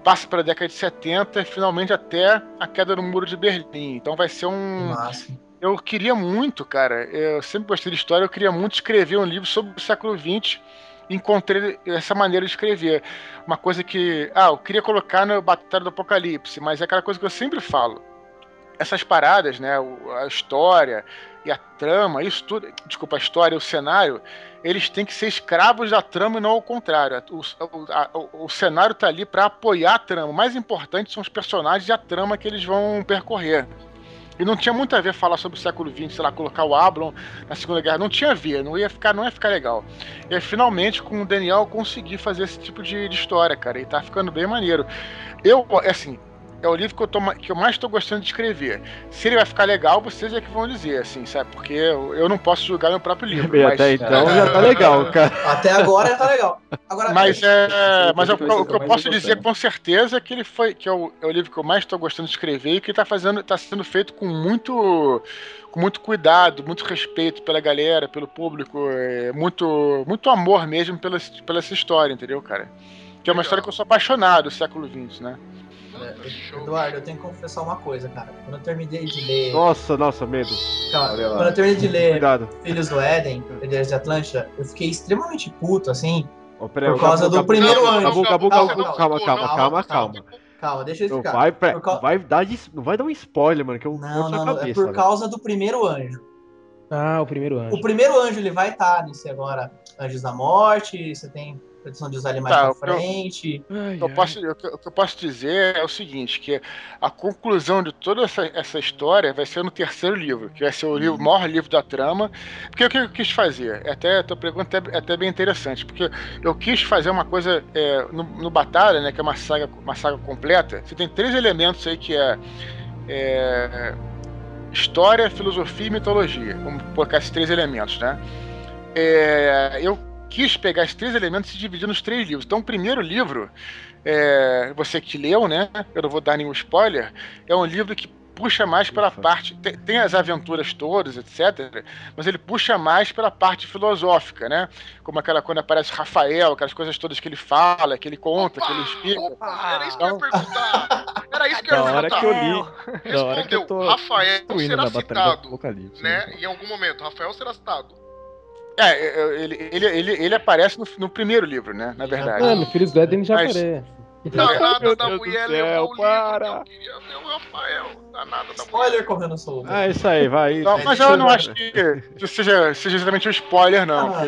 passa pela década de 70 e finalmente até a queda do Muro de Berlim. Então vai ser um. Massa. Eu queria muito, cara. Eu sempre gostei de história, eu queria muito escrever um livro sobre o século XX. Encontrei essa maneira de escrever. Uma coisa que. Ah, eu queria colocar na Batalha do Apocalipse, mas é aquela coisa que eu sempre falo. Essas paradas, né? A história e a trama, isso tudo. Desculpa, a história e o cenário, eles têm que ser escravos da trama e não ao contrário. O, a- o- o cenário tá ali para apoiar a trama. O mais importante são os personagens e a trama que eles vão percorrer. E não tinha muito a ver falar sobre o século XX, sei lá, colocar o Ablon na Segunda Guerra. Não tinha a ver, não ia ficar, não ia ficar legal. E finalmente, com o Daniel, eu consegui fazer esse tipo de, de história, cara. E tá ficando bem maneiro. Eu, assim, é o livro que eu, tô, que eu mais tô gostando de escrever. Se ele vai ficar legal, vocês é que vão dizer, assim, sabe? Porque eu, eu não posso julgar meu próprio livro. Bem, mas- até então já tá legal, cara. Até agora tá legal. Agora, Mas, é, mas ser o que eu posso dizer com certeza é que ele foi que é o, é o livro que eu mais estou gostando de escrever e que está fazendo tá sendo feito com muito com muito cuidado, muito respeito pela galera, pelo público, é, muito muito amor mesmo pela, pela essa história, entendeu, cara? Que é uma história que eu sou apaixonado do século XX, né? Eduardo, eu tenho que confessar uma coisa, cara. Quando eu terminei de ler. Nossa, nossa, medo. Quando eu terminei de ler Cuidado. Filhos do Éden, Herdeiros de Atlântida, eu fiquei extremamente puto, assim. Peraí, Por causa acabou, do primeiro acabou, anjo. Acabou, acabou, Calma, acabou, calma, calma, calma, calma, calma, calma. Calma, deixa eu Não explicar. vai, pra- vai dar de- não vai dar um spoiler, mano, que eu Não, não, não, cabeça. é por velho. causa do primeiro anjo. Ah, o primeiro anjo. O primeiro anjo ele vai estar nesse agora Anjos da Morte, você tem tradição de usar ele mais Tá, pra eu- frente. O que eu posso, o que- o que eu posso dizer é o seguinte, que a conclusão de toda essa, essa história vai ser no terceiro livro, que vai ser o livro, maior livro da trama. Porque o que eu quis fazer? É Até a tua pergunta é até bem interessante, porque eu quis fazer uma coisa é, no, no Batalha, né, que é uma saga, uma saga completa. Você tem três elementos aí que é, é história, filosofia e mitologia. Vamos colocar esses três elementos, né? É, eu quis pegar esses três elementos e se dividir nos três livros. Então, o primeiro livro, é, você que leu, né? Eu não vou dar nenhum spoiler. É um livro que puxa mais pela parte. Tem, tem as aventuras todas, etc. Mas ele puxa mais pela parte filosófica, né? Como aquela quando aparece Rafael, aquelas coisas todas que ele fala, que ele conta, que ele explica. Opa, era isso que eu ia perguntar. Era isso que eu Da ia hora perguntar. que eu li. Da hora que eu tô Rafael será citado, Apocalipse. né? Em algum momento, Rafael será citado. É, é, ele, ele, ele, ele aparece no, no primeiro livro, né? Na verdade. Ah, no Filhos do Éden já Mas- aparece. Danada da mulher céu, levou o livro. para. Eu queria ver o Rafael. Danada da Spoiler correndo solto. Ah, isso aí, vai. Não, isso. mas eu não acho que isso seja, seja exatamente um spoiler, não. Ah.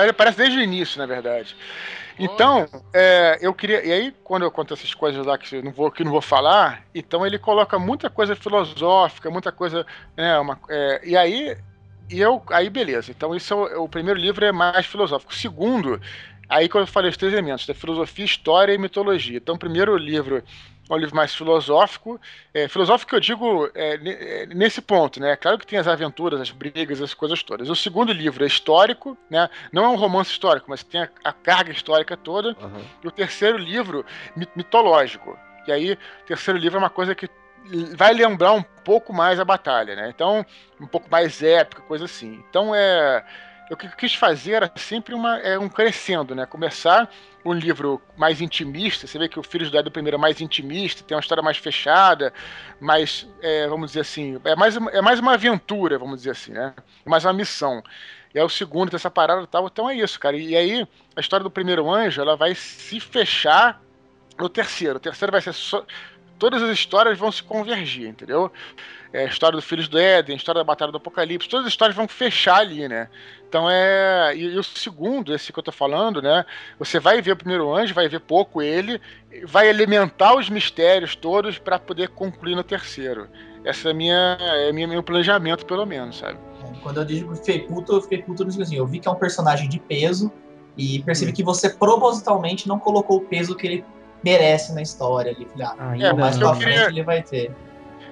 Ele aparece desde o início, na verdade. Então, é, eu queria. E aí, quando eu conto essas coisas lá que eu não vou, que eu não vou falar, então ele coloca muita coisa filosófica, muita coisa. Né, uma, é, e aí. E eu. Aí, beleza. Então, isso é o, o primeiro livro é mais filosófico. O segundo, aí quando eu falei os três elementos, da filosofia, história e mitologia. Então, o primeiro livro é um livro mais filosófico. É, filosófico que eu digo é, é, nesse ponto, né? Claro que tem as aventuras, as brigas, as coisas todas. O segundo livro é histórico, né? Não é um romance histórico, mas tem a, a carga histórica toda. Aham. E o terceiro livro, mi- mitológico. E aí, o terceiro livro é uma coisa que vai lembrar um pouco mais a batalha, né? Então, um pouco mais épica, coisa assim. Então, é. O que eu quis fazer era sempre uma, é um crescendo, né? Começar um livro mais intimista. Você vê que o Filhos do Éden primeiro é mais intimista, tem uma história mais fechada, mais, é, vamos dizer assim, é mais, é mais uma aventura, vamos dizer assim, né? É mais uma missão. E aí o segundo tem essa parada e tal, então é isso, cara. E aí a história do primeiro anjo, ela vai se fechar no terceiro. O terceiro vai ser só. Todas as histórias vão se convergir, entendeu? É a história do Filhos do Éden, a história da Batalha do Apocalipse, todas as histórias vão fechar ali, né? Então é. E, e o segundo, esse que eu tô falando, né? Você vai ver o primeiro anjo, vai ver pouco ele, vai alimentar os mistérios todos para poder concluir no terceiro. Essa é minha, é minha, meu planejamento, pelo menos, sabe? Quando eu digo que fiquei puto, eu fiquei puto assim, eu vi que é um personagem de peso e Hum. percebi que você propositalmente não colocou o peso que ele merece na história ali. Ah, Ainda mas pra queria- frente ele vai ter.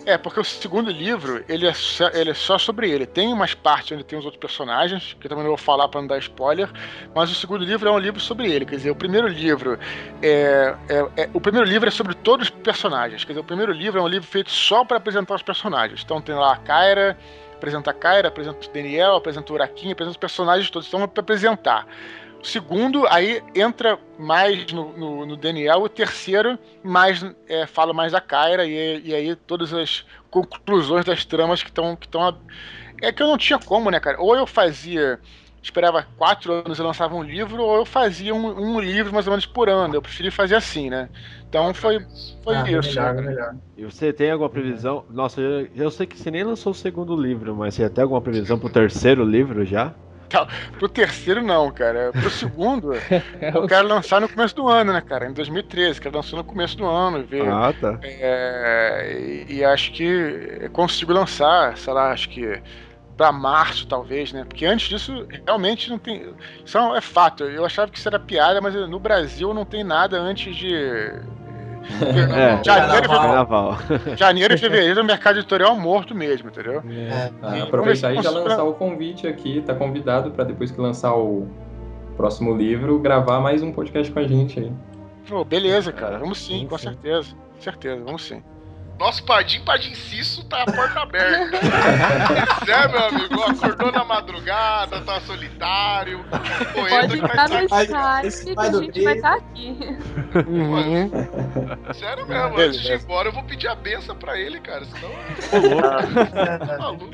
É, porque o segundo livro, ele é, só, ele é só sobre ele. Tem umas partes onde tem os outros personagens, que eu também não vou falar para não dar spoiler, mas o segundo livro é um livro sobre ele. Quer dizer, o primeiro livro é, é- é- o primeiro livro é sobre todos os personagens. Quer dizer, o primeiro livro é um livro feito só para apresentar os personagens. Então tem lá a Kyra, apresenta a Kyra, apresenta o Daniel, apresenta o Uraquinha, apresenta os personagens todos, então é pra apresentar. O segundo, aí entra mais no, no, no Daniel, o terceiro mais é, fala mais da Kyra, e, e aí todas as conclusões das tramas que estão. Que tão, é que eu não tinha como, né, cara? Ou eu fazia esperava quatro anos e lançava um livro, ou eu fazia um, um, livro mais ou menos por ano. Eu preferi fazer assim, né? Então foi, foi Ah, isso. melhor, né? melhor. E você tem alguma previsão? Nossa, eu, eu sei que você nem lançou o segundo livro, mas você tem alguma previsão pro terceiro livro já? Pro terceiro, não, cara. Pro segundo, eu quero lançar no começo do ano, né, cara? Em 2013, quero lançar no começo do ano, ver. Ah, tá. É, e, e acho que consigo lançar, sei lá, acho que pra março, talvez, né? Porque antes disso, realmente não tem. Isso é é fato. Eu achava que isso era piada, mas no Brasil não tem nada antes de. É, Janeiro, e carnaval. fevereiro, janeiro e fevereiro o mercado editorial morto mesmo, entendeu? Ah, E aproveitar e já lançar o convite aqui, tá convidado pra depois que lançar o próximo livro, gravar mais um podcast com a gente aí. Pô, beleza, cara. Vamos sim, com certeza. Com certeza, vamos sim. Nosso Padim, Padim Cisso, tá a porta aberta. é, meu amigo, acordou na madrugada, tá solitário. Pode entrar vai no tá- chat que a gente vai estar aqui. Sério mesmo, Beleza. antes de ir embora eu vou pedir a benção pra ele, cara. Senão. Tá maluco.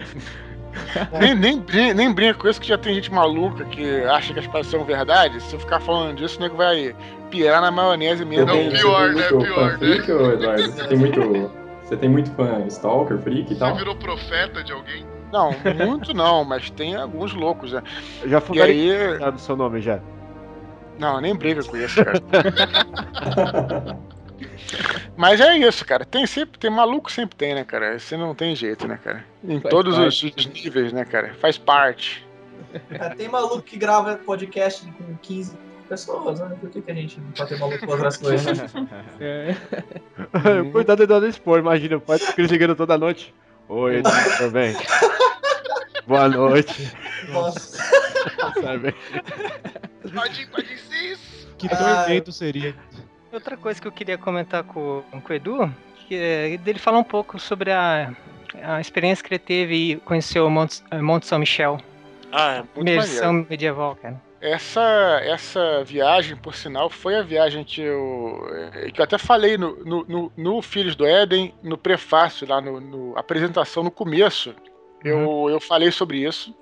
nem, nem, brin- nem brinca com isso que já tem gente maluca que acha que as coisas são verdade. Se eu ficar falando disso, o nego vai pirar na maionese mesmo. Não, pior, né? muito Pior, freak, ô, Eduardo? Tem muito, você tem muito fã stalker, freak e Você tal? virou profeta de alguém? Não, muito não, mas tem alguns loucos, né? Já E fundaram aí. do seu nome já. Não, nem briga com isso, cara. Mas é isso, cara. Tem sempre, tem maluco sempre tem, né, cara? Você não tem jeito, né, cara? Em Faz todos os, parte. os níveis, né, cara? Faz parte. Cara, tem maluco que grava podcast com 15 pessoas, né? Por que, que a gente não pode ter maluco com outras coisas? É. Cuidado do Eduardo Expor, imagina, pode ficar chegando toda noite. Oi, tudo bem? Boa noite. Nossa. Sabe? Padim, Padim Cisso. Que tormento seria. Outra coisa que eu queria comentar com, com o Edu, que é dele falar um pouco sobre a, a experiência que ele teve e conheceu o Monte, Monte São Michel. Ah, é muito Imersão maneiro. medieval, cara. Essa, essa viagem, por sinal, foi a viagem que eu, eh, que eu até falei no, no, no- no Filhos do Éden, no prefácio, lá no, no apresentação, no começo. Eu, eu falei sobre isso.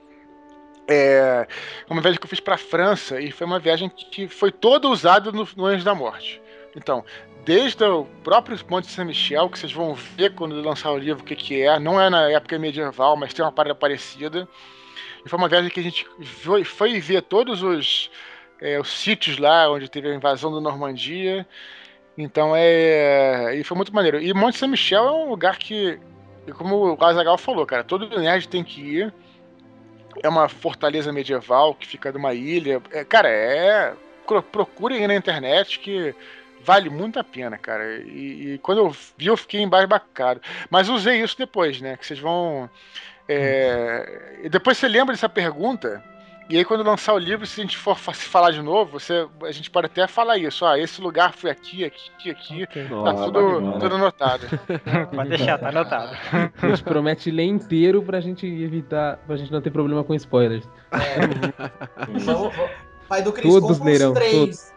É uma viagem que eu fiz para a França e foi uma viagem que foi toda usada no, no Anjo da Morte. Então, desde o próprio Monte Saint-Michel, que vocês vão ver quando lançar o livro o que, que é, não é na época medieval, mas tem uma parada parecida. E foi uma viagem que a gente foi, foi ver todos os, é, os sítios lá onde teve a invasão da Normandia. Então é. E foi muito maneiro. E Monte Saint Michel é um lugar que, como o Azagal falou, cara, todo nerd tem que ir. É uma fortaleza medieval que fica numa ilha. É, cara, é. pro- Procurem aí na internet que vale muito a pena, cara. E, e quando eu vi, eu fiquei embasbacado. Mas usei isso depois, né? Que vocês vão. É, e depois você lembra dessa pergunta. E aí, quando lançar o livro, se a gente for se falar de novo, você, a gente pode até falar isso. Ah, esse lugar foi aqui, aqui, aqui. Tá Nossa, tudo, tudo anotado. Pode deixar, tá anotado. A gente promete ler inteiro pra gente evitar, pra gente não ter problema com spoilers. Vamos- vamos- Pai do Cris Todos lerão, três.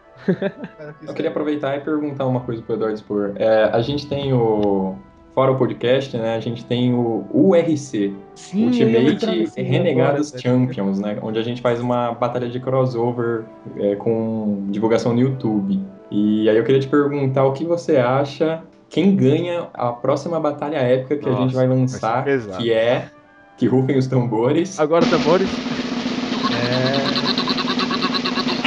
Eu queria aproveitar e perguntar uma coisa pro Eduardo Spor. É, a gente tem o. Fora o podcast, né? A gente tem o URC, Sim, Ultimate Renegados agora, Champions, né? Onde a gente faz uma batalha de crossover é, com divulgação no YouTube. E aí eu queria te perguntar o que você acha, quem ganha a próxima batalha épica que a Nossa, gente vai vai lançar, pesado. que é. Que rufem os tambores. Agora, tambores.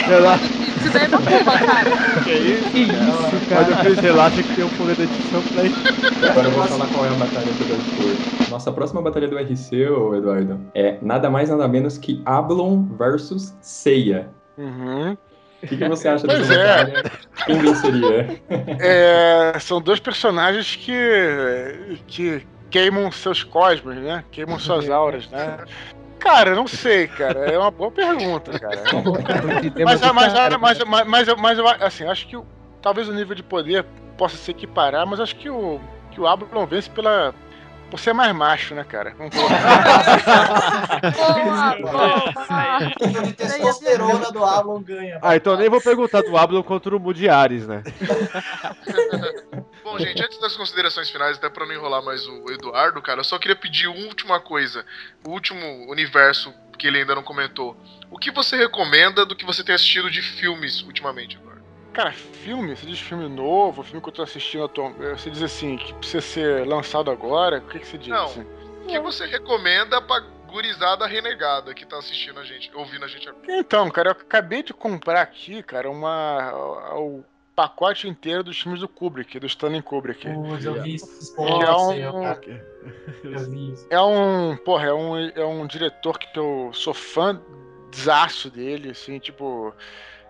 É. Relaxa. Isso daí não pula, cara. Que isso? Que isso, Mas cara. depois relaxa que tem um poder de edição pra isso. Agora eu vou falar qual é a batalha do Eduardo Spor. Nossa próxima batalha do RC, ô Eduardo, é nada mais nada menos que Ablon versus Seiya. Uhum. O que, que você acha Pois dessa é. batalha? Quem venceria? É, são dois personagens que, que queimam seus cosmos, né? Queimam suas auras, né? Cara, não sei, cara. É uma boa pergunta, cara. É Tem mas, mas, mas, mas, mas, mas eu assim, acho que talvez o nível de poder possa se equiparar, mas acho que o, que o Ablon vence pela, por ser mais macho, né, cara? Vamos colocar. O nível de testosterona do Ablon ganha. Ah, então nem vou perguntar do Ablon contra o Mudiares, né? Bom, gente, antes das considerações finais, até pra não enrolar mais o Eduardo, cara, eu só queria pedir uma última coisa. O último universo que ele ainda não comentou. O que você recomenda do que você tem assistido de filmes ultimamente, Eduardo? Cara, filme, você diz filme novo, filme que eu tô assistindo atualmente. Você diz assim, que precisa ser lançado agora? O que, que você diz? Não. assim? O que você recomenda pra gurizada renegada que tá assistindo a gente, ouvindo a gente agora? Então, cara, eu acabei de comprar aqui, cara, uma. o pacote inteiro dos filmes do Kubrick, do Stanley Kubrick. Putz, eu vi é um, cara. Eu vi isso. é um, porra, é um, é um diretor que eu sou fã zaço dele, assim, tipo,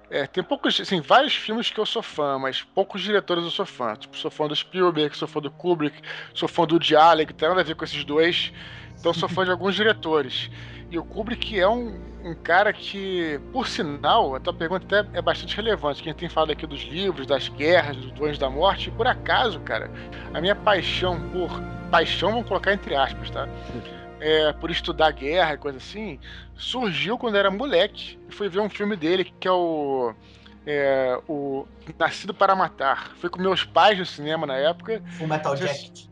é, tem poucos, assim, vários filmes que eu sou fã, mas poucos diretores eu sou fã. Tipo, sou fã do Spielberg, sou fã do Kubrick, sou fã do Diallo, que tem nada a ver com esses dois. Então sou fã de alguns diretores. E o Kubrick é um, um cara que, por sinal, a tua pergunta até é bastante relevante. Quem tem falado aqui dos livros, das guerras, dos Anjos da Morte, e por acaso, cara, a minha paixão por. Paixão, vamos colocar entre aspas, tá? É, por estudar guerra e coisa assim, surgiu quando eu era moleque e fui ver um filme dele que é o. É, o Nascido para Matar. Fui com meus pais no cinema na época. O Metal Jacket.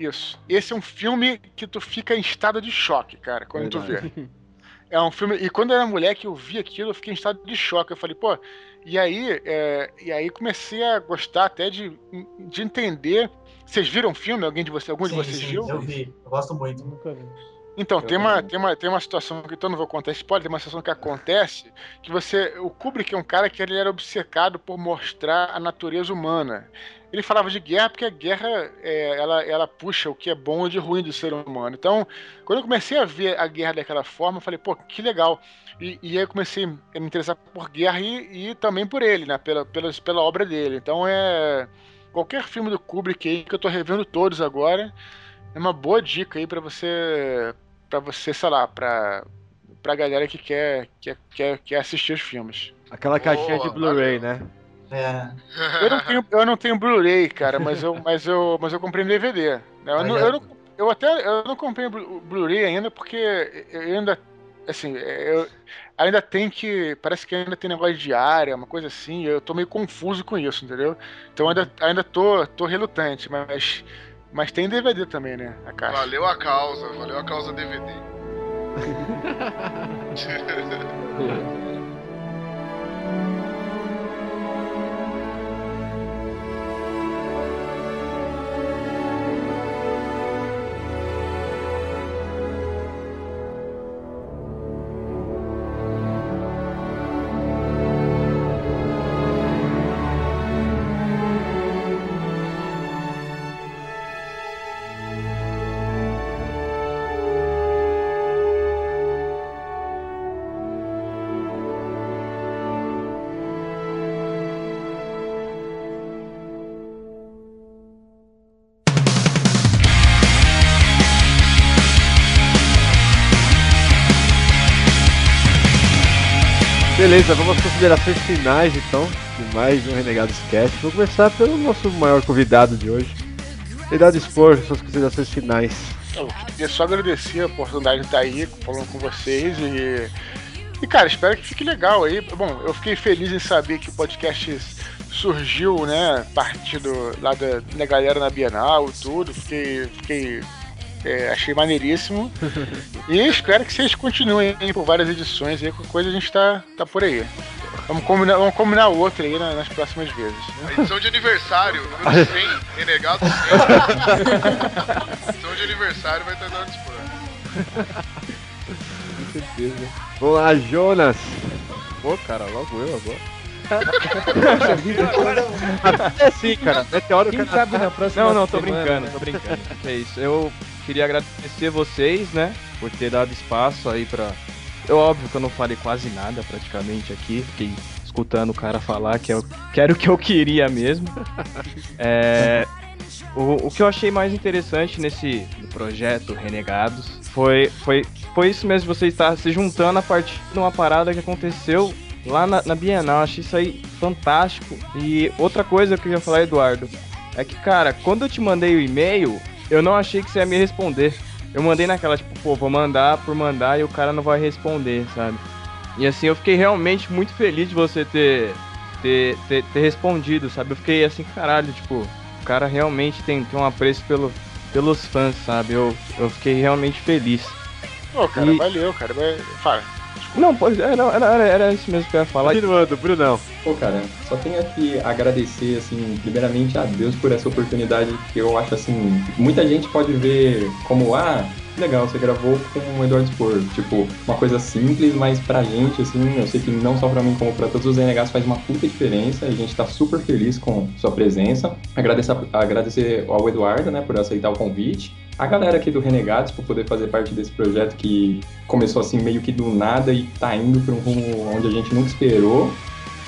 Isso. Esse é um filme que tu fica em estado de choque, cara, quando tu vê. É um filme. E quando eu era moleque, eu vi aquilo, eu fiquei em estado de choque. Eu falei, pô, e aí, é, e aí comecei a gostar até de, de entender. Vocês viram o filme? Alguém de vocês, algum de Sim, vocês sim, viu? Eu vi, eu gosto muito. Nunca vi. Então, Eu tem uma, tem, uma, tem uma situação que então eu não vou contar spoiler, tem uma situação que acontece que você. O Kubrick é um cara que ele era obcecado por mostrar a natureza humana. Ele falava de guerra porque a guerra é, ela, ela puxa o que é bom e de ruim do ser humano. Então, quando eu comecei a ver a guerra daquela forma, eu falei, pô, que legal. E, e aí eu comecei a me interessar por guerra e, e também por ele, né? Pela, pela, pela obra dele. Então é. Qualquer filme do Kubrick aí, que eu tô revendo todos agora, é uma boa dica aí pra você. para você, sei lá, pra, pra galera que quer, quer, quer, quer assistir os filmes. Aquela caixinha de Blu-ray, né? É. Eu não tenho, eu não tenho Blu-ray, cara, mas eu, mas eu, mas eu comprei DVD. né? Eu, não, eu, não- eu até eu não comprei Blu-ray ainda porque eu ainda assim, eu ainda tem que, parece que ainda tem negócio de área, uma coisa assim, eu tô meio confuso com isso, entendeu? Então ainda ainda tô, tô relutante, mas mas tem DVD também, né, a caixa. Valeu a causa, valeu a causa DVD. Beleza, vamos às considerações finais então, de mais um Renegado Sketch. Vou começar pelo nosso maior convidado de hoje. Idade expor suas considerações finais. Eu queria só agradecer a oportunidade de estar aí falando com vocês e. E cara, espero que fique legal aí. Bom, eu fiquei feliz em saber que o podcast surgiu, né, a partir do, lá da, da galera na Bienal e tudo. Fiquei. fiquei é, achei maneiríssimo. E espero que vocês continuem por várias edições aí, qualquer coisa a gente tá, tá por aí. Vamos combinar, vamos combinar outra aí na- nas próximas vezes. A edição de aniversário, número 100, Renegado 100. edição de aniversário vai estar dando disputa. Com certeza. Vamos lá, Jonas. Pô, cara, logo eu agora. É sim, cara. Meteoro Quem cara- sabe na próxima Não, não, tô semana, brincando, né? tô brincando. É isso. Eu queria agradecer vocês, né, por ter dado espaço aí pra. Eu, óbvio que eu não falei quase nada praticamente aqui, fiquei escutando o cara falar que eu quero o que eu queria mesmo. É, o, o que eu achei mais interessante nesse projeto Renegados foi, foi, foi isso mesmo, você estar se juntando a partir de uma parada que aconteceu lá na, na Bienal. Achei isso aí fantástico. E outra coisa que eu queria falar, Eduardo, é que, cara, quando eu te mandei o e-mail, eu não achei que você ia me responder. Eu mandei naquela, tipo, pô, vou mandar por mandar e o cara não vai responder, sabe? E assim, eu fiquei realmente muito feliz de você ter, ter, ter, ter respondido, sabe? Eu fiquei assim, caralho, tipo, o cara realmente tem, tem um apreço pelo, pelos fãs, sabe? Eu, eu fiquei realmente feliz. Pô, cara, E- valeu, cara. Fala. Não, pois é, não, era, era, era isso mesmo que eu ia falar. Continuando, Brunão. Pô, cara, só tenho que agradecer, assim, primeiramente a Deus por essa oportunidade que eu acho, assim, muita gente pode ver como, ah, legal, você gravou com o Eduardo Spor. Tipo, uma coisa simples, mas pra gente, assim, eu sei que não só pra mim, como pra todos os NHs faz uma puta diferença. A gente tá super feliz com sua presença. Agradecer, agradecer ao Eduardo, né, por aceitar o convite. A galera aqui do Renegados por poder fazer parte desse projeto que começou assim meio que do nada e tá indo para um rumo onde a gente nunca esperou.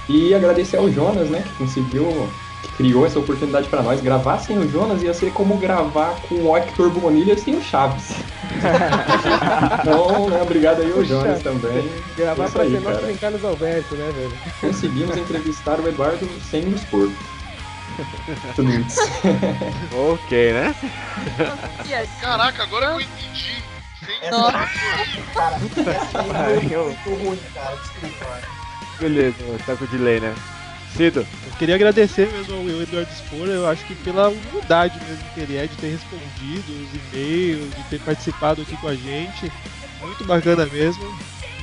E agradecer ao Jonas, né, que conseguiu, criou essa oportunidade para nós. Gravar sem o Jonas ia ser como gravar com o Hector Bonilha sem o Chaves. então, né, obrigado aí ao Jonas também. Gravar aí, ser nós cara. sem Carlos Alberto, né, velho? Conseguimos entrevistar o Eduardo sem o expor. Tudo isso. ok, né? Caraca, agora eu entendi. Sem Nossa. Cara, Essa aí foi muito ruim, cara. Desculpa. Beleza, tá com delay, né? Cido. Eu queria agradecer mesmo ao Eduardo Spor, eu acho que pela humildade mesmo que ele é de ter respondido os e-mails, de ter participado aqui com a gente. Muito bacana mesmo.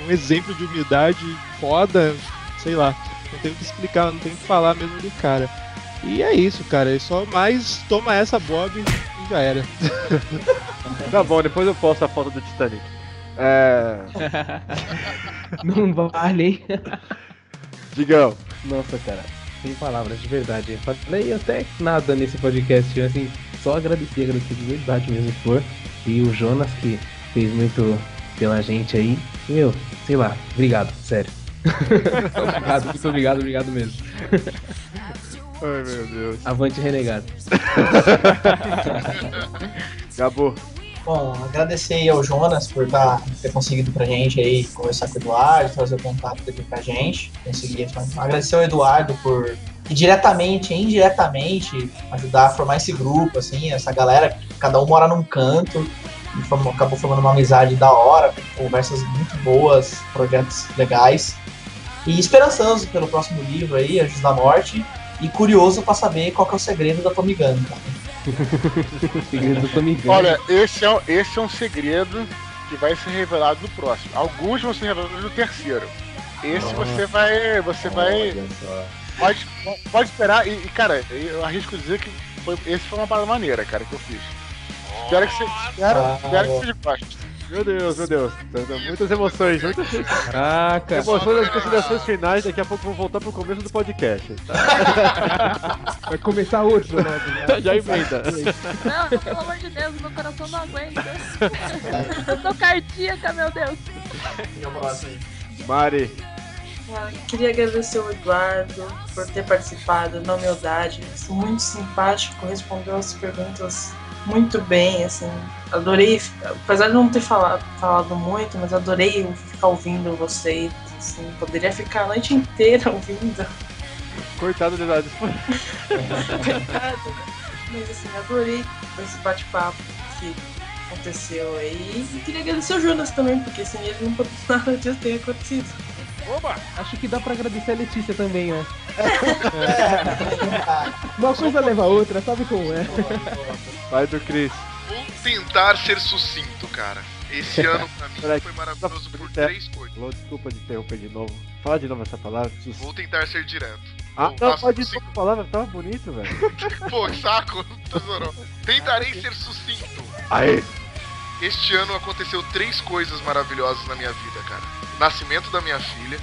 Um exemplo de humildade foda, sei lá. Não tenho o que explicar, não tenho o que falar mesmo do cara. E é isso, cara. É só mais toma essa Bob e já era. Tá bom, depois eu posto a foto do Titanic. É. Não vale, hein? Digão. Nossa, cara, sem palavras, de verdade. Eu falei até nada nesse podcast, assim, só agradecer, agradecer de verdade mesmo por. E o Jonas que fez muito pela gente aí. Meu, sei lá, obrigado, sério. obrigado, muito obrigado, obrigado mesmo. Ai meu Deus. Avante renegado. Gabo. Bom, agradecer aí ao Jonas por tá, ter conseguido pra gente aí conversar com o Eduardo, trazer o contato dele pra gente. Conseguir. Agradecer ao Eduardo por diretamente e indiretamente ajudar a formar esse grupo, assim, essa galera, cada um mora num canto, e formou- acabou formando uma amizade da hora, conversas muito boas, projetos legais. E esperançoso pelo próximo livro aí, Anjos da Morte, e curioso pra saber qual é o segredo da Tommy Gun, cara. segredo do. Olha, esse é, esse é um segredo que vai ser revelado no próximo. Alguns vão ser revelados no terceiro. Esse Nossa. você vai. Você vai. Só. Pode, pode esperar. E, e, cara, eu arrisco dizer que foi, esse foi uma parada maneira, cara, que eu fiz. Espero que você. Espero, Ah, espero que bom. você goste. Meu Deus, meu Deus. Tá Muitas emoções, muitas Caraca. emoções das considerações finais. Daqui a pouco vamos voltar pro começo do podcast. Vai começar outro, né? Já emenda. Não, pelo amor de Deus, meu coração não aguenta. Eu tô cardíaca, meu Deus. Mari. Ah, Queria agradecer o Eduardo por ter participado na humildade. Muito simpático, respondeu as perguntas muito bem, assim. Adorei, apesar de não ter falado, falado muito, mas adorei ficar ouvindo vocês. Assim, poderia ficar a noite inteira ouvindo. Coitado do Eduardo. Coitado. Mas assim, adorei esse bate-papo que aconteceu aí. E queria agradecer o Jonas também, porque sem ele não poderia nada disso ter acontecido. Acho que dá pra agradecer a Letícia também, né? Uma coisa leva a outra, sabe como é? Vai do Cris. Vou tentar ser sucinto, cara. Esse ano pra mim foi maravilhoso por três coisas. Desculpa de interromper de novo. Fala de novo essa palavra. Vou tentar ser direto. Ah, Vou- não, pode ir a palavra, tava bonito, velho. Pô, que saco, tesouro. Tentarei ser sucinto. Aê! Este ano aconteceu três coisas maravilhosas na minha vida, cara. Nascimento da minha filha,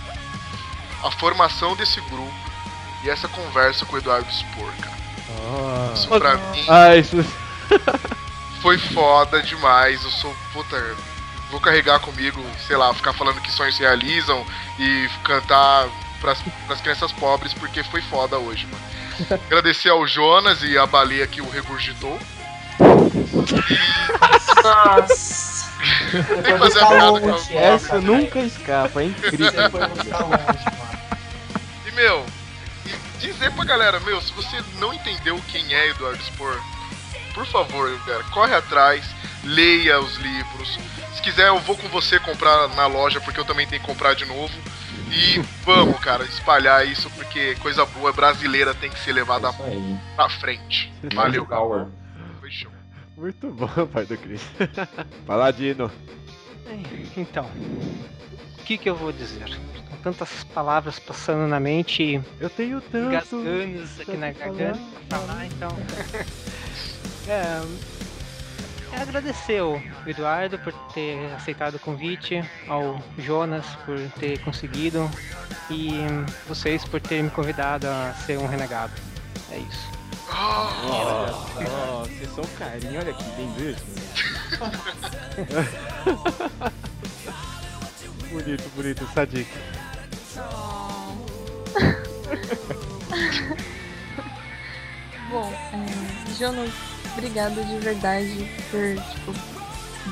a formação desse grupo e essa conversa com o Eduardo Spor, cara. Isso pra mim Ah, isso. Foi foda demais. Eu sou, puta, vou carregar comigo, sei lá, ficar falando que sonhos se realizam e cantar pras, pras crianças pobres, porque foi foda hoje, mano. Agradecer ao Jonas e a baleia que o regurgitou. Nossa! Tem que fazer a piada com a- Essa nunca escapa, é incrível. Você foi muito longe, mano. E, meu, e dizer pra galera, meu, se você não entendeu quem é Eduardo Spor, por favor, cara, corre atrás, leia os livros. Se quiser, eu vou com você comprar na loja, porque eu também tenho que comprar de novo. E vamos, cara, espalhar isso, porque coisa boa brasileira tem que ser levada aí. pra frente. Valeu, galera. Power. Foi show. Muito bom, pai do Cris. Paladino. Então, o que que eu vou dizer? Com tantas palavras passando na mente Eu tenho tanto. gasgando aqui na garganta pra falar, então. é, é agradecer o Eduardo por ter aceitado o convite, ao Jonas por ter conseguido e vocês por terem me convidado a ser um renegado. É isso. Ó, vocês são carinho, olha que bem mesmo. Bonito, bonito, Sadik. Bom, é, Jonas, obrigada de verdade por tipo,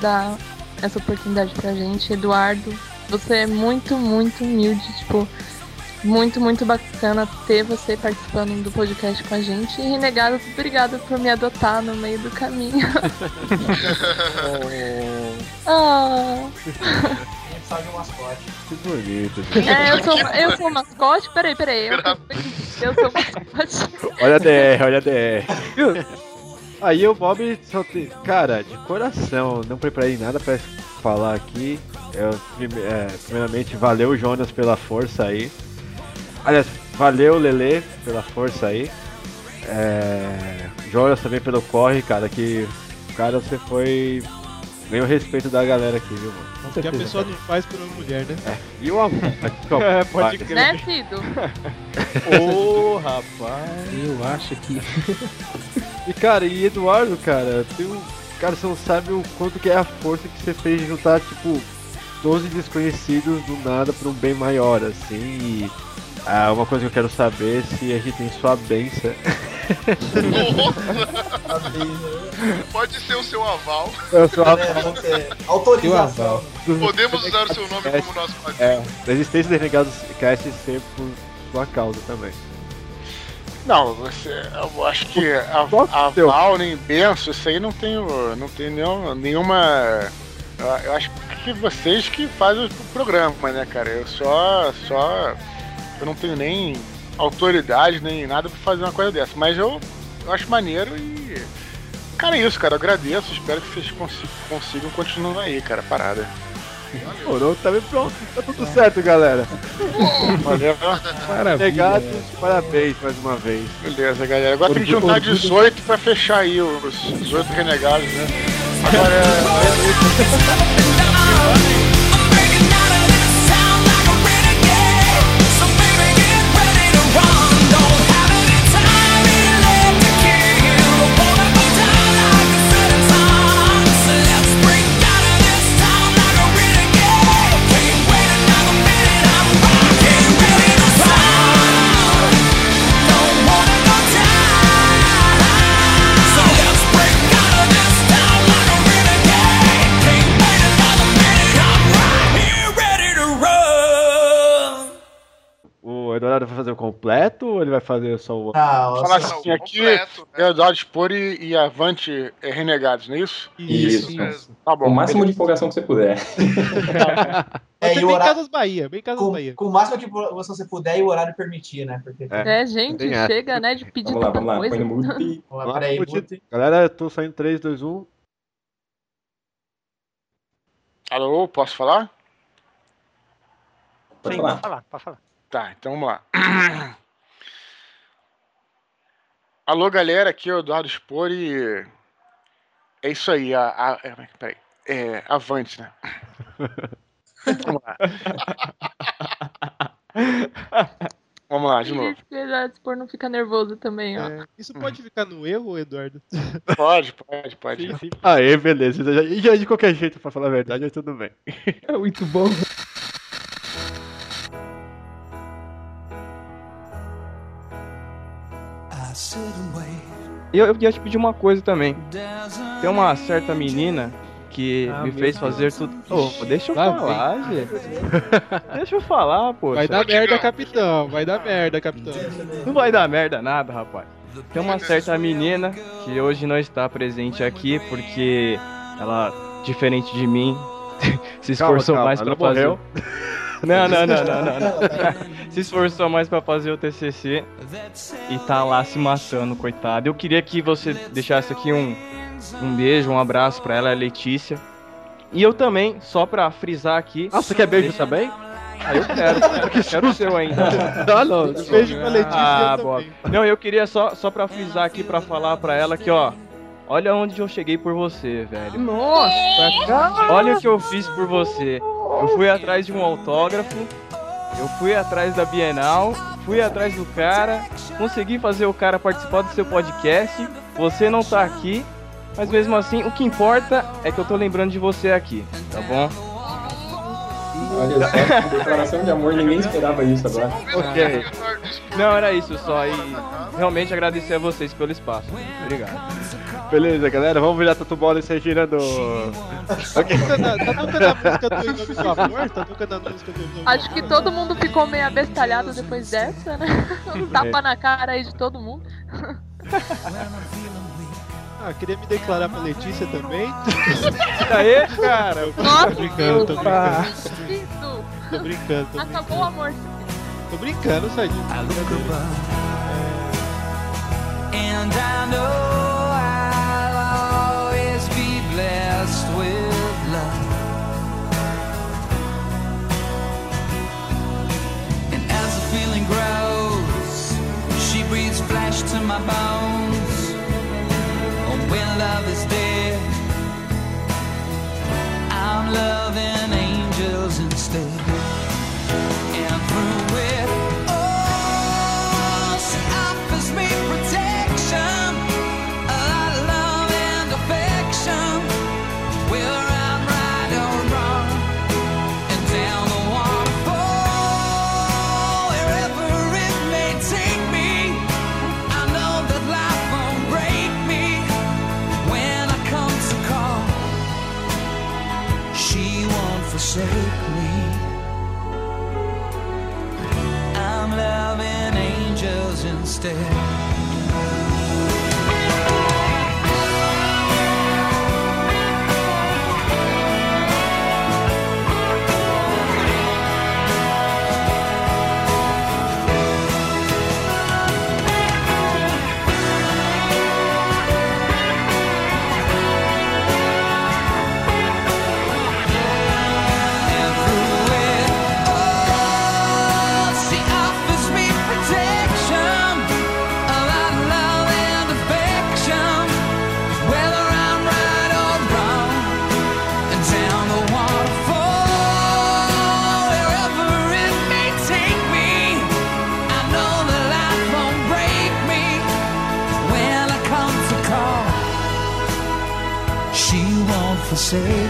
dar essa oportunidade pra gente. Eduardo, você é muito, muito humilde, tipo, muito, muito bacana ter você participando do podcast com a gente. E Renegado, obrigada por me adotar no meio do caminho. ah, A gente sabe o mascote. Que bonito, gente. é, eu sou, eu sou mascote? Peraí, peraí. Eu, eu sou mascote. Olha a DR, olha a DR. Aí o Bob só tem. Cara, de coração, não preparei nada pra falar aqui. Eu, prime- é, primeiramente, valeu Jonas pela força aí. Aliás, valeu Lele pela força aí. É, Jonas também pelo corre, cara, que. Cara, você foi. Ganhou o respeito da galera aqui, viu, mano? O que a pessoa não faz por uma mulher, né? E o amor. É, pode crer. Né, Cido? Ô, rapaz. Eu acho que. E cara, e Eduardo, cara, tem um. Cara, você não sabe o quanto que é a força que você fez de juntar, tipo, 12 desconhecidos do nada pra um bem maior, assim. E ah, uma coisa que eu quero saber é se a gente tem sua benção. Pode ser o seu aval. Eu sou a É, vamos ter autorização. Podemos usar o seu nome como nosso padrinho. É, Resistência dos Renegados cast sempre por sua causa também. Não, você. Eu acho que a, a Val nem benção, isso aí não tem, não tem nenhum, nenhuma. Eu, eu acho que vocês que fazem o programa, né, cara? Eu só. só. Eu não tenho nem autoridade, nem nada pra fazer uma coisa dessa. Mas eu, eu acho maneiro e. Cara, é isso, cara. Eu agradeço. Espero que vocês consigam, consigam continuar aí, cara. Parada. Morou, tá bem pronto. Tá tudo certo, galera. Valeu. Maravilha. Renegados, parabéns mais uma vez. Beleza, galera. Agora tem que juntar orgulho- 18 pra fechar aí os 18 renegados, né? Agora é. O Eduardo vai fazer o completo ou ele vai fazer só o. Ah, Falar assim, aqui Completo, né? é Spor e, e Avante é, Renegados, não é isso? Isso. mesmo. Tá bom. O máximo de empolgação que você puder. é, e bem horário, Casas Bahia, bem Casas com, Bahia. com o máximo que você puder e o horário permitir, né? Porque. É. É, gente, essa. chega, né, de pedir Vamos lá, vamos lá. coisa. Põe no mute. Vamos lá, peraí, Mute. mute. Galera, eu tô saindo 3, 2, 1. Alô, posso falar? Pode Sim, falar. pode falar, pode falar. Tá, então vamos lá. Alô, galera, aqui é o Eduardo Spor e. É isso aí, a. a é, peraí. É. Avante, né? vamos lá. Vamos lá, de novo. Já por não ficar nervoso também, ó. É, isso pode ficar no erro, Eduardo? Pode, pode, pode. Aê, beleza. Já, já de qualquer jeito, pra falar a verdade, mas tudo bem. É muito bom. E eu, eu ia te pedir uma coisa também. Tem uma certa menina que Ah, me fez Deus. fazer tudo. Ô, deixa eu Lá falar, gente. Deixa eu falar, pô. Vai dar merda, capitão. Vai dar merda, capitão. Não vai dar merda nada, rapaz. tem uma certa menina que hoje não está presente aqui porque ela, diferente de mim, se esforçou calma, mais ela pra fazer. morreu? Não, não, não, não, não, não. Se esforçou mais pra fazer o TCC e tá lá se matando, coitado. Eu queria que você deixasse aqui um, um beijo, um abraço pra ela, Letícia. E eu também, só pra frisar aqui. Ah, você quer beijo também? Ah, eu quero. Eu quero o seu ainda. Ah, não. Beijo pra Letícia Ah, também. Não, eu queria só, só pra frisar aqui, pra falar pra ela que, ó. Olha onde eu cheguei por você, velho. Nossa, Olha o que eu fiz por você. Eu fui atrás de um autógrafo. Eu fui atrás da Bienal. Fui atrás do cara. Consegui fazer o cara participar do seu podcast. Você não tá aqui. Mas mesmo assim, o que importa é que eu tô lembrando de você aqui, tá bom? Olha só, declaração de amor, ninguém esperava isso agora. Ok. Não, era isso só. E realmente agradecer a vocês pelo espaço. Obrigado. Beleza, galera, vamos virar Tatu Bola e sair girando. Tá tocando a música do Em Nome do Amor? Tá tocando a música do Em Nome do Acho que todo mundo ficou meio abestalhado depois dessa, né? Um tapa na cara aí de todo mundo. Ah, queria me declarar pra Letícia também. Aê, cara! Nossa, Tô brincando, tô brincando. Tô brincando, tô brincando. Acabou o amor. Tô brincando, Sadinho. And I know blessed with love. And as the feeling grows, she breathes flesh to my bones. Oh, when love is dead, I'm loving stay say.